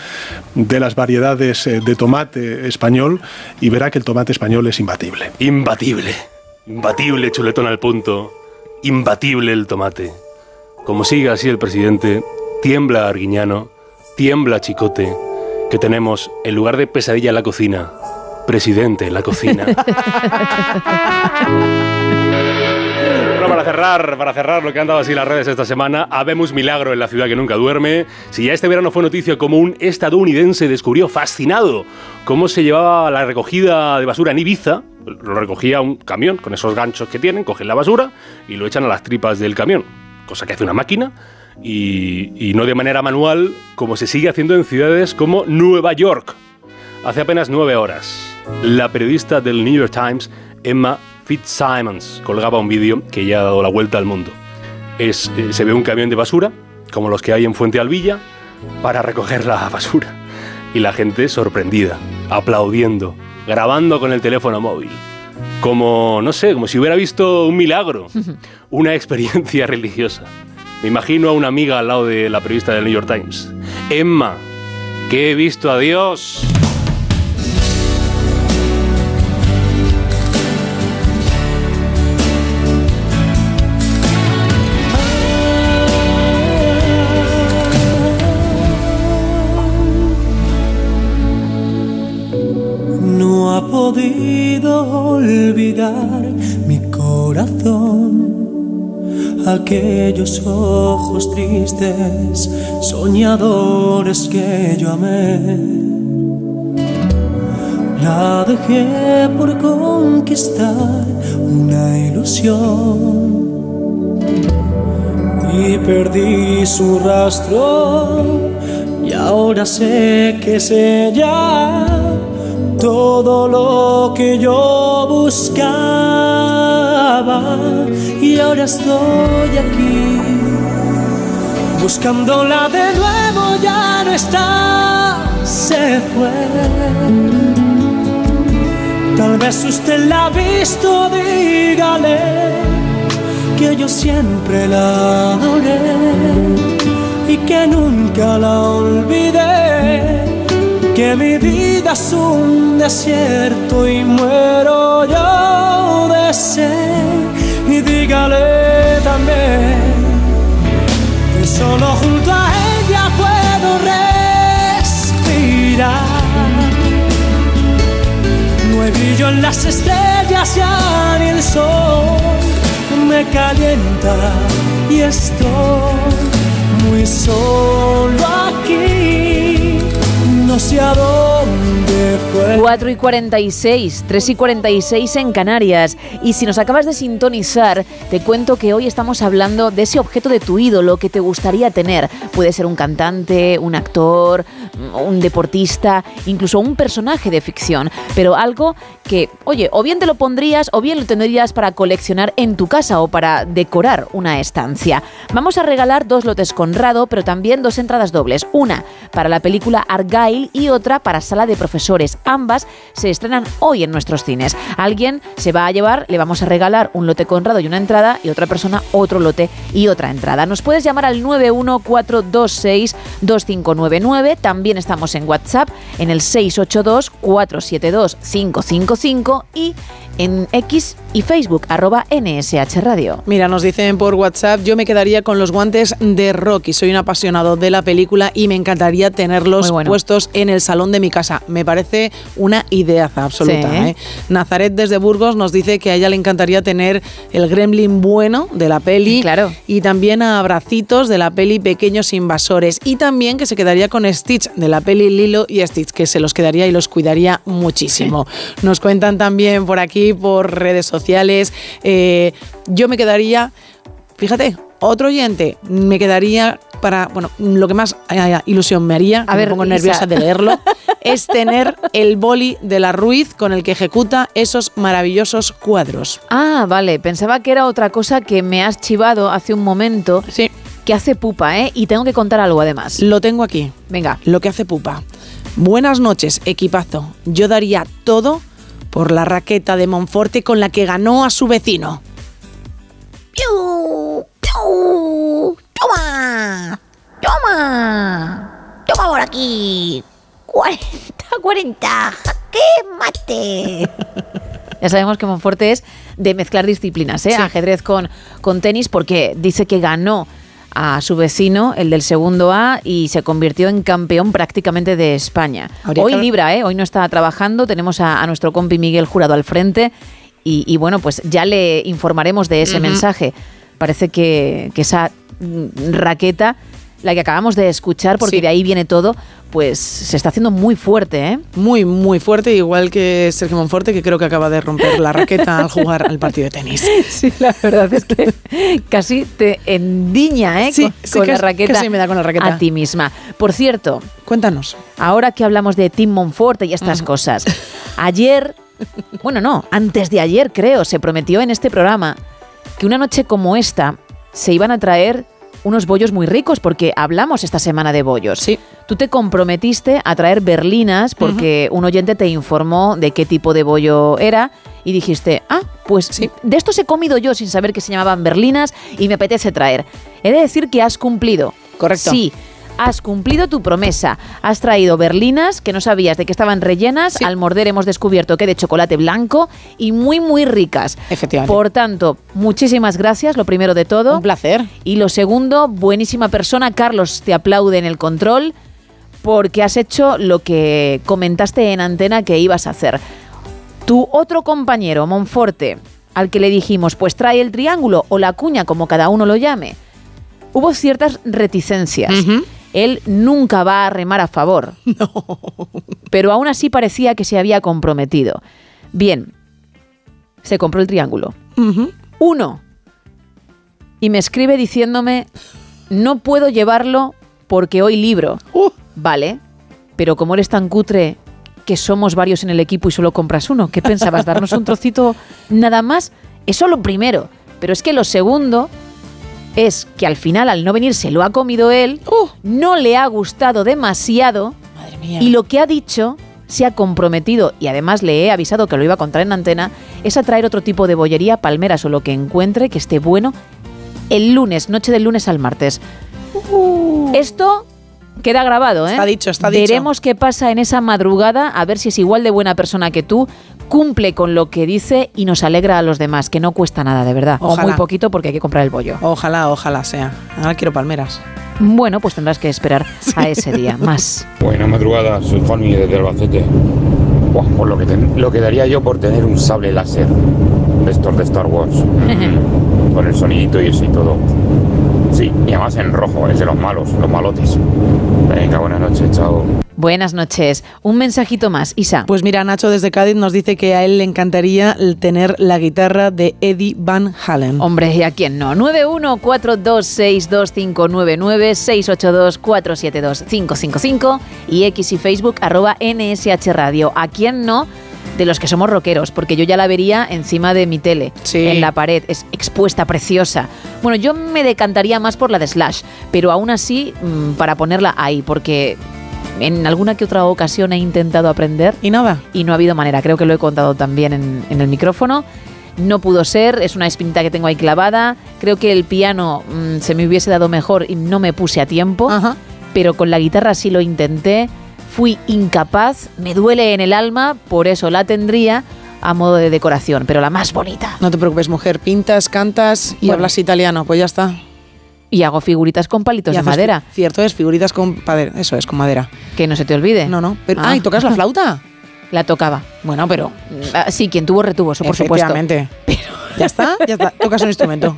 de las variedades eh, de tomate español y verá que el tomate español es imbatible. Imbatible. Imbatible chuletón al punto. Imbatible el tomate. Como siga así el presidente, tiembla Arguiñano, tiembla Chicote, que tenemos, en lugar de pesadilla en la cocina, presidente en la cocina. Para cerrar, para cerrar lo que han dado así las redes esta semana, habemos milagro en la ciudad que nunca duerme. Si ya este verano fue noticia como un estadounidense descubrió fascinado cómo se llevaba la recogida de basura en Ibiza, lo recogía un camión con esos ganchos que tienen, cogen la basura y lo echan a las tripas del camión, cosa que hace una máquina y no de manera manual como se sigue haciendo en ciudades como Nueva York. Hace apenas nueve horas, la periodista del New York Times, Emma Fitzsimons, colgaba un vídeo que ya ha dado la vuelta al mundo. Es, eh, se ve un camión de basura, como los que hay en Fuente Alvilla, para recoger la basura. Y la gente sorprendida, aplaudiendo, grabando con el teléfono móvil. Como, no sé, como si hubiera visto un milagro, una experiencia religiosa. Me imagino a una amiga al lado de la periodista del New York Times. Emma, que he visto a Dios. Mi corazón. Aquellos ojos tristes, soñadores que yo amé. La dejé por conquistar una ilusión. Y perdí su rastro. Y ahora sé que es ella todo lo que yo buscaba y ahora estoy aquí buscándola de nuevo ya no estás se fue. Tal vez usted la ha visto, dígale que yo siempre la adoré y que nunca la olvidé. Que mi vida es un desierto y muero yo de sed. Y dígale también que solo junto a ella puedo respirar. No hay brillo en las estrellas ya ni el sol me calienta y estoy muy solo aquí. No sé a dónde fue. 4 y 46, 3 y 46 en Canarias. Y si nos acabas de sintonizar, te cuento que hoy estamos hablando de ese objeto de tu ídolo que te gustaría tener. Puede ser un cantante, un actor, un deportista, incluso un personaje de ficción. Pero algo que, oye, o bien te lo pondrías o bien lo tendrías para coleccionar en tu casa o para decorar una estancia. Vamos a regalar dos lotes Conrado, pero también dos entradas dobles. Una para la película Argyle y otra para Sala de Profesores. Ambas se estrenan hoy en nuestros cines. Alguien se va a llevar, le vamos a regalar un lote Conrado y una entrada y otra persona otro lote y otra entrada. Nos puedes llamar al 914262599. También estamos en WhatsApp en el 682472555 y en X y Facebook arroba NSH Radio. Mira, nos dicen por WhatsApp, yo me quedaría con los guantes de Rocky. Soy un apasionado de la película y me encantaría tenerlos bueno. puestos en el salón de mi casa. Me parece una ideaza absoluta. Sí. ¿eh? Nazaret desde Burgos nos dice que a ella le encantaría tener el gremlin bueno de la peli. Claro. Y también a abracitos de la peli Pequeños Invasores. Y también que se quedaría con Stitch de la peli Lilo y Stitch, que se los quedaría y los cuidaría muchísimo. Nos cuentan también por aquí, por redes sociales. eh, yo me quedaría, fíjate, otro oyente, me quedaría para, bueno, lo que más eh, ilusión me haría, A me ver, pongo Isa. nerviosa de leerlo, es tener el boli de la Ruiz con el que ejecuta esos maravillosos cuadros. Ah, vale. Pensaba que era otra cosa que me has chivado hace un momento. Sí. Que hace pupa, ¿eh? Y tengo que contar algo además. Lo tengo aquí. Venga. Lo que hace pupa. Buenas noches, equipazo. Yo daría todo por la raqueta de Monforte con la que ganó a su vecino. ¡Piu! ¡Toma! ¡Toma! ¡Toma por aquí! ¡40, 40! ¡Qué mate! Ya sabemos que Monforte es de mezclar disciplinas, ¿eh? Ajedrez con, con tenis, porque dice que ganó a su vecino, el del segundo A, y se convirtió en campeón prácticamente de España. Habría Hoy que- libra, ¿eh? Hoy no está trabajando, tenemos a, a nuestro compi Miguel Jurado al frente y, y bueno, pues ya le informaremos de ese mensaje. Parece que, que esa mm, raqueta, la que acabamos de escuchar, porque Sí. de ahí viene todo, pues se está haciendo muy fuerte, ¿eh? Muy, muy fuerte, igual que Sergio Monforte, que creo que acaba de romper la raqueta al jugar al partido de tenis. Sí, la verdad es que casi te endiña ¿eh? Sí, con, sí, con la raqueta casi me da con la raqueta. a ti misma. Por cierto, Cuéntanos. ahora que hablamos de Tim Monforte y estas cosas, ayer, bueno, no, antes de ayer creo, se prometió en este programa que una noche como esta se iban a traer unos bollos muy ricos porque hablamos esta semana de bollos. Sí. Tú te comprometiste a traer berlinas porque un oyente te informó de qué tipo de bollo era y dijiste, ah, pues de estos he comido yo sin saber que se llamaban berlinas y me apetece traer. He de decir que has cumplido. Correcto. Sí. Has cumplido tu promesa. Has traído berlinas que no sabías de qué estaban rellenas. Al morder hemos descubierto que de chocolate blanco y muy, muy ricas. Efectivamente. Por tanto, muchísimas gracias, lo primero de todo. Un placer. Y lo segundo, buenísima persona. Carlos te aplaude en el control porque has hecho lo que comentaste en antena que ibas a hacer. Tu otro compañero, Monforte, al que le dijimos, pues trae el triángulo o la cuña, como cada uno lo llame, hubo ciertas reticencias. Él nunca va a remar a favor. Pero aún así parecía que se había comprometido. Bien, se compró el triángulo. Uno. Y me escribe diciéndome, no puedo llevarlo porque hoy libro. Vale, pero como eres tan cutre que somos varios en el equipo y solo compras uno, ¿qué pensabas? ¿Darnos un trocito nada más? Eso lo primero. Pero es que lo segundo es que al final, al no venir, se lo ha comido él, no le ha gustado demasiado mía. Y lo que ha dicho, se ha comprometido, y además le he avisado que lo iba a contar en antena, es a traer otro tipo de bollería, palmeras o lo que encuentre que esté bueno el lunes, noche del lunes al martes. Esto queda grabado, ¿eh? Está dicho, está dicho. Veremos qué pasa en esa madrugada, a ver si es igual de buena persona que tú, cumple con lo que dice y nos alegra a los demás, que no cuesta nada, de verdad. O Ojalá. muy poquito porque hay que comprar el bollo. Ojalá, ojalá sea. Ahora quiero palmeras. Bueno, pues tendrás que esperar a ese día. Más. Buena madrugada, soy Juanmi desde Albacete. Buah, por lo que, ten- lo que daría yo por tener un sable láser de estos de Star Wars. Mm, Con el sonidito y eso y todo. Sí, y además en rojo, es de los malos, los malotes. Venga, buenas noches, chao. Buenas noches. Un mensajito más, Isa. Pues mira, Nacho desde Cádiz nos dice que a él le encantaría tener la guitarra de Eddie Van Halen. Hombre, ¿y a quién no? 914262599, y X y Facebook arroba NSH Radio. ¿A quién no? De los que somos rockeros, porque yo ya la vería encima de mi tele, en la pared, es expuesta, preciosa. Bueno, yo me decantaría más por la de Slash, pero aún así, mm, para ponerla ahí, porque en alguna que otra ocasión he intentado aprender. ¿Y nada? Y no ha habido manera, creo que lo he contado también en, en el micrófono. No pudo ser, es una espinita que tengo ahí clavada. Creo que el piano mm, se me hubiese dado mejor y no me puse a tiempo. Pero con la guitarra sí lo intenté. Fui incapaz, me duele en el alma, por eso la tendría a modo de decoración, pero la más bonita. No te preocupes, mujer. Pintas, cantas y Bueno. hablas italiano. Pues ya está. Y hago figuritas con palitos Y de madera. Cierto es, figuritas con madera. Eso es, con madera. Que no se te olvide. No, no. Pero, Ah. ah, ¿y tocas la flauta? La tocaba. Bueno, pero... Ah, Sí, quien tuvo retuvo, eso por supuesto. Efectivamente. Ya está, ya está. Tocas un instrumento.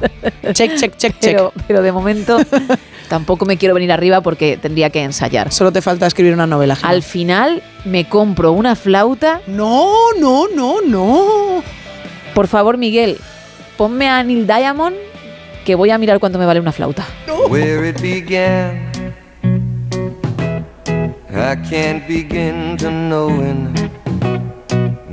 Check, check, check, check. Pero, pero de momento tampoco me quiero venir arriba porque tendría que ensayar. Solo te falta escribir una novela. Gemma. Al final me compro una flauta. No, no, no, no. Por favor, Miguel, ponme a Neil Diamond que voy a mirar cuánto me vale una flauta. where it began. I can't begin to knowing,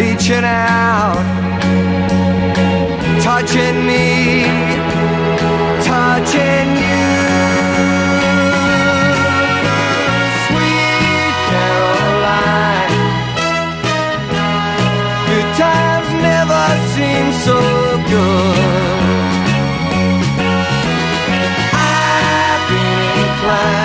reaching out, touching me, touching you. Sweet Caroline, good times never seem so good. I've been inclined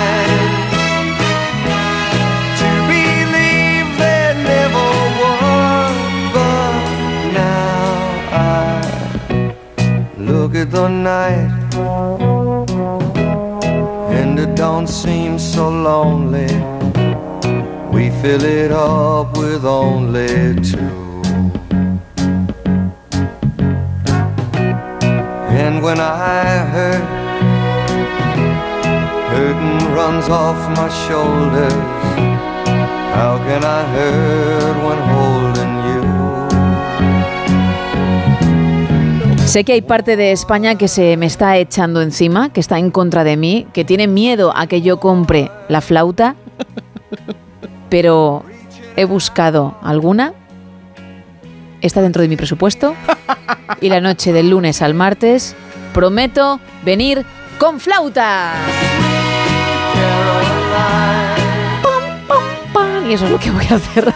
look at the night and it don't seem so lonely. We fill it up with only two. And when I hurt, hurting runs off my shoulders. How can I hurt when holding Sé que hay parte de España que se me está echando encima, que está en contra de mí, que tiene miedo a que yo compre la flauta, pero he buscado alguna. Está dentro de mi presupuesto. Y la noche del lunes al martes prometo venir con flauta. Y eso es lo que voy a hacer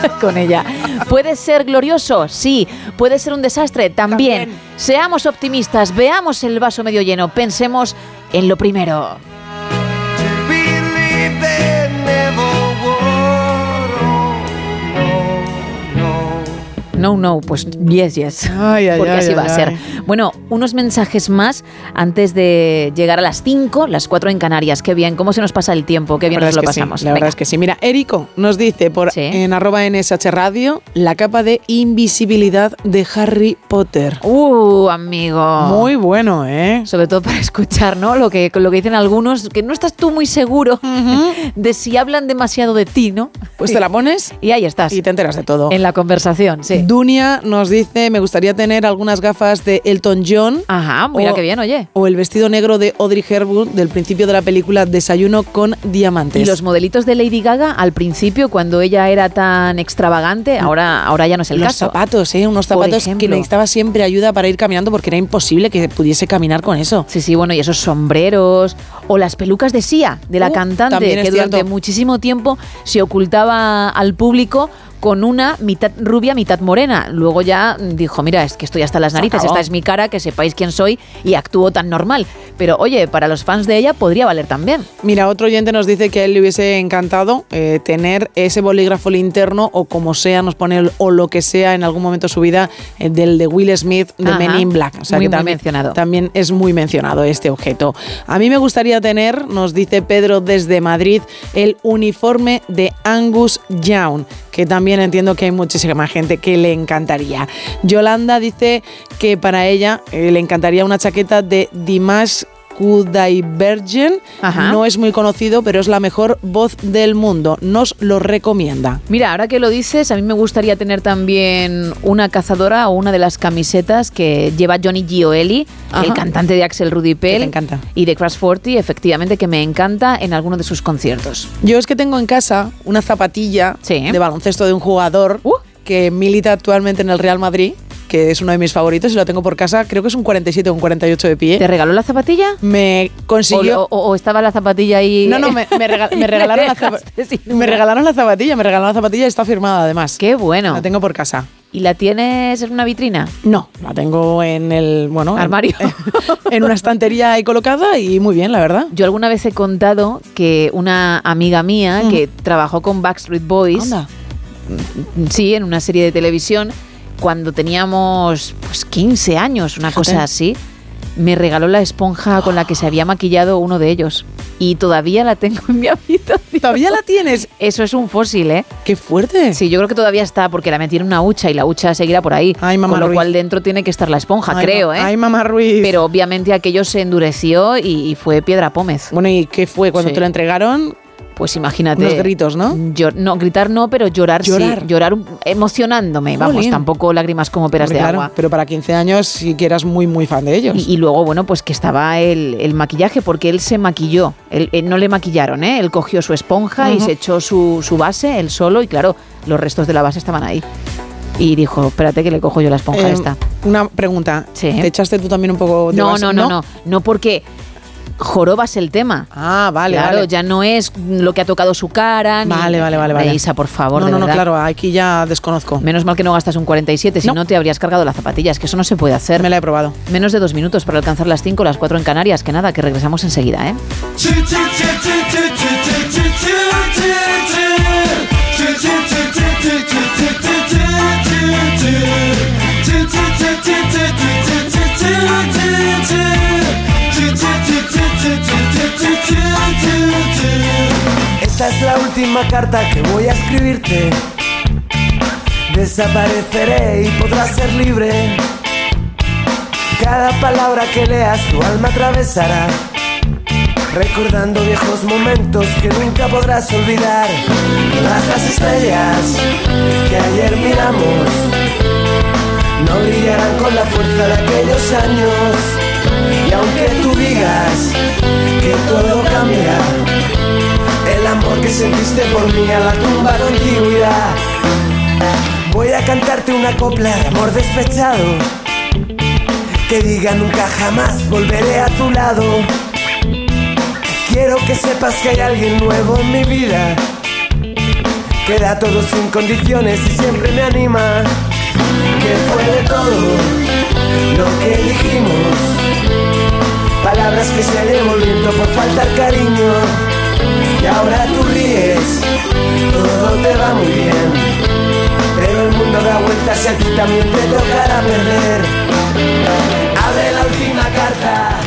con ella. ¿Puede ser glorioso? Sí. ¿Puede ser un desastre? También. Seamos optimistas, veamos el vaso medio lleno, pensemos en lo primero. No, no. Pues yes, yes. Ay, ay, porque ay, así va a ser. Bueno, unos mensajes más antes de llegar a las 5, las 4 en Canarias. Qué bien, cómo se nos pasa el tiempo, qué bien nos lo sí, pasamos. la verdad es que sí. Mira, Érico nos dice por en arroba NSH Radio la capa de invisibilidad de Harry Potter. Uh, amigo. Muy bueno, ¿eh? Sobre todo para escuchar, ¿no? Lo que, lo que dicen algunos, que no estás tú muy seguro de si hablan demasiado de ti, ¿no? Pues te la pones y ahí estás. Y te enteras de todo. En la conversación, sí. Dunia nos dice, me gustaría tener algunas gafas de Elton John. Ajá, mira qué bien, oye. O el vestido negro de Audrey Hepburn del principio de la película Desayuno con diamantes. Y los modelitos de Lady Gaga al principio, cuando ella era tan extravagante, ahora, ahora ya no es el los caso. zapatos, ¿eh? Unos zapatos que necesitaba siempre ayuda para ir caminando porque era imposible que pudiese caminar con eso. Sí, sí, bueno, y esos sombreros o las pelucas de Sia, de la Uh, cantante, que durante cierto. muchísimo tiempo se ocultaba al público con una mitad rubia, mitad morena. Luego ya dijo, mira, es que estoy hasta las narices, esta es mi cara, que sepáis quién soy y actúo tan normal. Pero oye, para los fans de ella podría valer también. Mira, otro oyente nos dice que a él le hubiese encantado eh, tener ese bolígrafo linterno o como sea, nos pone el- o lo que sea en algún momento de su vida eh, del de Will Smith de Ajá. Men in Black. O sea, Muy, que muy también, mencionado. también es muy mencionado este objeto. A mí me gustaría tener, nos dice Pedro desde Madrid, el uniforme de Angus Young, que también entiendo que hay muchísima gente que le encantaría. Yolanda dice que para ella eh, le encantaría una chaqueta de Dimash Kudaibergen. No es muy conocido, pero es la mejor voz del mundo. Nos lo recomienda. Mira, ahora que lo dices, a mí me gustaría tener también una cazadora o una de las camisetas que lleva Johnny Gioeli, Ajá. el cantante de Axel Rudy Pell encanta. y de Crash 40, efectivamente, que me encanta en alguno de sus conciertos. Yo es que tengo en casa una zapatilla de baloncesto de un jugador Uh. que milita actualmente en el Real Madrid, que es uno de mis favoritos y lo tengo por casa. Creo que es un 47 o un 48 de pie. ¿Te regaló la zapatilla? Me consiguió. O, o- o estaba la zapatilla ahí. No, no, me, me me regalaron la zapatilla. Me regalaron la zapatilla, me regalaron la zapatilla y está firmada además. Qué bueno. La tengo por casa. ¿Y la tienes en una vitrina? No, la tengo en el bueno en- Armario. en una estantería ahí colocada y muy bien, la verdad. Yo alguna vez he contado que una amiga mía que trabajó con Backstreet Boys, Mm. Anda. mm, sí, en una serie de televisión, cuando teníamos pues 15 años, una Fíjate. cosa así, me regaló la esponja con la que se había maquillado uno de ellos. Y todavía la tengo en mi habitación. ¿Todavía la tienes? Eso es un fósil, ¿eh? ¡Qué fuerte! Sí, yo creo que todavía está porque la metí en una hucha y la hucha seguirá por ahí. Ay, mamá con lo Ruiz. cual dentro tiene que estar la esponja, Ay, creo, ¿eh? Ay, mamá Ruiz. Pero obviamente aquello se endureció y, y fue piedra pómez. Bueno, ¿y qué fue? Cuando Sí. te lo entregaron, Pues imagínate. unos gritos, ¿no? No, gritar no, pero llorar, Llorar. sí. Llorar emocionándome, vamos, tampoco lágrimas como peras Hombre, de claro, agua. pero para 15 años sí que eras muy, muy fan de ellos. Y, y luego, bueno, pues que estaba el, el maquillaje, porque él se maquilló. Él, él no le maquillaron, ¿eh? Él cogió su esponja y se echó su, su base, él solo, y claro, los restos de la base estaban ahí. Y dijo, espérate que le cojo yo la esponja Eh, esta. Una pregunta. Sí. ¿Te echaste tú también un poco de No, base? no, no, no, no, porque jorobas el tema. Ah, vale, claro, vale. ya no es lo que ha tocado su cara. ni- Vale, vale, vale, vale. Isa, por favor, No, de no, no, verdad. claro, aquí ya desconozco. Menos mal que no gastas un 47, si no. te habrías cargado las zapatillas, que eso no se puede hacer. Me la he probado. Menos de dos minutos para alcanzar las 5, las 4 en Canarias, que nada, que regresamos enseguida, ¿eh? Esta es la última carta que voy a escribirte. Desapareceré y podrás ser libre. Cada palabra que leas tu alma atravesará. Recordando viejos momentos que nunca podrás olvidar. Las estrellas que ayer miramos no brillarán con la fuerza de aquellos años. Y aunque tú digas que todo cambia, el amor que sentiste por mí a la tumba contigo irá. Voy a cantarte una copla de amor despechado. Que diga nunca jamás volveré a tu lado. Quiero que sepas que hay alguien nuevo en mi vida. Que da todo sin condiciones y siempre me anima. Que fue de todo lo que dijimos. Palabras que se viento por faltar cariño. Y ahora tú ríes, todo te va muy bien. Pero el mundo da vueltas y aquí también te tocará perder. Abre la última carta.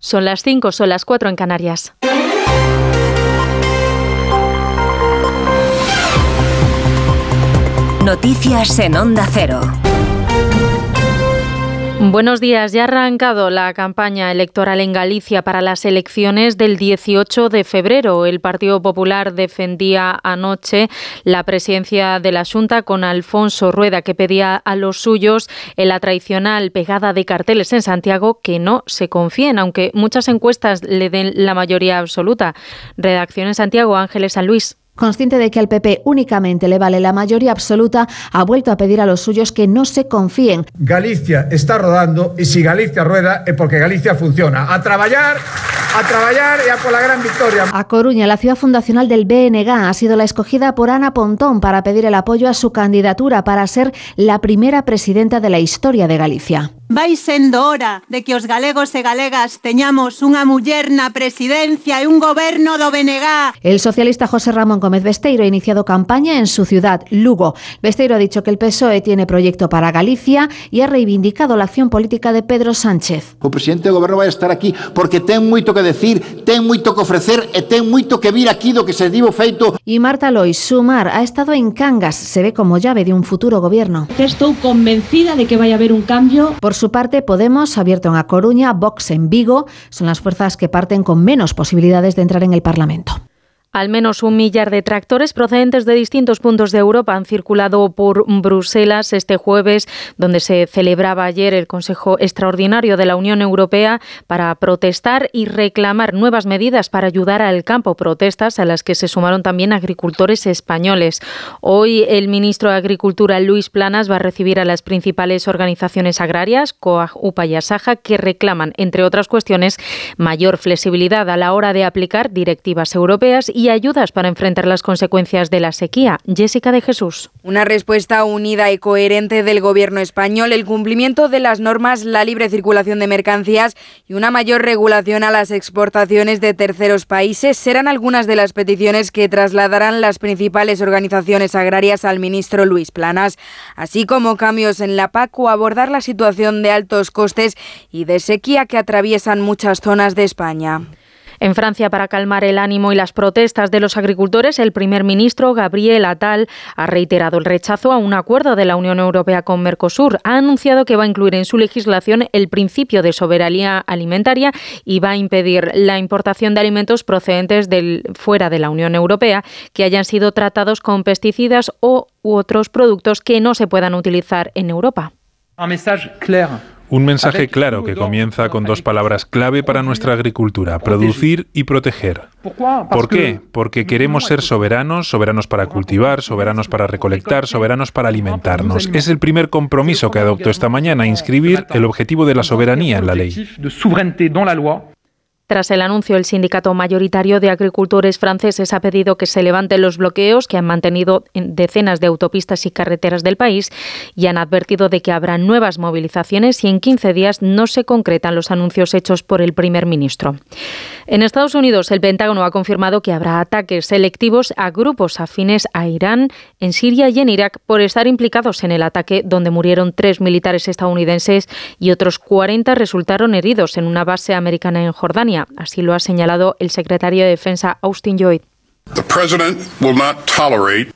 Son las 5, son las 4 en Canarias. Noticias en Onda Cero. Buenos días. Ya ha arrancado la campaña electoral en Galicia para las elecciones del 18 de febrero. El Partido Popular defendía anoche la presidencia de la Junta con Alfonso Rueda, que pedía a los suyos en la tradicional pegada de carteles en Santiago que no se confíen, aunque muchas encuestas le den la mayoría absoluta. Redacción en Santiago, Ángeles San Luis. Consciente de que al PP únicamente le vale la mayoría absoluta, ha vuelto a pedir a los suyos que no se confíen. Galicia está rodando y si Galicia rueda es porque Galicia funciona. A trabajar, a trabajar y a por la gran victoria. A Coruña, la ciudad fundacional del BNG ha sido la escogida por Ana Pontón para pedir el apoyo a su candidatura para ser la primera presidenta de la historia de Galicia. Vai sendo hora de que os galegos e galegas teñamos unha muller na presidencia e un goberno do BNG. El socialista José Ramón Gómez Besteiro ha iniciado campaña en su ciudad, Lugo. Besteiro ha dicho que el PSOE tiene proyecto para Galicia y ha reivindicado la acción política de Pedro Sánchez. O presidente do goberno vai estar aquí porque ten moito que decir, ten moito que ofrecer e ten moito que vir aquí do que se divo feito. Y Marta Lois, Sumar, ha estado en Cangas, se ve como llave de un futuro gobierno. Estou convencida de que vai haber un cambio. Por su parte, Podemos, abierto en A Coruña, Vox en Vigo, son las fuerzas que parten con menos posibilidades de entrar en el Parlamento. Al menos un millar de tractores procedentes de distintos puntos de Europa han circulado por Bruselas este jueves, donde se celebraba ayer el Consejo Extraordinario de la Unión Europea para protestar y reclamar nuevas medidas para ayudar al campo. Protestas a las que se sumaron también agricultores españoles. Hoy el ministro de Agricultura, Luis Planas, va a recibir a las principales organizaciones agrarias, COAG, UPA y ASAJA, que reclaman, entre otras cuestiones, mayor flexibilidad a la hora de aplicar directivas europeas y ayudas para enfrentar las consecuencias de la sequía. Jessica de Jesús. Una respuesta unida y coherente del Gobierno español, el cumplimiento de las normas, la libre circulación de mercancías y una mayor regulación a las exportaciones de terceros países serán algunas de las peticiones que trasladarán las principales organizaciones agrarias al ministro Luis Planas, así como cambios en la PAC o abordar la situación de altos costes y de sequía que atraviesan muchas zonas de España. En Francia, para calmar el ánimo y las protestas de los agricultores, el primer ministro Gabriel Attal ha reiterado el rechazo a un acuerdo de la Unión Europea con Mercosur. Ha anunciado que va a incluir en su legislación el principio de soberanía alimentaria y va a impedir la importación de alimentos procedentes fuera de la Unión Europea que hayan sido tratados con pesticidas o u otros productos que no se puedan utilizar en Europa. Un mensaje claro. Un mensaje claro que comienza con dos palabras clave para nuestra agricultura, producir y proteger. ¿Por qué? Porque queremos ser soberanos, soberanos para cultivar, soberanos para recolectar, soberanos para alimentarnos. Es el primer compromiso que adoptó esta mañana, inscribir el objetivo de la soberanía en la ley. Tras el anuncio, el sindicato mayoritario de agricultores franceses ha pedido que se levanten los bloqueos que han mantenido en decenas de autopistas y carreteras del país y han advertido de que habrá nuevas movilizaciones si en 15 días no se concretan los anuncios hechos por el primer ministro. En Estados Unidos, el Pentágono ha confirmado que habrá ataques selectivos a grupos afines a Irán, en Siria y en Irak por estar implicados en el ataque donde murieron tres militares estadounidenses y otros 40 resultaron heridos en una base americana en Jordania. Así lo ha señalado el secretario de Defensa Austin Lloyd.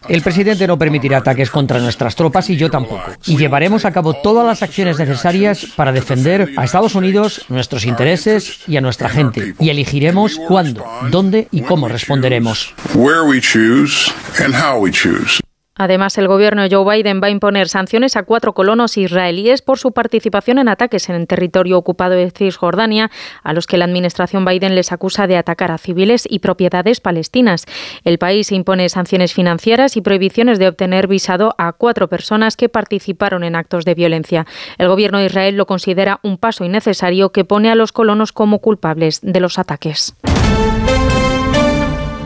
El presidente no permitirá ataques contra nuestras tropas y yo tampoco. Y llevaremos a cabo todas las acciones necesarias para defender a Estados Unidos, nuestros intereses y a nuestra gente. Y elegiremos cuándo, dónde y cómo responderemos. Además, el gobierno de Joe Biden va a imponer sanciones a cuatro colonos israelíes por su participación en ataques en el territorio ocupado de Cisjordania, a los que la administración Biden les acusa de atacar a civiles y propiedades palestinas. El país impone sanciones financieras y prohibiciones de obtener visado a cuatro personas que participaron en actos de violencia. El gobierno de Israel lo considera un paso innecesario que pone a los colonos como culpables de los ataques.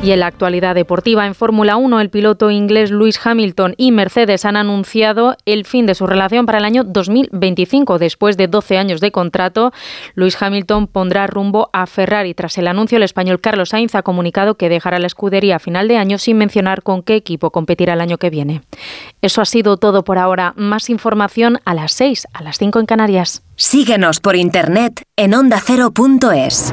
Y en la actualidad deportiva, en Fórmula 1, el piloto inglés Lewis Hamilton y Mercedes han anunciado el fin de su relación para el año 2025. Después de 12 años de contrato, Lewis Hamilton pondrá rumbo a Ferrari. Tras el anuncio, el español Carlos Sainz ha comunicado que dejará la escudería a final de año sin mencionar con qué equipo competirá el año que viene. Eso ha sido todo por ahora. Más información a las 6, a las 5 en Canarias. Síguenos por internet en ondacero.es.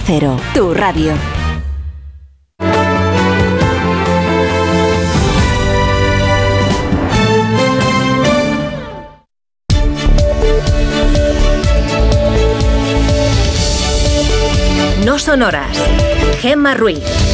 Cero, tu radio. No son horas. Gemma Ruiz.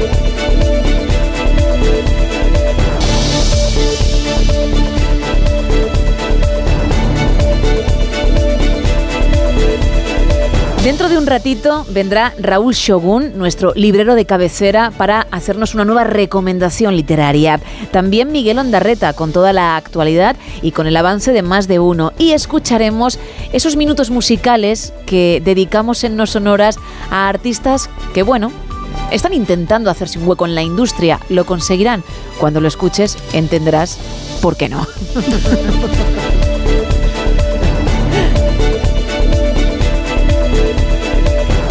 Dentro de un ratito vendrá Raúl Shogun, nuestro librero de cabecera, para hacernos una nueva recomendación literaria. También Miguel Ondarreta con toda la actualidad y con el avance de más de uno. Y escucharemos esos minutos musicales que dedicamos en No Sonoras a artistas que, bueno, están intentando hacerse un hueco en la industria. Lo conseguirán. Cuando lo escuches entenderás por qué no.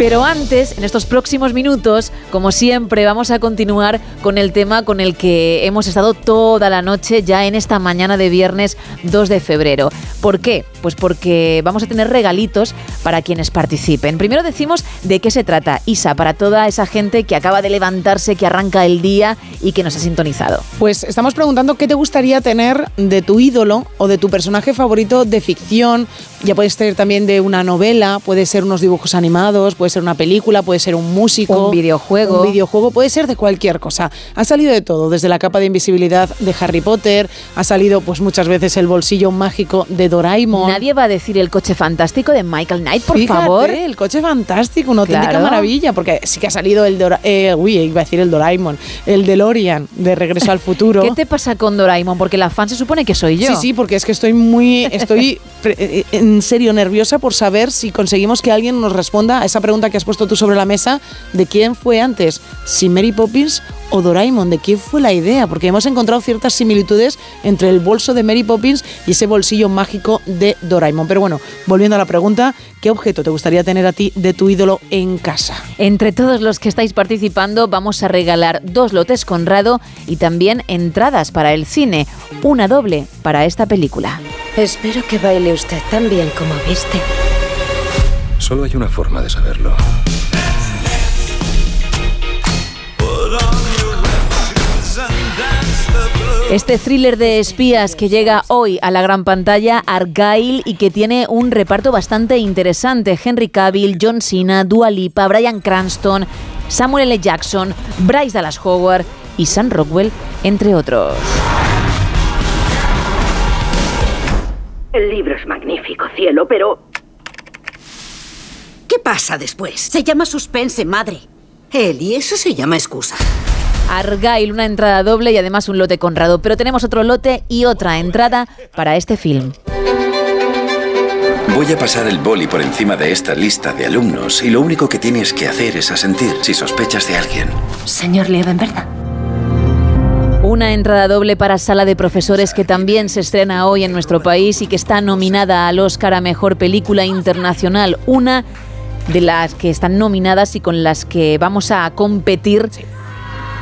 Pero antes, en estos próximos minutos, como siempre, vamos a continuar con el tema con el que hemos estado toda la noche ya en esta mañana de viernes 2 de febrero. ¿Por qué? Pues porque vamos a tener regalitos para quienes participen. Primero decimos de qué se trata, Isa, para toda esa gente que acaba de levantarse, que arranca el día y que nos ha sintonizado. Pues estamos preguntando qué te gustaría tener de tu ídolo o de tu personaje favorito de ficción. Ya puede ser también de una novela, puede ser unos dibujos animados, puede ser una película, puede ser un músico. Un videojuego. Un videojuego, puede ser de cualquier cosa. Ha salido de todo, desde la capa de invisibilidad de Harry Potter, ha salido pues muchas veces el bolsillo mágico de Doraemon. Nadie va a decir el coche fantástico de Michael Knight, por Fíjate, favor. el coche fantástico, una auténtica Claro. maravilla, porque sí que ha salido el Dora eh, uy, iba a decir el Doraemon, el DeLorean de Regreso al Futuro. ¿Qué te pasa con Doraemon? Porque la fan se supone que soy yo. Sí, sí, porque es que estoy muy, estoy pre- eh, en serio nerviosa por saber si conseguimos que alguien nos responda a esa pregunta que has puesto tú sobre la mesa de quién fue antes, si Mary Poppins o Doraemon, de quién fue la idea, porque hemos encontrado ciertas similitudes entre el bolso de Mary Poppins y ese bolsillo mágico de Doraemon. Pero bueno, volviendo a la pregunta, ¿qué objeto te gustaría tener a ti de tu ídolo en casa? Entre todos los que estáis participando vamos a regalar dos lotes Conrado y también entradas para el cine, una doble para esta película. Espero que baile usted tan bien como viste. Solo hay una forma de saberlo. Este thriller de espías que llega hoy a la gran pantalla, Argyle, y que tiene un reparto bastante interesante. Henry Cavill, John Cena, Dua Lipa, Bryan Cranston, Samuel L. Jackson, Bryce Dallas Howard y Sam Rockwell, entre otros. El libro es magnífico, cielo, pero... ¿Qué pasa después? Se llama suspense, madre. Y eso se llama excusa. Argyle, una entrada doble y además un lote Conrado. Pero tenemos otro lote y otra entrada para este film. Voy a pasar el boli por encima de esta lista de alumnos y lo único que tienes que hacer es asentir si sospechas de alguien. Señor Liebenberg. Una entrada doble para Sala de Profesores que también se estrena hoy en nuestro país y que está nominada al Oscar a Mejor Película Internacional. Una de las que están nominadas y con las que vamos a competir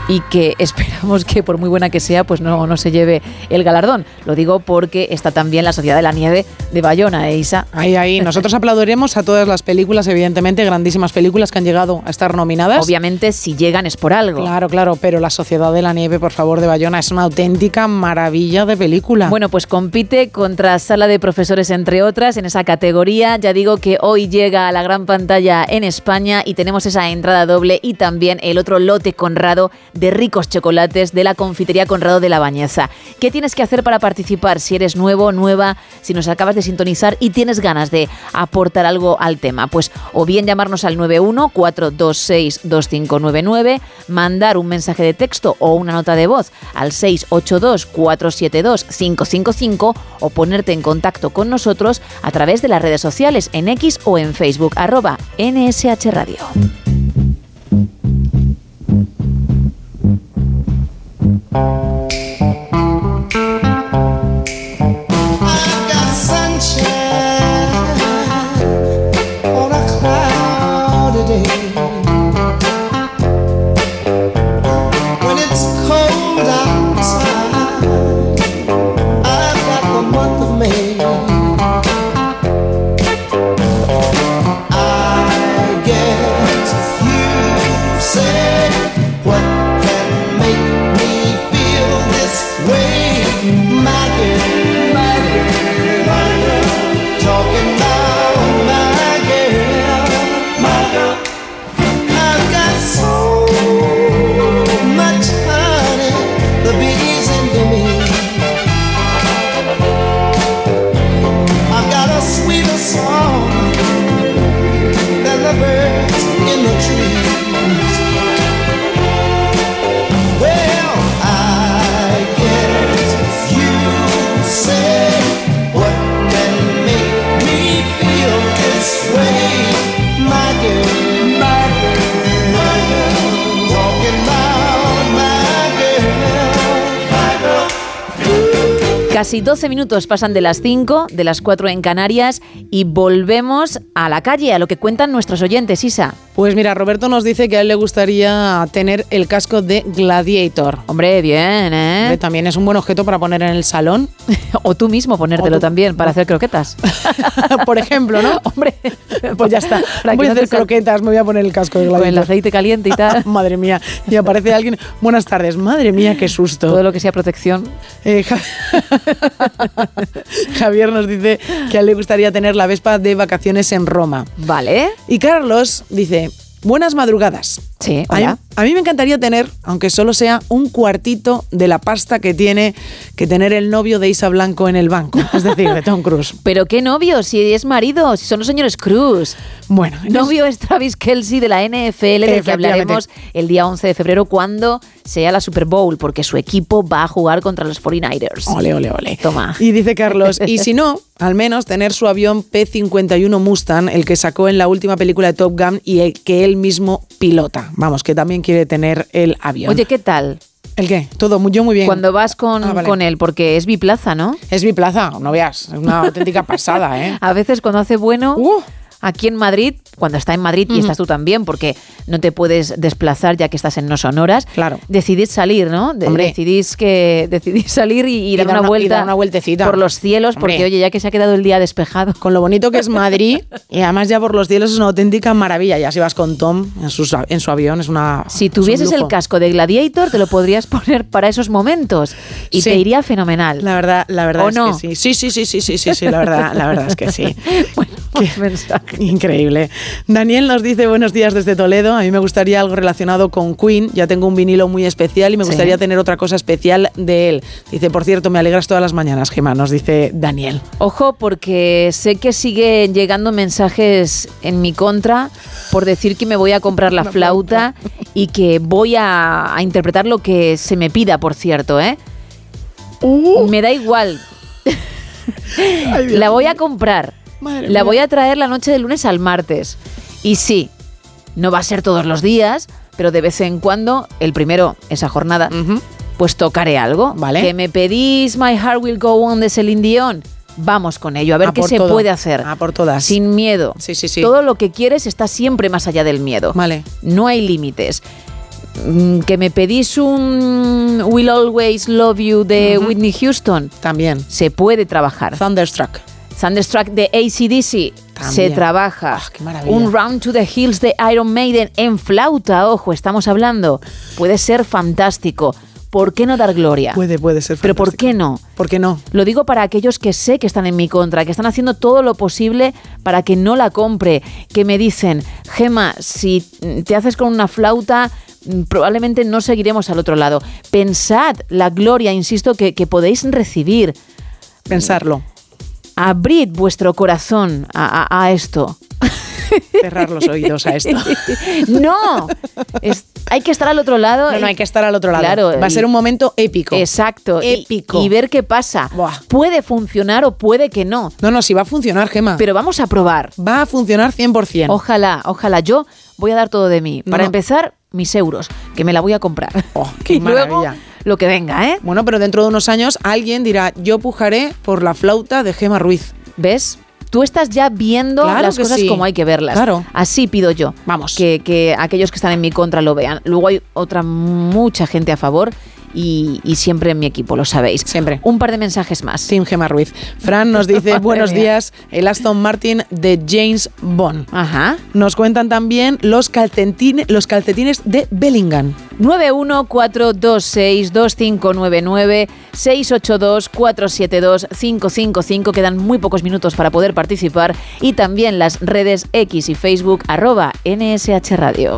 y que esperamos que por muy buena que sea, pues no, no se lleve el galardón. Lo digo porque está también la Sociedad de la Nieve de Bayona, ¿eh, Isa? Ahí, ahí. Nosotros aplaudiremos a todas las películas, evidentemente, grandísimas películas que han llegado a estar nominadas. Obviamente, si llegan es por algo. Claro, claro, pero la Sociedad de la Nieve, por favor, de Bayona, es una auténtica maravilla de película. Bueno, pues compite contra Sala de Profesores, entre otras, en esa categoría. Ya digo que hoy llega a la gran pantalla en España y tenemos esa entrada doble y también el otro lote Conrado de ricos chocolates de la confitería Conrado de la Bañeza. ¿Qué tienes que hacer para participar si eres nuevo, nueva, si nos acabas de sintonizar y tienes ganas de aportar algo al tema? Pues o bien llamarnos al 91 426 2599, mandar un mensaje de texto o una nota de voz al 682 472 555 o ponerte en contacto con nosotros a través de las redes sociales en X o en Facebook arroba NSH Radio. Thank you. Casi 12 minutos pasan de las 5, de las 4 en Canarias y volvemos a la calle, a lo que cuentan nuestros oyentes, Isa. Pues mira, Roberto nos dice que a él le gustaría tener el casco de Gladiator. Hombre, bien, ¿eh? Hombre, también es un buen objeto para poner en el salón. o tú mismo ponértelo tú- también para hacer croquetas. Por ejemplo, ¿no? Hombre, pues ya está. Voy a hacer croquetas, me voy a poner el casco de Con el Gladiator. aceite caliente y tal. Madre mía. Y aparece alguien. Buenas tardes. Madre mía, qué susto. Todo lo que sea protección. Eh, Ja- Javier nos dice que a él le gustaría tener la Vespa de vacaciones en Roma. Vale. Y Carlos dice, buenas madrugadas. Sí, hola. A mí me encantaría tener, aunque solo sea un cuartito de la pasta que tiene que tener el novio de Isa Blanco en el banco, es decir, de Tom Cruise. Pero qué novio, si es marido, si son los señores Cruz. Bueno, Novio es Travis Kelsey de la NFL, del que hablaremos el día 11 de febrero cuando sea la Super Bowl, porque su equipo va a jugar contra los 49ers. Ole, ole, ole. Toma. Y dice Carlos, y si no, al menos tener su avión P-51 Mustang, el que sacó en la última película de Top Gun y el que él mismo pilota. Vamos, que también quiere tener el avión. Oye, ¿qué tal? ¿El qué? Todo muy- yo muy bien. Cuando vas con, Ah, vale. con él, porque es biplaza, ¿no? Es mi plaza, no veas, es una auténtica pasada, ¿eh? A veces cuando hace bueno, Uh. aquí en Madrid, cuando está en Madrid y estás tú también, porque no te puedes desplazar ya que estás en no sonoras, Claro. decidís salir, ¿no? De- Hombre. Decidís que decidís salir y, y Y dar una, y vuelta dar una vueltecita. por los cielos, porque oye, ya que se ha quedado el día despejado. Con lo bonito que es Madrid, y además ya por los cielos es una auténtica maravilla. Ya si vas con Tom en, sus- en su avión, es una. Si tuvieses el casco de Gladiator, te lo podrías poner para esos momentos y Sí. te iría fenomenal. La verdad, la verdad ¿O es no? que sí. Sí, sí, sí, sí, sí, sí, sí, la verdad, la verdad es que sí. bueno, Qué mensaje. Increíble. Daniel nos dice buenos días desde Toledo. A mí me gustaría algo relacionado con Queen. Ya tengo un vinilo muy especial y me Sí. gustaría tener otra cosa especial de él. Dice, por cierto, me alegras todas las mañanas, Gemma, nos dice Daniel. Ojo, porque sé que siguen llegando mensajes en mi contra por decir que me voy a comprar la flauta y que voy a, a interpretar lo que se me pida, por cierto, ¿eh? Me da igual. la voy a comprar. Madre La mía. voy a traer la noche del lunes al martes. Y sí, no va a ser todos los días, pero de vez en cuando, el primero, esa jornada, pues tocaré algo. Vale. Que me pedís My Heart Will Go On de Celine Dion. Vamos con ello, a ver A qué se todo. puede hacer. A por todas. Sin miedo. Sí, sí, sí. Todo lo que quieres está siempre más allá del miedo. Vale. No hay límites. mm, que me pedís un Will Always Love You de Whitney Houston. También. Se puede trabajar. Thunderstruck. Thunderstruck de ACDC. Se trabaja. maravilla. un Round to the Hills de Iron Maiden en flauta. Ojo, estamos hablando. Puede ser fantástico. ¿Por qué no dar gloria? Puede, puede ser. Pero ¿por qué no? ¿Por qué no? Lo digo para aquellos que sé que están en mi contra, que están haciendo todo lo posible para que no la compre, que me dicen, Gema, si te haces con una flauta, mm, probablemente no seguiremos al otro lado. Pensad la gloria, insisto, que, que podéis recibir. Pensarlo. Abrid vuestro corazón a, a- a esto. Cerrar los oídos a esto. no, es- hay que estar al otro lado. No, no, hay que estar al otro lado. Claro, Va a ser un momento épico. Exacto. Épico. Y, ver qué pasa. Puede funcionar o puede que no. No, no, sí va a funcionar, Gema. Pero vamos a probar. Va a funcionar 100%. Ojalá, ojalá. Yo voy a dar todo de mí. Para no. empezar, mis euros, que me la voy a comprar. qué y luego maravilla. lo que venga, ¿eh? Bueno, pero dentro de unos años alguien dirá, yo pujaré por la flauta de Gema Ruiz. ¿Ves? Tú estás ya viendo Claro las cosas sí. como hay que verlas. Claro. Así pido yo. Vamos. Que, que aquellos que están en mi contra lo vean. Luego hay otra mucha gente a favor y, y siempre en mi equipo, lo sabéis. Siempre. Un par de mensajes más. Team Gema Ruiz. Fran nos dice, buenos mía. días, el Aston Martin de James Bond. Ajá. Nos cuentan también los, calcetines, los calcetines de Bellingham. 914262599 682472555 quedan muy pocos minutos para poder participar y también las redes X y Facebook arroba NSH Radio.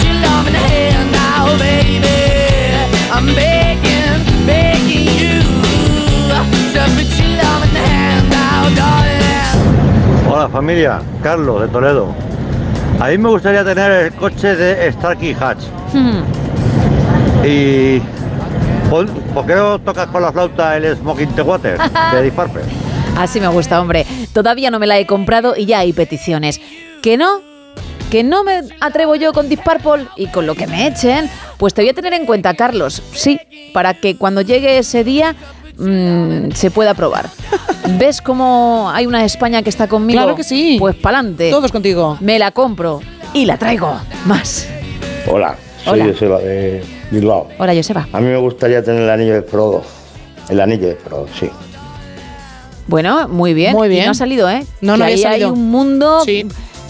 your love in the hand now, baby. I'm begging, begging you to put your love in the hand now, darling. Hola familia, Carlos de Toledo. A mí me gustaría tener el coche de Starkey Hatch. Y ¿por, qué no tocas con la flauta el Smoking the Water de Deep? Así me gusta, hombre. Todavía no me la he comprado y ya hay peticiones. ¿Que no? ¿Que no me atrevo yo con Deep Purple y con lo que me echen? Pues te voy a tener en cuenta, Carlos. Sí, para que cuando llegue ese día mm, se pueda probar. ¿Ves cómo hay una España que está conmigo? Claro que sí. Pues pa'lante. Todos contigo. Me la compro y la traigo. Más. Hola, soy Hola. Joseba de Bilbao. Hola, Joseba. A mí me gustaría tener el anillo de Frodo. El anillo de Frodo, sí. Bueno, muy bien. Muy Y bien. no ha salido, ¿eh? No, Que no había ahí hay salido. un mundo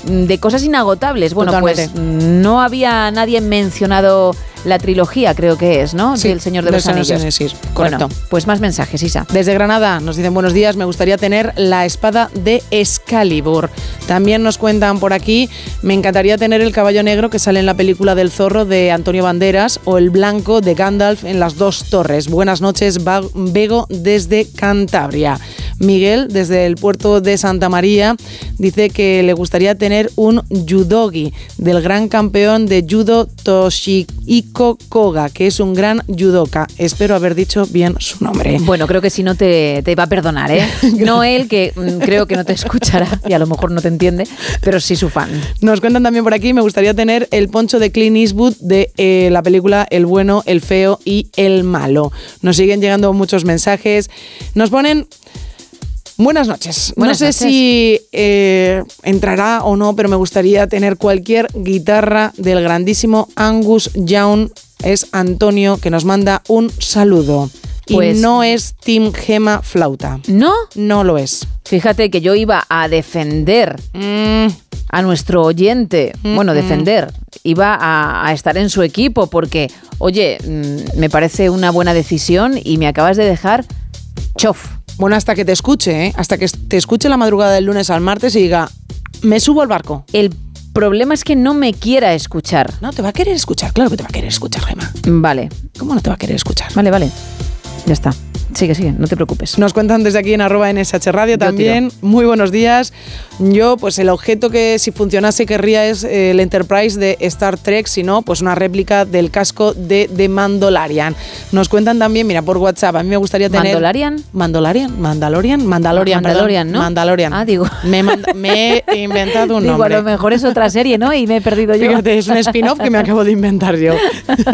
de cosas inagotables. Bueno, pues no había nadie mencionado la trilogía, creo que es, ¿no? Sí, Del Señor de los los Anillos. Anillos, correcto. Bueno, pues más mensajes, Isa. Desde Granada nos dicen buenos días, me gustaría tener la espada de Excalibur. También nos cuentan por aquí, me encantaría tener el caballo negro que sale en la película del zorro de Antonio Banderas o el blanco de Gandalf en las dos torres. Buenas noches, Bego desde Cantabria. Miguel, desde el puerto de Santa María, dice que le gustaría tener un judogi del gran campeón de judo Toshihiko Koga, que es un gran judoka. Espero haber dicho bien su nombre. Bueno, creo que si no te, te va a perdonar, ¿eh? No él, que mm, creo que no te escuchará y a lo mejor no te entiende, pero sí su fan. Nos cuentan también por aquí, me gustaría tener el poncho de Clint Eastwood de eh, la película El bueno, el feo y el malo. Nos siguen llegando muchos mensajes. Nos ponen... Buenas noches. Buenas no sé noches. si eh, entrará o no, pero me gustaría tener cualquier guitarra del grandísimo Angus Young. Es Antonio que nos manda un saludo. Pues- y no es Tim Gema Flauta. ¿No? No lo es. Fíjate que yo iba a defender a nuestro oyente, bueno, Mm. defender, iba a, a estar en su equipo porque, oye, mm, me parece una buena decisión y me acabas de dejar chof. Bueno, hasta que te escuche, ¿eh? hasta que te escuche la madrugada del lunes al martes y diga, me subo al barco. El problema es que no me quiera escuchar. No, te va a querer escuchar, claro que te va a querer escuchar, Gemma. Vale. ¿Cómo no te va a querer escuchar? Vale, vale. Ya está. Sigue, sigue, no te preocupes. Nos cuentan desde aquí en arroba NSH Radio Yo también. Muy buenos días. Yo, pues el objeto que si funcionase querría es eh, el Enterprise de Star Trek, si no, pues una réplica del casco de The Mandalorian. Nos cuentan también, mira, por WhatsApp, a mí me gustaría tener... ¿Mandalorian? Mandalorian, Mandalorian, Mandalorian, perdón. Mandalorian, ¿no? Mandalorian. Ah, digo. Me, he inventado un Digo, a nombre. lo mejor es otra serie, ¿no? Y me he perdido yo. Fíjate, es un spin-off que me acabo de inventar yo.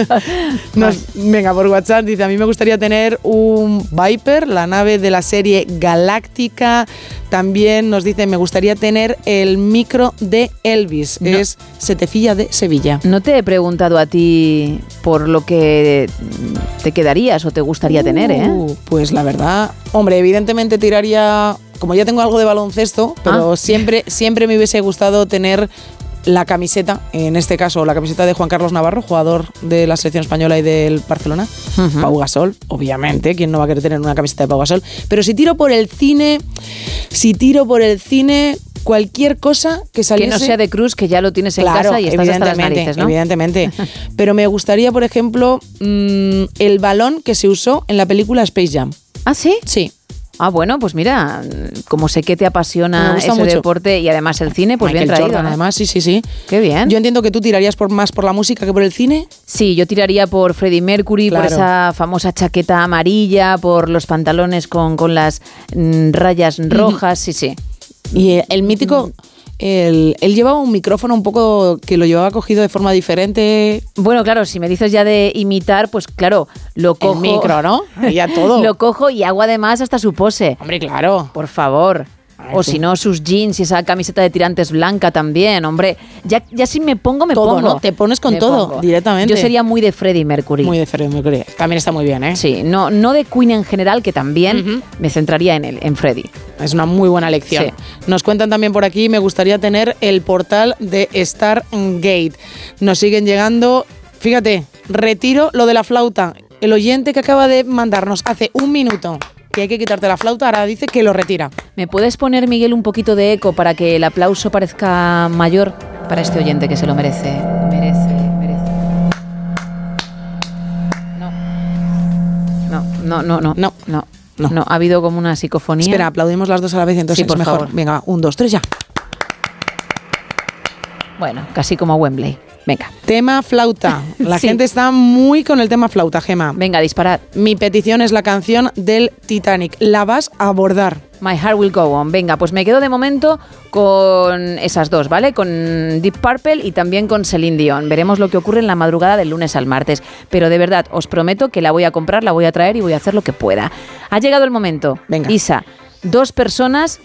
Nos- venga, por WhatsApp dice, a mí me gustaría tener un Viper, la nave de la serie Galáctica. También nos dice, me gustaría tener el micro de Elvis, No. es Setefilla de Sevilla. No te he preguntado a ti por lo que te quedarías o te gustaría tener, ¿eh? Uh, Pues la verdad, hombre, evidentemente tiraría, como ya tengo algo de baloncesto, pero Ah. siempre, siempre me hubiese gustado tener la camiseta, en este caso la camiseta de Juan Carlos Navarro, jugador de la selección española y del Barcelona. Pau Gasol, obviamente, ¿quién no va a querer tener una camiseta de Pau Gasol? Pero si tiro por el cine, si tiro por el cine, cualquier cosa que Que saliese... no sea de Cruz, que ya lo tienes en Claro, casa y estás hasta las narices, ¿no? Evidentemente. Pero me gustaría, por ejemplo, mm, el balón que se usó en la película Space Jam. ¿Ah, sí? Sí. Ah, bueno, pues mira, como sé que te apasiona ese mucho. deporte y además el cine, pues Michael bien traído. Jordan, ¿eh? además, sí, sí, sí. Qué bien. Yo entiendo que tú tirarías por más por la música que por el cine. Sí, yo tiraría por Freddie Mercury, por esa famosa chaqueta amarilla, por los pantalones con, con las mm, rayas rojas, sí, sí. Y el, el mítico, el- él llevaba un micrófono un poco que lo llevaba cogido de forma diferente. Bueno, claro, si me dices ya de imitar, pues claro, lo cojo. El micro, ¿no? Y ya todo. lo cojo y hago además hasta su pose. Hombre, claro. Por favor. O sí. si no, sus jeans y esa camiseta de tirantes blanca también, hombre. Ya, ya si me pongo, me Todo, pongo. ¿no? Te pones con Me todo, pongo. directamente. Yo sería muy de Freddie Mercury. Muy de Freddie Mercury. También está muy bien, ¿eh? Sí, no, no de Queen en general, que también me centraría en él, en Freddie. Es una muy buena lección. Sí. Nos cuentan también por aquí, me gustaría tener el portal de Stargate. Nos siguen llegando, fíjate, retiro lo de la flauta. El oyente que acaba de mandarnos hace un minuto que hay que quitarte la flauta, ahora dice que lo retira. ¿Me puedes poner, Miguel, un poquito de eco para que el aplauso parezca mayor para este oyente que se lo merece? Merece, merece. No. No, no, no, no, no, no, no. Ha habido como una psicofonía. Espera, aplaudimos las dos a la vez, entonces Sí, por es mejor. favor. Venga, un, dos, tres, ya. Bueno, casi como Wembley. Venga. Tema flauta. La Sí. gente está muy con el tema flauta, Gema. Venga, disparad. Mi petición es la canción del Titanic. La vas a abordar. My Heart Will Go On. Venga, pues me quedo de momento con esas dos, ¿vale? Con Deep Purple y también con Celine Dion. Veremos lo que ocurre en la madrugada del lunes al martes. Pero de verdad, os prometo que la voy a comprar, la voy a traer y voy a hacer lo que pueda. Ha llegado el momento. Venga. Isa, dos personas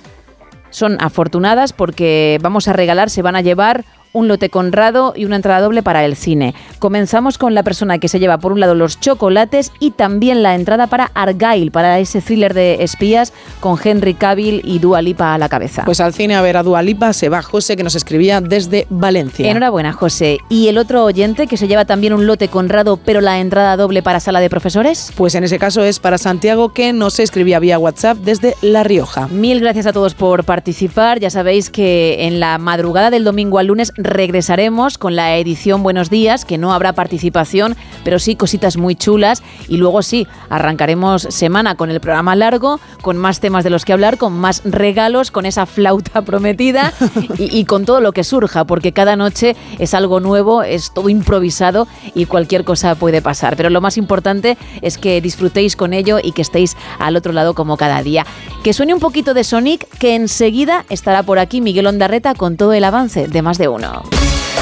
son afortunadas porque vamos a regalar, se van a llevar un lote conrado y una entrada doble para el cine. Comenzamos con la persona que se lleva por un lado los chocolates y también la entrada para Argyle, para ese thriller de espías con Henry Cavill y Dua Lipa a la cabeza. Pues al cine a ver a Dua Lipa se va José que nos escribía desde Valencia. Enhorabuena, José. ¿Y el otro oyente que se lleva también un lote conrado, pero la entrada doble para sala de profesores? Pues en ese caso es para Santiago que nos escribía vía WhatsApp desde La Rioja. Mil gracias a todos por participar. Ya sabéis que en la madrugada del domingo al lunes regresaremos con la edición Buenos Días, que no habrá participación, pero sí cositas muy chulas. Y luego sí, arrancaremos semana con el programa largo, con más temas de los que hablar, con más regalos, con esa flauta prometida y, con todo lo que surja, porque cada noche es algo nuevo, es todo improvisado y cualquier cosa puede pasar. Pero lo más importante es que disfrutéis con ello y que estéis al otro lado como cada día. Que suene un poquito de Sonic, que enseguida estará por aquí Miguel Ondarreta con todo el avance de más de uno. now.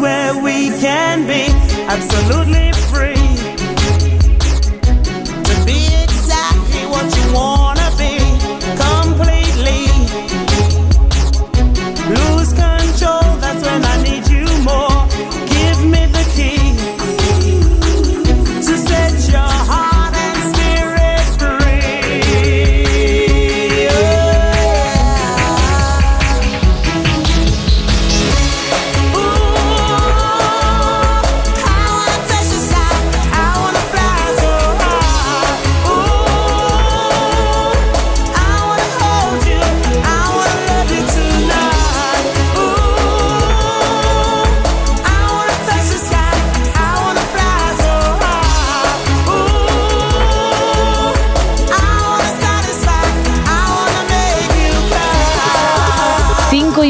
Where we can be. Absolutely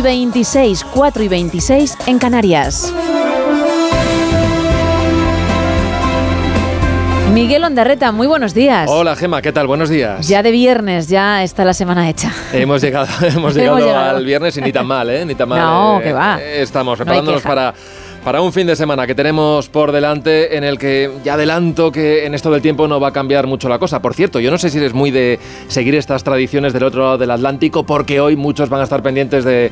y 26, 4 y 26 en Canarias. Miguel Ondarreta, muy buenos días. Hola Gema, ¿qué tal? Buenos días. Ya de viernes, ya está la semana hecha. Hemos llegado, hemos llegado, llegado. al viernes y ni tan mal, ¿eh? Ni tan mal. No, eh, que va. Estamos No preparándonos queja. para, para un fin de semana que tenemos por delante en el que ya adelanto que en esto del tiempo no va a cambiar mucho la cosa. Por cierto, yo no sé si eres muy de seguir estas tradiciones del otro lado del Atlántico porque hoy muchos van a estar pendientes de,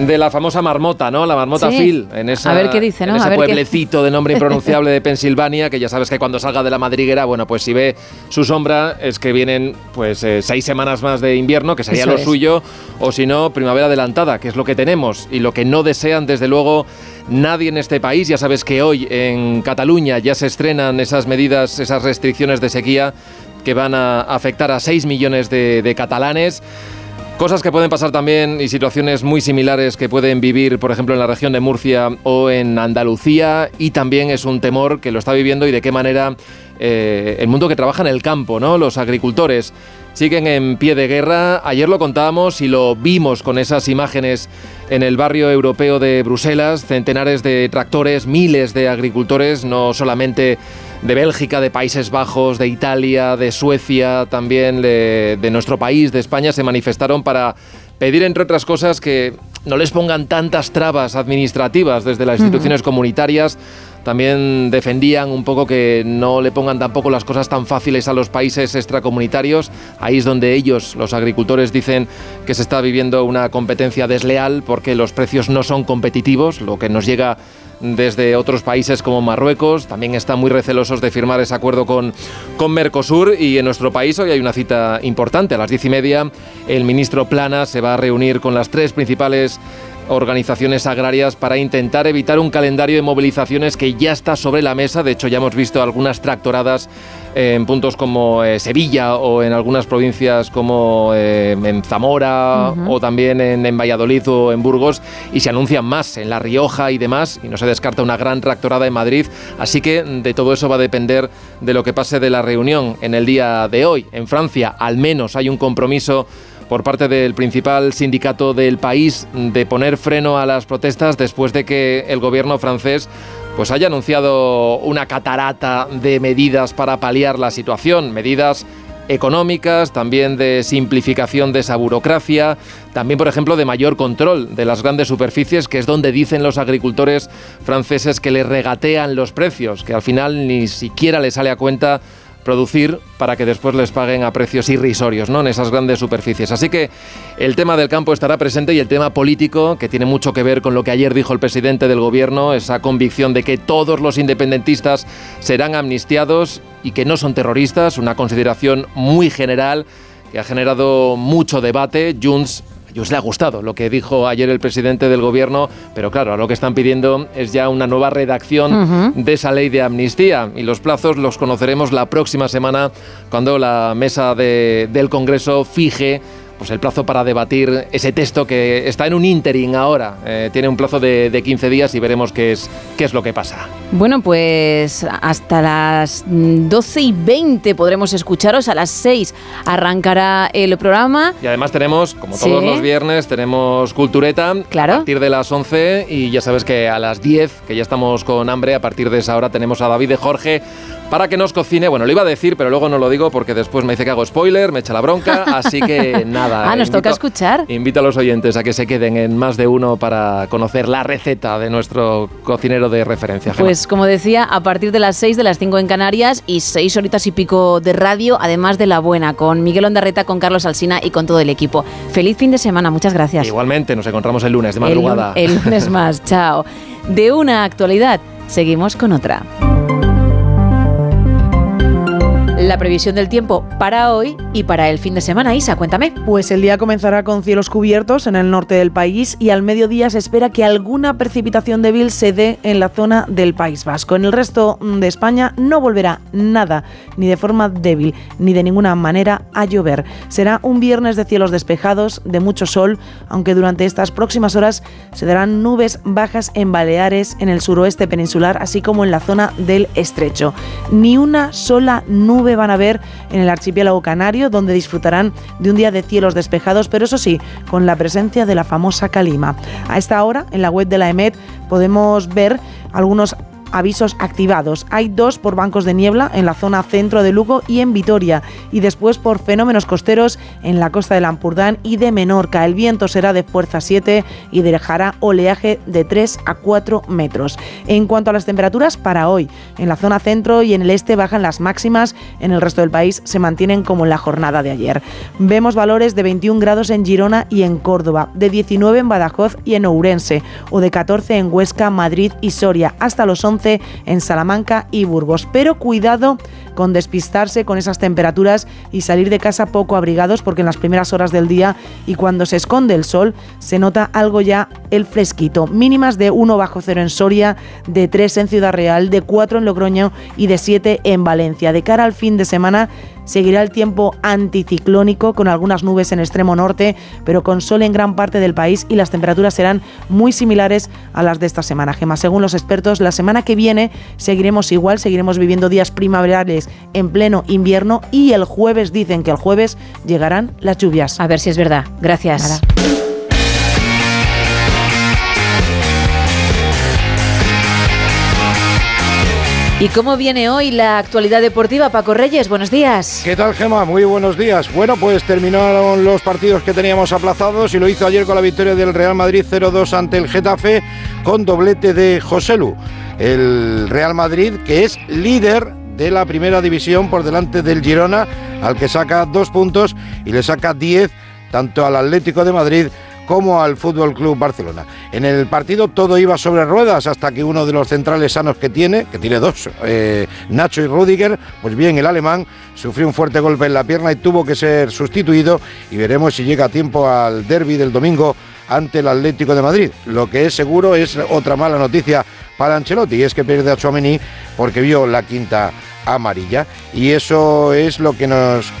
de la famosa marmota, ¿no? La marmota Sí. Phil. En esa, A ver qué dice, ¿no? En A ese qué- pueblecito de nombre impronunciable de Pensilvania, que ya sabes que cuando salga de la madriguera, bueno, pues si ve su sombra es que vienen pues eh, seis semanas más de invierno, que sería Eso lo es. suyo, o si no, primavera adelantada, que es lo que tenemos y lo que no desean desde luego nadie en este país. Ya sabes que hoy en Cataluña ya se estrenan esas medidas, esas restricciones de sequía que van a afectar a 6 millones de, catalanes. Cosas que pueden pasar también y situaciones muy similares que pueden vivir, por ejemplo, en la región de Murcia o en Andalucía. Y también es un temor que lo está viviendo y de qué manera eh, el mundo que trabaja en el campo, ¿no? Los agricultores siguen en pie de guerra. Ayer lo contábamos y lo vimos con esas imágenes en el barrio europeo de Bruselas. Centenares de tractores, miles de agricultores, no solamente de Bélgica, de Países Bajos, de Italia, de Suecia, también de, de nuestro país, de España, se manifestaron para pedir, entre otras cosas, que no les pongan tantas trabas administrativas desde las instituciones comunitarias. También defendían un poco que no le pongan tampoco las cosas tan fáciles a los países extracomunitarios. Ahí es donde ellos, los agricultores, dicen que se está viviendo una competencia desleal porque los precios no son competitivos, lo que nos llega desde otros países como Marruecos. También están muy recelosos de firmar ese acuerdo con, con Mercosur y en nuestro país hoy hay una cita importante. A las diez y media el ministro Plana se va a reunir con las tres principales organizaciones agrarias para intentar evitar un calendario de movilizaciones que ya está sobre la mesa. De hecho, ya hemos visto algunas tractoradas en puntos como eh, Sevilla o en algunas provincias como eh, en Zamora o también en, en Valladolid o en Burgos y se anuncian más en La Rioja y demás y no se descarta una gran tractorada en Madrid. Así que de todo eso va a depender de lo que pase de la reunión en el día de hoy. En Francia al menos hay un compromiso por parte del principal sindicato del país de poner freno a las protestas después de que el gobierno francés pues haya anunciado una catarata de medidas para paliar la situación, medidas económicas, también de simplificación de esa burocracia, también por ejemplo de mayor control de las grandes superficies, que es donde dicen los agricultores franceses que les regatean los precios, que al final ni siquiera les sale a cuenta producir para que después les paguen a precios irrisorios, ¿no? En esas grandes superficies. Así que el tema del campo estará presente y el tema político, que tiene mucho que ver con lo que ayer dijo el presidente del gobierno, esa convicción de que todos los independentistas serán amnistiados y que no son terroristas, una consideración muy general que ha generado mucho debate. Junts a ellos le ha gustado lo que dijo ayer el presidente del gobierno, pero claro, lo que están pidiendo es ya una nueva redacción de esa ley de amnistía y los plazos los conoceremos la próxima semana cuando la mesa de- del Congreso fije pues el plazo para debatir ese texto que está en un interim ahora. Eh, tiene un plazo de, de 15 días y veremos qué es, qué es lo que pasa. Bueno, pues hasta las mm, 12 y 20 podremos escucharos. A las 6 arrancará el programa. Y además tenemos, como Sí. todos los viernes, tenemos Cultureta a partir de las 11 y ya sabes que a las 10, que ya estamos con hambre, a partir de esa hora tenemos a David de Jorge para que nos cocine. Bueno, lo iba a decir, pero luego no lo digo porque después me dice que hago spoiler, me echa la bronca, así que nada. Ah, nos toca escuchar. Invito a los oyentes a que se queden en más de uno para conocer la receta de nuestro cocinero de referencia. Gemma. Pues como decía, a partir de las 6 de las 5 en Canarias y 6 horitas y pico de radio, además de la buena, con Miguel Ondarreta, con Carlos Alsina y con todo el equipo. Feliz fin de semana, muchas gracias. Igualmente, nos encontramos el lunes de El madrugada. El, lunes más, chao. De una actualidad, seguimos con otra. La previsión del tiempo para hoy y para el fin de semana, Isa, cuéntame. Pues el día comenzará con cielos cubiertos en el norte del país y al mediodía se espera que alguna precipitación débil se dé en la zona del País Vasco. En el resto de España no volverá nada, ni de forma débil, ni de ninguna manera a llover. Será un viernes de cielos despejados, de mucho sol, aunque durante estas próximas horas se darán nubes bajas en Baleares, en el suroeste peninsular, así como en la zona del estrecho. Ni una sola nube van a ver en el archipiélago canario, donde disfrutarán de un día de cielos despejados, pero eso sí, con la presencia de la famosa calima. A esta hora, en la web de la EMET, podemos ver algunos avisos activados. Hay dos por bancos de niebla en la zona centro de Lugo y en Vitoria, y después por fenómenos costeros en la costa del Ampurdán y de Menorca. El viento será de fuerza 7 y dejará oleaje de 3 a 4 metros. En cuanto a las temperaturas, para hoy, en la zona centro y en el este bajan las máximas, en el resto del país se mantienen como en la jornada de ayer. Vemos valores de 21 grados en Girona y en Córdoba, de 19 en Badajoz y en Ourense, o de 14 en Huesca, Madrid y Soria, hasta los 11 en Salamanca y Burgos. Pero cuidado con despistarse con esas temperaturas y salir de casa poco abrigados porque en las primeras horas del día y cuando se esconde el sol se nota algo ya el fresquito. Mínimas de 1 bajo cero en Soria, de 3 en Ciudad Real, de 4 en Logroño y de 7 en Valencia. De cara al fin de semana seguirá el tiempo anticiclónico con algunas nubes en extremo norte, pero con sol en gran parte del país y las temperaturas serán muy similares a las de esta semana. Gema, según los expertos, la semana que viene seguiremos igual, seguiremos viviendo días primaverales en pleno invierno y el jueves dicen que el jueves llegarán las lluvias. A ver si es verdad. Gracias. ¿Y cómo viene hoy la actualidad deportiva, Paco Reyes? Buenos días. ¿Qué tal, Gema? Muy buenos días. Bueno, pues terminaron los partidos que teníamos aplazados y lo hizo ayer con la victoria del Real Madrid 0-2 ante el Getafe con doblete de Joselu. El Real Madrid, que es líder de la primera división por delante del Girona, al que saca dos puntos y le saca 10 tanto al Atlético de Madrid como al Fútbol Club Barcelona. En el partido todo iba sobre ruedas hasta que uno de los centrales sanos que tiene, que tiene dos, eh, Nacho y Rudiger, pues bien, el alemán sufrió un fuerte golpe en la pierna y tuvo que ser sustituido y veremos si llega a tiempo al derby del domingo ante el Atlético de Madrid. Lo que es seguro es otra mala noticia para Ancelotti y es que pierde a Chouameni porque vio la quinta amarilla y eso es lo que nos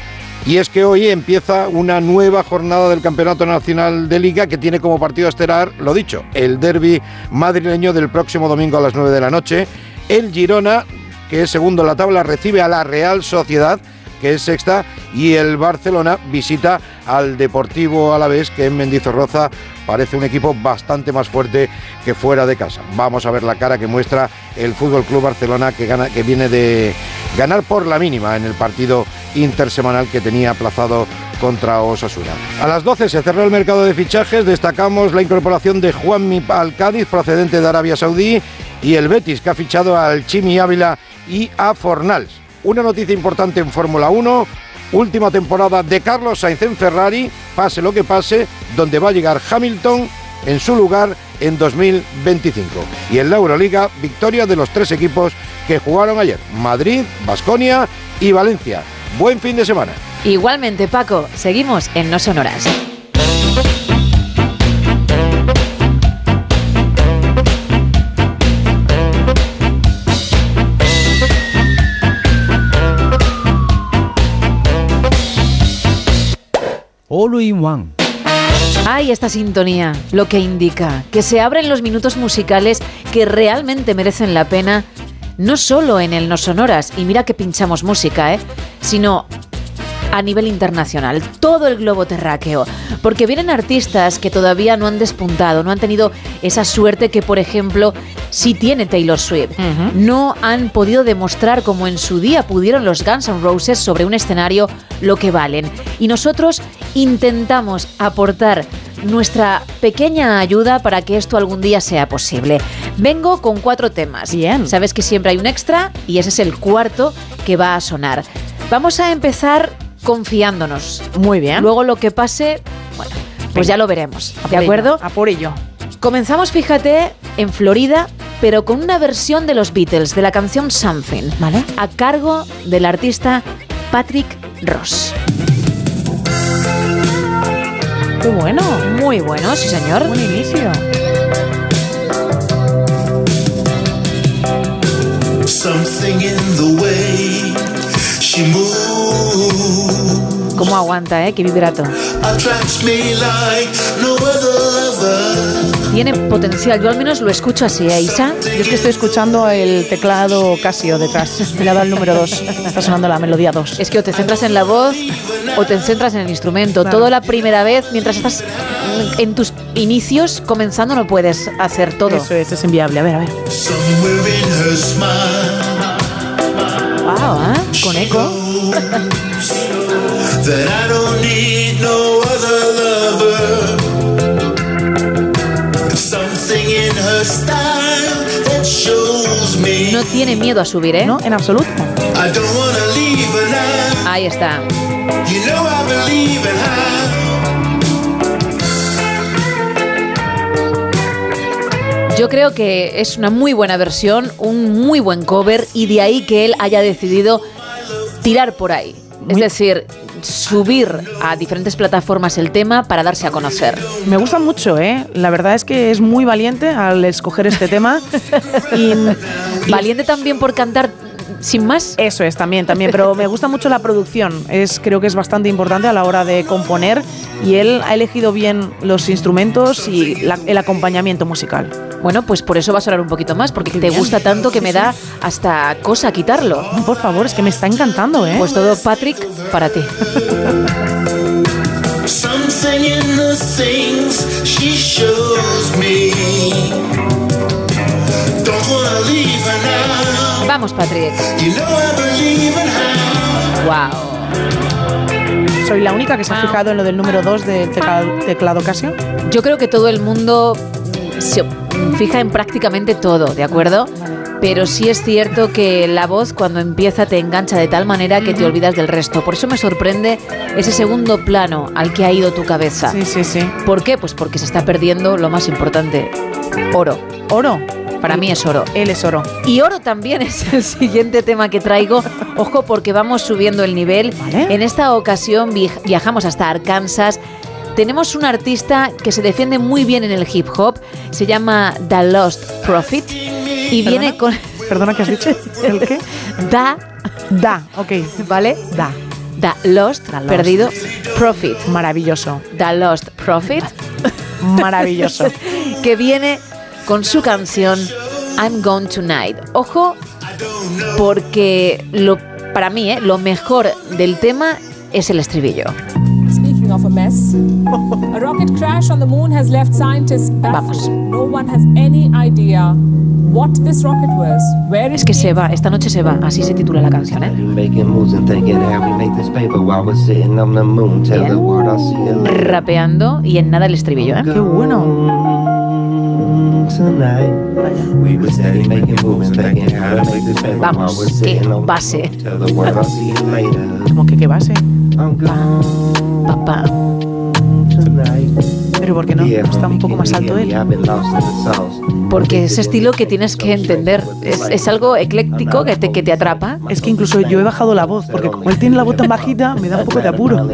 y es que hoy empieza una nueva jornada del Campeonato Nacional de Liga que tiene como partido estelar, lo dicho, el derby madrileño del próximo domingo a las 9 de la noche. El Girona, que es segundo en la tabla, recibe a la Real Sociedad, que es sexta, y el Barcelona visita al Deportivo Alavés, que en Mendizorroza parece un equipo bastante más fuerte que fuera de casa. Vamos a ver la cara que muestra el Fútbol Club Barcelona que gana que viene de ganar por la mínima en el partido intersemanal que tenía aplazado contra Osasuna. A las 12 se cerró el mercado de fichajes, destacamos la incorporación de Juan al Cádiz procedente de Arabia Saudí y el Betis que ha fichado al Chimi Ávila y a Fornals. Una noticia importante en Fórmula 1, última temporada de Carlos Sainz en Ferrari, pase lo que pase, donde va a llegar Hamilton en su lugar en 2025. Y en la Euroliga, victoria de los tres equipos que jugaron ayer, Madrid, Basconia y Valencia. Buen fin de semana. Igualmente, Paco, seguimos en No Sonoras. All in One. Ay, esta sintonía, lo que indica que se abren los minutos musicales que realmente merecen la pena, no solo en el No Sonoras, y mira que pinchamos música, ¿eh? sino a nivel internacional, todo el globo terráqueo, porque vienen artistas que todavía no han despuntado, no han tenido esa suerte que, por ejemplo, sí tiene Taylor Swift. No han podido demostrar como en su día pudieron los Guns N' Roses sobre un escenario lo que valen. Y nosotros intentamos aportar nuestra pequeña ayuda para que esto algún día sea posible. Vengo con cuatro temas. Bien. Sabes que siempre hay un extra y ese es el cuarto que va a sonar. Vamos a empezar confiándonos. Muy bien. Luego lo que pase, bueno, pues ya lo veremos. A ¿De acuerdo? a por ello. Comenzamos, fíjate, en Florida, pero con una versión de los Beatles, de la canción Something, ¿vale? A cargo del artista Patrick Ross. Qué bueno. Muy bueno, sí señor. Buen inicio. Something in the way she moves ¿Cómo aguanta, eh? Qué vibrato. attracts me like no other lover. Tiene potencial, yo al menos lo escucho así, ¿eh, Isa? Yo es que estoy escuchando el teclado Casio detrás. Le ha dado el número 2. Está sonando la melodía 2. Es que o te centras en la voz o te centras en el instrumento. Claro. Todo la primera vez, mientras estás en tus inicios comenzando, no puedes hacer todo. Eso es, es inviable. A ver, a ver. Wow, ¿eh? Con eco. that I don't need no other lover. Something in her style that shows me No tiene miedo a subir, ¿eh? No, en absoluto. I don't wanna leave her now. Ahí está. You know I believe in her. Yo creo que es una muy buena versión, un muy buen cover y de ahí que él haya decidido tirar por ahí. Es decir, subir a diferentes plataformas el tema para darse a conocer. Me gusta mucho, ¿eh? La verdad es que es muy valiente al escoger este tema. y, Valiente también por cantar sin más. Eso es, también, también. Pero me gusta mucho la producción. Es, creo que es bastante importante a la hora de componer. Y él ha elegido bien los instrumentos y la- el acompañamiento musical. Bueno, pues por eso va a sonar un poquito más, porque te bien. gusta tanto que me da hasta cosa quitarlo. No, por favor, es que me está encantando, ¿eh? Pues todo, Patrick, para ti. Vamos, Patrick. Wow. Soy la única que se ha fijado en lo del número 2 del teclado, teclado Casio. Yo creo que todo el mundo se fija en prácticamente todo, ¿de acuerdo? pero sí es cierto que la voz cuando empieza te engancha de tal manera que te olvidas del resto. Por eso me sorprende ese segundo plano al que ha ido tu cabeza. Sí, sí, sí. ¿Por qué? Pues porque se está perdiendo lo más importante, oro. ¿Oro? Para mí es oro. Él es oro. Y oro también es el siguiente tema que traigo. Ojo porque vamos subiendo el nivel. En esta ocasión vi- viajamos hasta Arkansas. Tenemos un artista que se defiende muy bien en el hip hop. Se llama The Lost Prophet. Y viene con... Perdona, ¿qué has dicho? ¿El qué? Da. Da, ok. ¿Vale? Da. The Lost, Lost. perdido, Profit. Maravilloso. The Lost Prophet. Maravilloso. que viene con su canción I'm Gone Tonight. Ojo, porque lo, para mí ¿eh? lo mejor del tema es el estribillo. Of a mess, a rocket crash on the moon has left scientists baffled. No one has any idea what this rocket was, where it Es que se va, esta noche se va, así se titula la canción. ¿eh? Making moves and thinking how we make this paper while we're sitting on the moon. Tell the world I'll see you later Rapeando y en nada el estribillo. ¿eh? Qué bueno. Vamos, qué base. Tell the world I'll see you later. Como que qué base. Papá. tonight. Pero ¿por qué no? Está un poco más alto él. In. Porque ese estilo que tienes que entender es, es algo ecléctico que te, que te atrapa. Es que incluso yo he bajado la voz, porque como él tiene la voz tan bajita, me da un poco de apuro.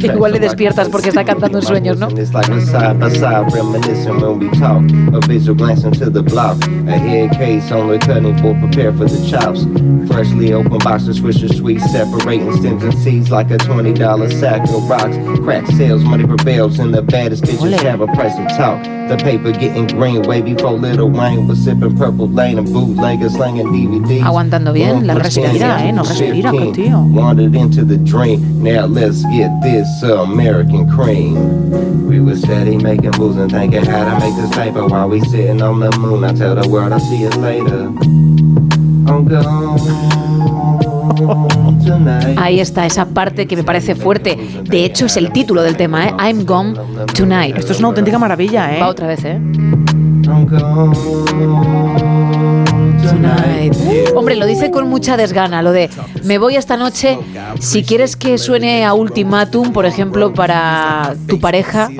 Igual le despiertas porque está cantando en sueños, ¿no? It's like we're side by side, reminiscing when we talk. A visual glance into the block. A head case on the cutting board, prepare for the chops. Freshly opened box of Swisher sweets, separating stems and seeds like a $20 sack of rocks. Crack sales, money prevails, and the baddest bitches have a price to talk. The paper getting green way before Little Wayne was sipping purple lane and bootleggers slanging DVDs. Aguantando bien, la respira, ¿eh? No respira, qué tío. Wandered into the dream. Now let's get this American cream. We were steady making moves and thinking how to make this paper while we sitting on the moon. I tell the world I'll see you later. I'm gone. Ahí está esa parte que me parece fuerte. De hecho, es el título del tema, ¿eh? I'm Gone Tonight. Esto es una auténtica maravilla, ¿eh? Va otra vez, ¿eh? Tonight. Hombre, lo dice con mucha desgana, lo de me voy esta noche. Si quieres que suene a ultimátum, por ejemplo, para tu pareja,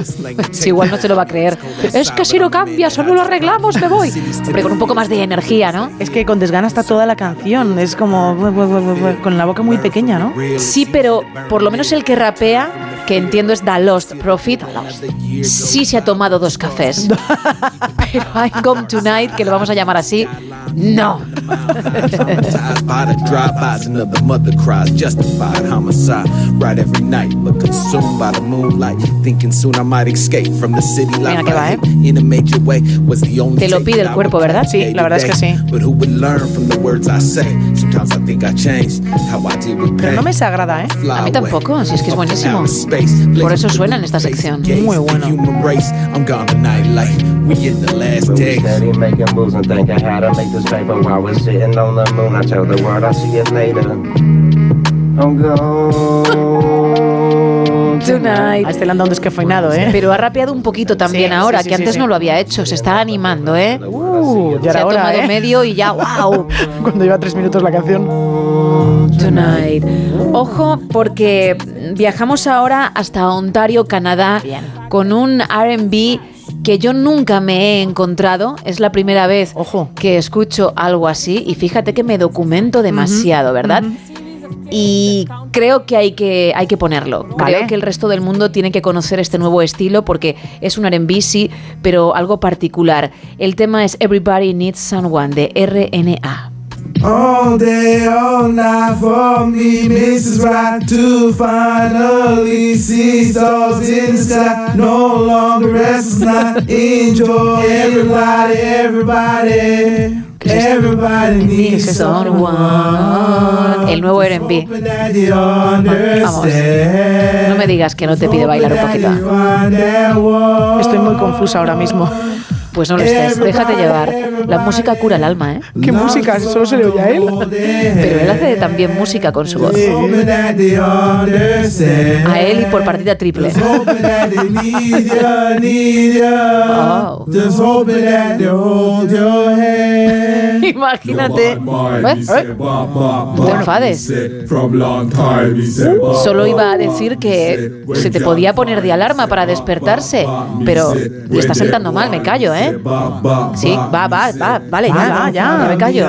si igual no te lo va a creer. Es que si no cambias o no lo arreglamos, me voy. Hombre, con un poco más de energía, ¿no? Es que con desgana está toda la canción. Es como con la boca muy pequeña, ¿no? Sí, pero por lo menos el que rapea, que entiendo es The Lost Profit, sí se ha tomado dos cafés. Pero I'm Gone Tonight, que lo vamos a llamar así, no. Traumatized by the drive-bys and other mother cries, justified homicide. Right every night, but consumed by the moonlight. Thinking soon I might escape from the city ¿eh? in a major way was the only Te lo pide el cuerpo, ¿verdad? Sí, la verdad es que sí. But who would learn from the words I say? Sometimes I think I changed how I deal with Pero pain. no me desagrada, ¿eh? A mí tampoco, si es que es buenísimo. Por eso suena en esta sección. Muy bueno. Human race, I'm gone tonight like we in the last day. Paper while we're sitting on the moon. I tell the world I'll see you later. I'm gone Tonight. A este le han dado un descafeinado, ¿eh? Pero ha rapeado un poquito también Sí, ahora, sí, sí, que sí, antes sí. no lo había hecho. Se está animando, ¿eh? Uh, ya Se era ha hora, tomado ¿eh? medio y ya, wow. Cuando lleva tres minutos la canción. Tonight. Ojo, porque viajamos ahora hasta Ontario, Canadá, con un RB que yo nunca me he encontrado. Es la primera vez que escucho algo así y fíjate que me documento demasiado, ¿verdad? Y creo que hay que, hay que ponerlo. Vale. Creo que el resto del mundo tiene que conocer este nuevo estilo porque es un R&B, sí, pero algo particular. El tema es Everybody Needs Someone de RNA. All day, all night for me, Mrs. Right to finally see stars in the sky. No longer restless night. Enjoy everybody, everybody. Everybody needs someone. El nuevo R&B. Vamos. No me digas que no te pide bailar un poquito. Estoy muy confusa ahora mismo. Pues no lo estés, déjate llevar. La música cura el alma, ¿eh? ¿Qué música? Solo se le oye a él. Pero él hace también música con su voz. A él y por partida triple. Oh. Imagínate. ¿Eh? No te enfades. Solo iba a decir que se te podía poner de alarma para despertarse, pero le está sentando mal, me callo, ¿eh? Sí, va, va, va, vale, ya, ya. ya me callo.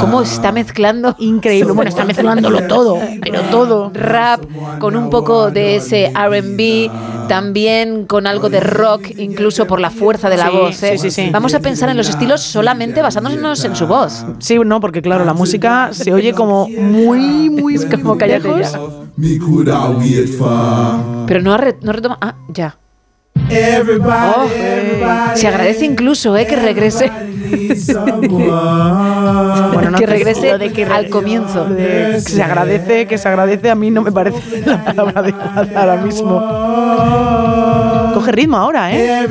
¿Cómo está mezclando? Increíble. Bueno, está mezclándolo todo, pero todo. Rap con un poco de ese RB, también con algo de rock, incluso por la fuerza de la Sí, voz. ¿eh? sí, sí, sí. Vamos a pensar en los estilos solamente basándonos en su voz. Sí, no, porque claro, la música se oye como muy, muy como cállate lejos. ya. Pero no, ha re- no retoma. Ah, ya. Oh, se agradece incluso eh, que regrese. Bueno, no que regrese de que al comienzo. de se agradece, que se agradece, a mí no me parece la palabra adecuada ahora mismo. Coge ritmo ahora, ¿eh?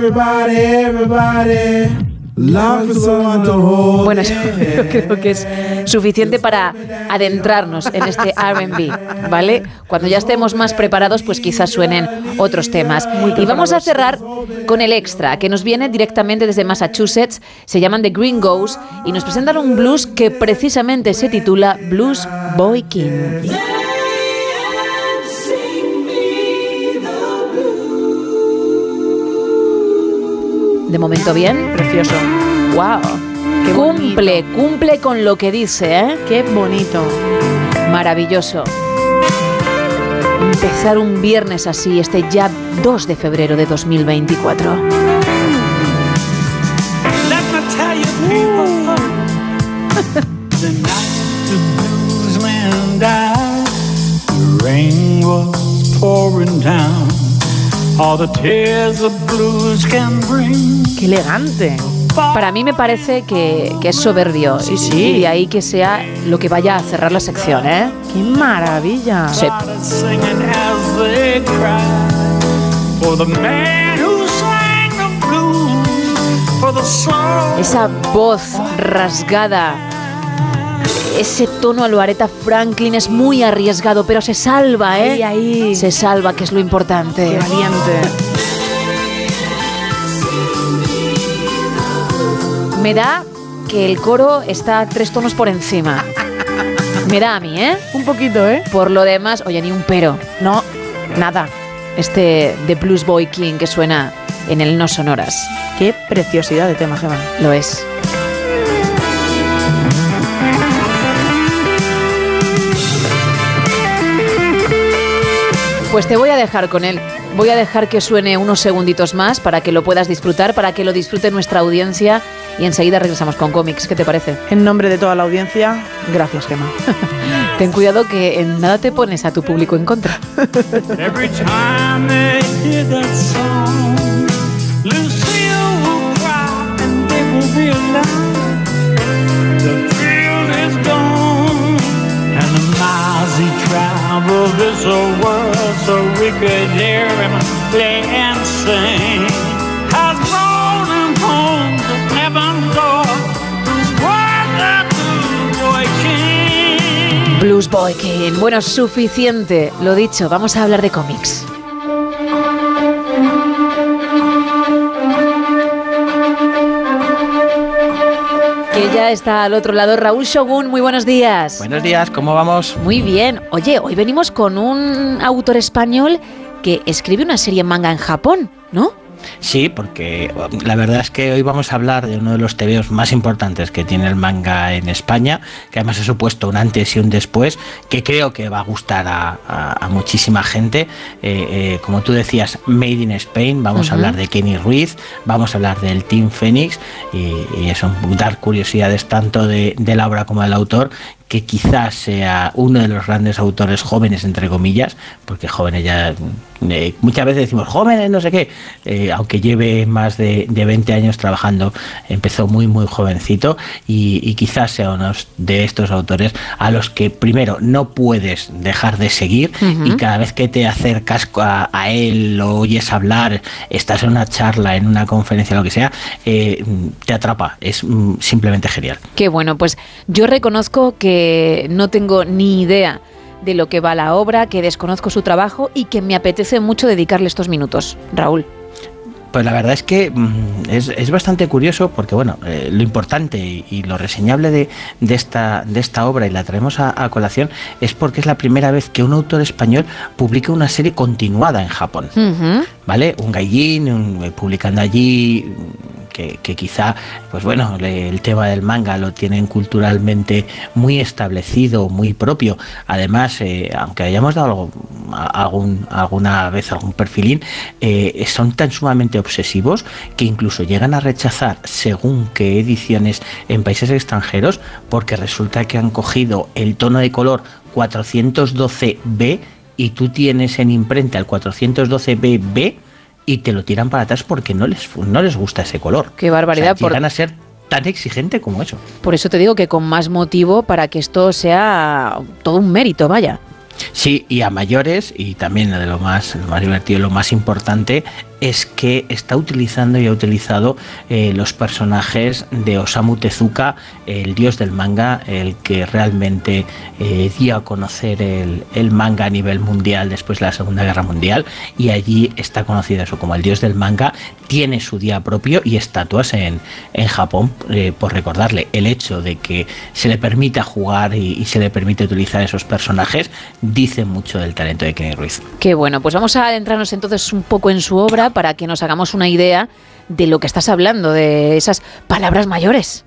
Bueno, yo creo que es suficiente para adentrarnos en este RB, ¿vale? Cuando ya estemos más preparados, pues quizás suenen otros temas. Y vamos a cerrar con el extra, que nos viene directamente desde Massachusetts, se llaman The Green Ghosts, y nos presentan un blues que precisamente se titula Blues Boy King. De momento bien. Precioso. ¡Wow! cumple, cumple con lo que dice, ¿eh? Qué bonito. Maravilloso. Empezar un viernes así, este ya 2 de febrero de 2024. Let Qué elegante. Para mí me parece que, que es soberbio. Sí, y- sí. Y de ahí que sea lo que vaya a cerrar la sección, ¿eh? ¡Qué maravilla! Sí. Singing as they cried for the man who sang the blues, for the song. Esa voz rasgada, ese tono a lo Aretha Franklin es muy arriesgado, pero se salva, ¿eh? Ahí, ahí. Se salva, que es lo importante. ¡Qué valiente! Me da que el coro está tres tonos por encima. Me da a mí, ¿eh? Un poquito, ¿eh? Por lo demás, oye, ni un pero. No, nada. Este de Blues Boy King que suena en el No Sonoras. Qué preciosidad de tema, Gemma. Lo es. Pues te voy a dejar con él. Voy a dejar que suene unos segunditos más para que lo puedas disfrutar, para que lo disfrute nuestra audiencia y enseguida regresamos con cómics. ¿Qué te parece? En nombre de toda la audiencia, gracias, Gemma. Ten cuidado que en nada te pones a tu público en contra. this old world so we could hear him play and sing. Blues Boy King. Bueno, suficiente. Lo dicho, vamos a hablar de cómics. Ya está al otro lado Raúl Shogun. Muy buenos días. Buenos días, ¿cómo vamos? Muy bien. Oye, hoy venimos con un autor español que escribe una serie en manga en Japón, ¿no? Sí, porque um, la verdad es que hoy vamos a hablar de uno de los TVOs más importantes que tiene el manga en España, que además ha supuesto un antes y un después, que creo que va a gustar a, a- a muchísima gente. Eh, eh, como tú decías, Made in Spain, vamos a hablar de Kenny Ruiz, vamos a hablar del Team Phoenix y, y eso, dar curiosidades tanto de, de la obra como del autor, que quizás sea uno de los grandes autores jóvenes, entre comillas, porque jóvenes ya, eh, muchas veces decimos jóvenes, no sé qué, eh, aunque lleve más de, de 20 años trabajando, empezó muy, muy jovencito y, y quizás sea uno de estos autores a los que primero no puedes dejar de seguir y cada vez que te acercas a, a él, lo oyes hablar, estás en una charla, en una conferencia, lo que sea, eh, te atrapa. Es mm, simplemente genial. Qué bueno, pues yo reconozco que no tengo ni idea de lo que va la obra, que desconozco su trabajo y que me apetece mucho dedicarle estos minutos. Raúl. Pues la verdad es que mm, es, es bastante curioso porque, bueno, eh, lo importante y, y lo reseñable de, de esta, de esta obra, y la traemos a, a colación, es porque es la primera vez que un autor español publica una serie continuada en Japón. ¿Vale? Un gaijin, un- eh, publicando allí que, que quizá, pues bueno, le- el tema del manga lo tienen culturalmente muy establecido, muy propio. Además, eh, aunque hayamos dado algo- algún, alguna vez algún perfilín, eh, son tan sumamente obsesivos que incluso llegan a rechazar según qué ediciones en países extranjeros, porque resulta que han cogido el tono de color 412B y tú tienes en imprenta el 412BB y te lo tiran para atrás porque no les, no les gusta ese color. Qué barbaridad. O sea, por- a ser tan exigente como eso. Por eso te digo que con más motivo para que esto sea todo un mérito, vaya. Sí, y a mayores, y también de lo más, lo más divertido, lo más importante, es que está utilizando y ha utilizado eh, los personajes de Osamu Tezuka, el dios del manga, el que realmente eh, dio a conocer el, manga a nivel mundial después de la Segunda Guerra Mundial, y allí está conocido eso como el dios del manga, tiene su día propio y estatuas en, en Japón eh, por recordarle el hecho de que se le permita jugar y, y se le permite utilizar esos personajes, dice mucho del talento de Kenny Ruiz. Qué bueno, pues vamos a adentrarnos entonces un poco en su obra para que nos hagamos una idea de lo que estás hablando, de esas palabras mayores.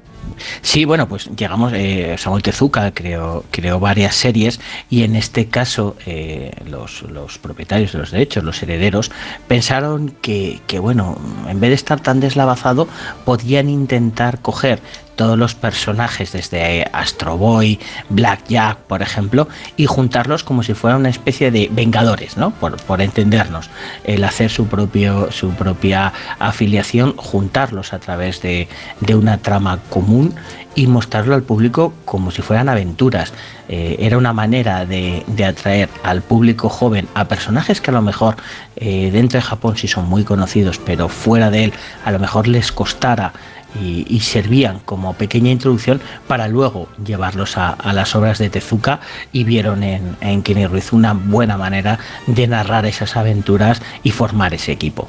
Sí, bueno, pues llegamos, eh, Samuel Tezuka creó, varias series y en este caso eh, los, los propietarios de los derechos, los herederos, pensaron que, que, bueno, en vez de estar tan deslavazado, podían intentar coger todos los personajes desde Astro Boy, Black Jack, por ejemplo, y juntarlos como si fueran una especie de vengadores, ¿no? Por, por entendernos. El hacer su propio, su propia afiliación, juntarlos a través de, de una trama común y mostrarlo al público como si fueran aventuras. Eh, era una manera de, de atraer al público joven a personajes que a lo mejor eh, dentro de Japón sí son muy conocidos, pero fuera de él a lo mejor les costara y, y servían como pequeña introducción para luego llevarlos a, a las obras de Tezuka y vieron en, en Kenny Ruiz una buena manera de narrar esas aventuras y formar ese equipo.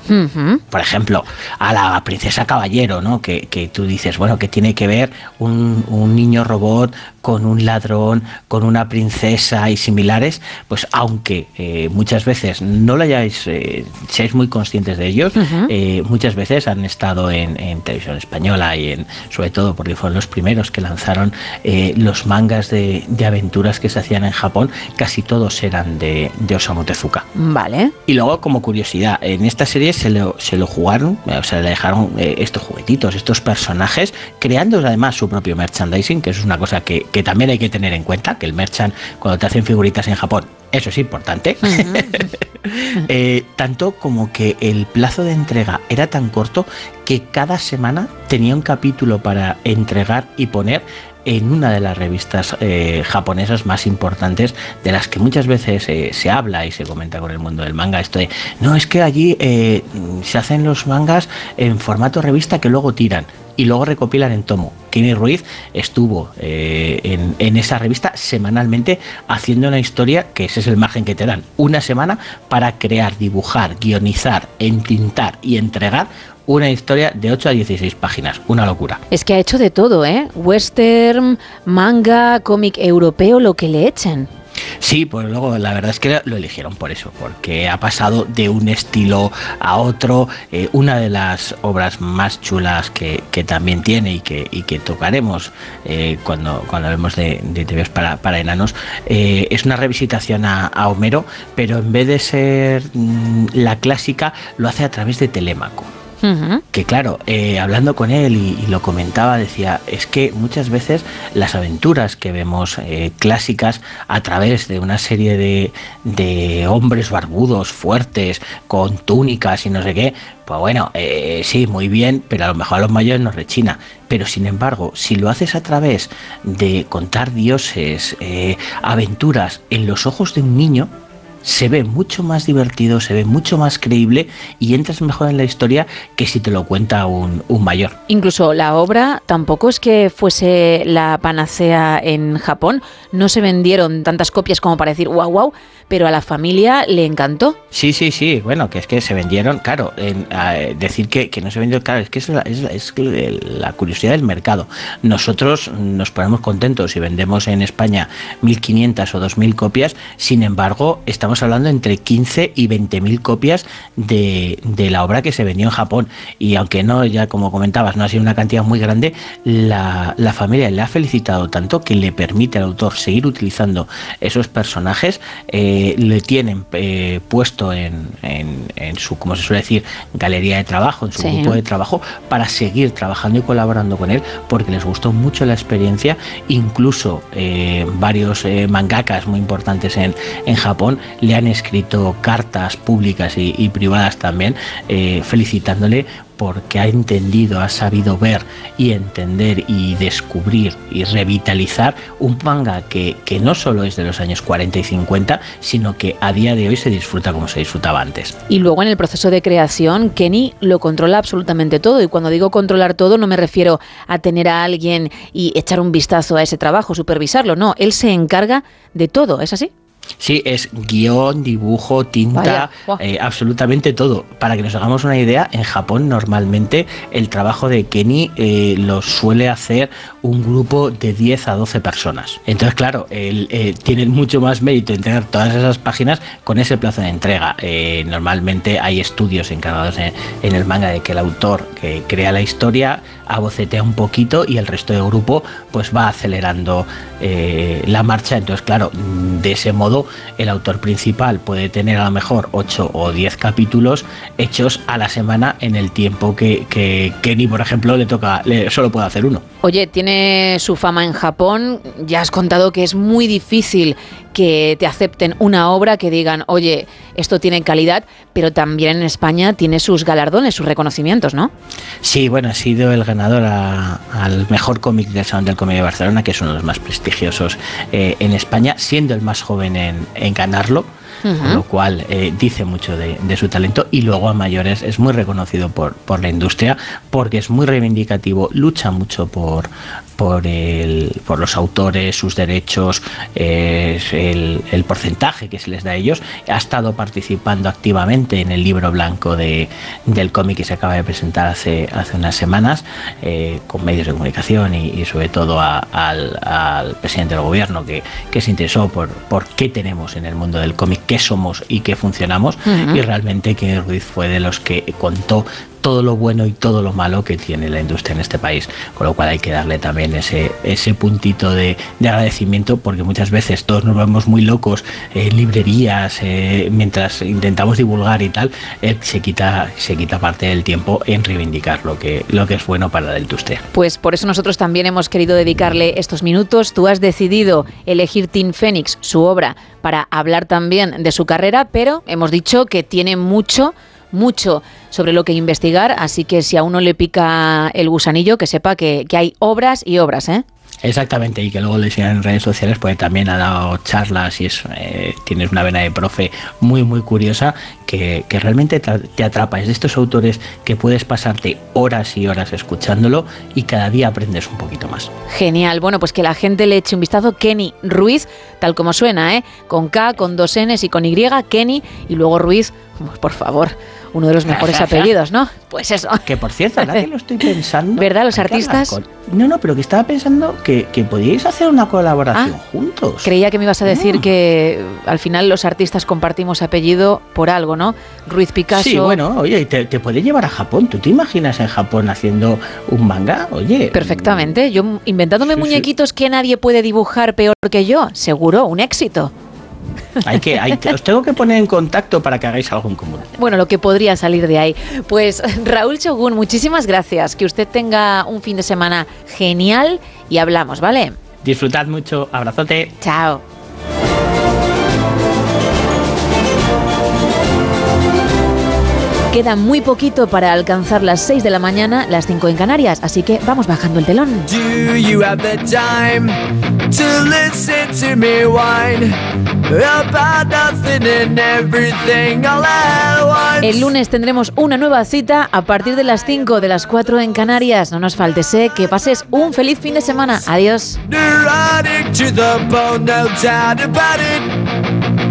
Por ejemplo, a la princesa caballero, ¿no? Que, que tú dices, bueno, que tiene que ver un, un niño robot con un ladrón, con una princesa y similares, pues aunque eh, muchas veces no lo hayáis, eh, seáis muy conscientes de ellos, eh, muchas veces han estado en, en televisión española y en, sobre todo porque fueron los primeros que lanzaron eh, los mangas de, de aventuras que se hacían en Japón, casi todos eran de, de Osamu Tezuka. Vale. Y luego, como curiosidad, en esta serie se lo, se lo jugaron, eh, o sea, le dejaron estos juguetitos, estos personajes, creando además su propio merchandising, que eso es una cosa que, que también hay que tener en cuenta, que el merchant, cuando te hacen figuritas en Japón, eso es importante. Eh, tanto como que el plazo de entrega era tan corto que cada semana tenía un capítulo para entregar y poner en una de las revistas eh, japonesas más importantes de las que muchas veces eh, se habla y se comenta con el mundo del manga esto de no es que allí eh, se hacen los mangas en formato revista que luego tiran y luego recopilan en tomo. Kenny Ruiz estuvo eh, en, en esa revista semanalmente haciendo una historia, que ese es el margen que te dan, una semana para crear, dibujar, guionizar, entintar y entregar una historia de 8 a 16 páginas. Una locura. Es que ha hecho de todo, ¿eh? Western, manga, cómic europeo, lo que le echen. Sí, pues luego la verdad es que lo eligieron por eso, porque ha pasado de un estilo a otro. Eh, una de las obras más chulas que, que también tiene y que, y que tocaremos eh, cuando, cuando hablemos de, de TVs para, para enanos eh, es una revisitación a, a Homero, pero en vez de ser mm, la clásica, lo hace a través de Telémaco. Que claro, eh, hablando con él y, lo comentaba, decía, es que muchas veces las aventuras que vemos eh, clásicas a través de una serie de, de hombres barbudos, fuertes, con túnicas y no sé qué, pues bueno, eh, sí, muy bien, pero a lo mejor a los mayores nos rechina. Pero sin embargo, si lo haces a través de contar dioses, eh, aventuras en los ojos de un niño, se ve mucho más divertido, se ve mucho más creíble y entras mejor en la historia que si te lo cuenta un, un mayor. Incluso la obra tampoco es que fuese la panacea en Japón. No se vendieron tantas copias como para decir wow, wow, pero a la familia le encantó. Sí, sí, sí, bueno, que es que se vendieron, claro, decir que, no se vendió, claro, es que es la, curiosidad del mercado. Nosotros nos ponemos contentos si vendemos en España 1.500 o 2.000 copias, sin embargo, estamos hablando entre 15 y 20.000 copias de, la obra que se vendió en Japón. Y aunque no, ya como comentabas, no ha sido una cantidad muy grande, la, la familia le ha felicitado tanto que le permite al autor seguir utilizando esos personajes, eh, le tienen eh, puesto en, en, en, su, como se suele decir, galería de trabajo, en su sí. grupo de trabajo, para seguir trabajando y colaborando con él, porque les gustó mucho la experiencia, incluso eh, varios mangakas muy importantes en, en Japón le han escrito cartas públicas y, y privadas también eh, felicitándole porque ha entendido, ha sabido ver y entender y descubrir y revitalizar un manga que, que, no solo es de los años 40 y 50, sino que a día de hoy se disfruta como se disfrutaba antes. Y luego en el proceso de creación, Kenny lo controla absolutamente todo. Y cuando digo controlar todo, no me refiero a tener a alguien y echar un vistazo a ese trabajo, supervisarlo. No, él se encarga de todo, ¿es así? Sí, es guion, dibujo, tinta, eh, absolutamente todo. Para que nos hagamos una idea, en Japón normalmente el trabajo de Kenny eh, lo suele hacer un grupo de 10 a 12 personas. Entonces, claro, él, eh, tiene mucho más mérito entregar todas esas páginas con ese plazo de entrega. Normalmente hay estudios encargados en, en, el manga de que el autor que crea la historia abocetea un poquito y el resto del grupo pues va acelerando eh, la marcha. Entonces, claro, de ese modo el autor principal puede tener a lo mejor 8 o 10 capítulos hechos a la semana en el tiempo que, que Kenny, por ejemplo, le toca, le, solo puede hacer uno. Oye, tiene su fama en Japón. Ya has contado que es muy difícil que te acepten una obra que digan, oye, esto tiene calidad, pero también en España tiene sus galardones, sus reconocimientos, ¿no? Sí, bueno, ha sido el ganador a, al mejor cómic del Salón del Cómic de Barcelona, que es uno de los más prestigiosos eh, en España, siendo el más joven en, en ganarlo. Uh -huh. lo cual eh, dice mucho de, de, su talento y luego a mayores es muy reconocido por, por la industria porque es muy reivindicativo, lucha mucho por, por, el, por los autores, sus derechos, eh, el, el, porcentaje que se les da a ellos. Ha estado participando activamente en el libro blanco de, del cómic que se acaba de presentar hace, hace unas semanas eh, con medios de comunicación y, y sobre todo a, al, al, presidente del gobierno que, que, se interesó por, por qué tenemos en el mundo del cómic, qué somos y qué funcionamos. Uh -huh. Y realmente que Ruiz fue de los que contó todo lo bueno y todo lo malo que tiene la industria en este país, con lo cual hay que darle también ese, ese puntito de, de agradecimiento, porque muchas veces todos nos vemos muy locos en librerías, eh, mientras intentamos divulgar y tal, eh, se, quita, se quita parte del tiempo en reivindicar lo que, lo que es bueno para la industria. Pues por eso nosotros también hemos querido dedicarle estos minutos. Tú has decidido elegir Tim Phoenix, su obra, para hablar también de su carrera, pero hemos dicho que tiene mucho mucho sobre lo que investigar, así que si a uno le pica el gusanillo, que sepa que, que hay obras y obras, ¿eh? Exactamente, y que luego le sigan en redes sociales, porque también ha dado charlas y es, eh, tienes una vena de profe muy, muy curiosa que, que realmente te atrapa. Es de estos autores que puedes pasarte horas y horas escuchándolo y cada día aprendes un poquito más. Genial, bueno, pues que la gente le eche un vistazo. Kenny Ruiz, tal como suena, ¿eh? Con K, con dos Ns y con Y, Kenny, y luego Ruiz, por favor uno de los mejores apellidos, ¿no? Pues eso. Que por cierto, ahora que lo estoy pensando. ¿Verdad? Los artistas. No, no, pero que estaba pensando que, que podíais hacer una colaboración ah, juntos. Creía que me ibas a decir ah. que al final los artistas compartimos apellido por algo, ¿no? Ruiz Picasso. Sí, bueno, oye, te, te puede llevar a Japón. ¿Tú te imaginas en Japón haciendo un manga? Oye. Perfectamente. Yo inventándome sí, muñequitos sí. que nadie puede dibujar peor que yo. Seguro, un éxito. Hay que, hay que- os tengo que poner en contacto para que hagáis algo en común. Bueno, lo que podría salir de ahí. Pues Raúl Shogun, muchísimas gracias. Que usted tenga un fin de semana genial y hablamos, ¿vale? Disfrutad mucho, abrazote. Chao. Queda muy poquito para alcanzar las 6 de la mañana, las 5 en Canarias, así que vamos bajando el telón. Do you have the time to listen to me whine about nothing and everything all at once? El lunes tendremos una nueva cita a partir de las 5 de las 4 en Canarias. No nos faltes, ¿eh? que pases un feliz fin de semana. Adiós. Neurotic to the bone, no doubt about it.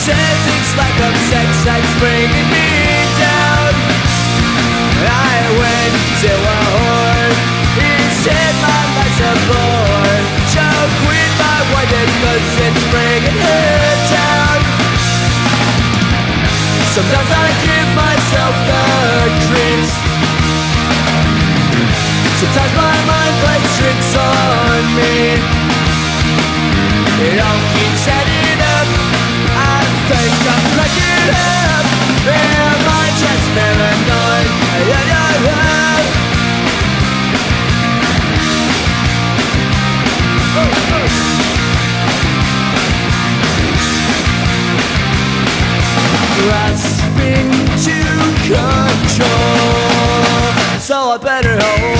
Says it's like a sex that's bringing me down. I went to a whore. He said my life's a bore. So quit my wife cause it's bringing her down. Sometimes I give myself the creeps. Sometimes my mind plays tricks on me. It all keeps adding up. Up. Am I just paranoid? Yeah, yeah, yeah. Grasping to control, so I better hold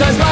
Sometimes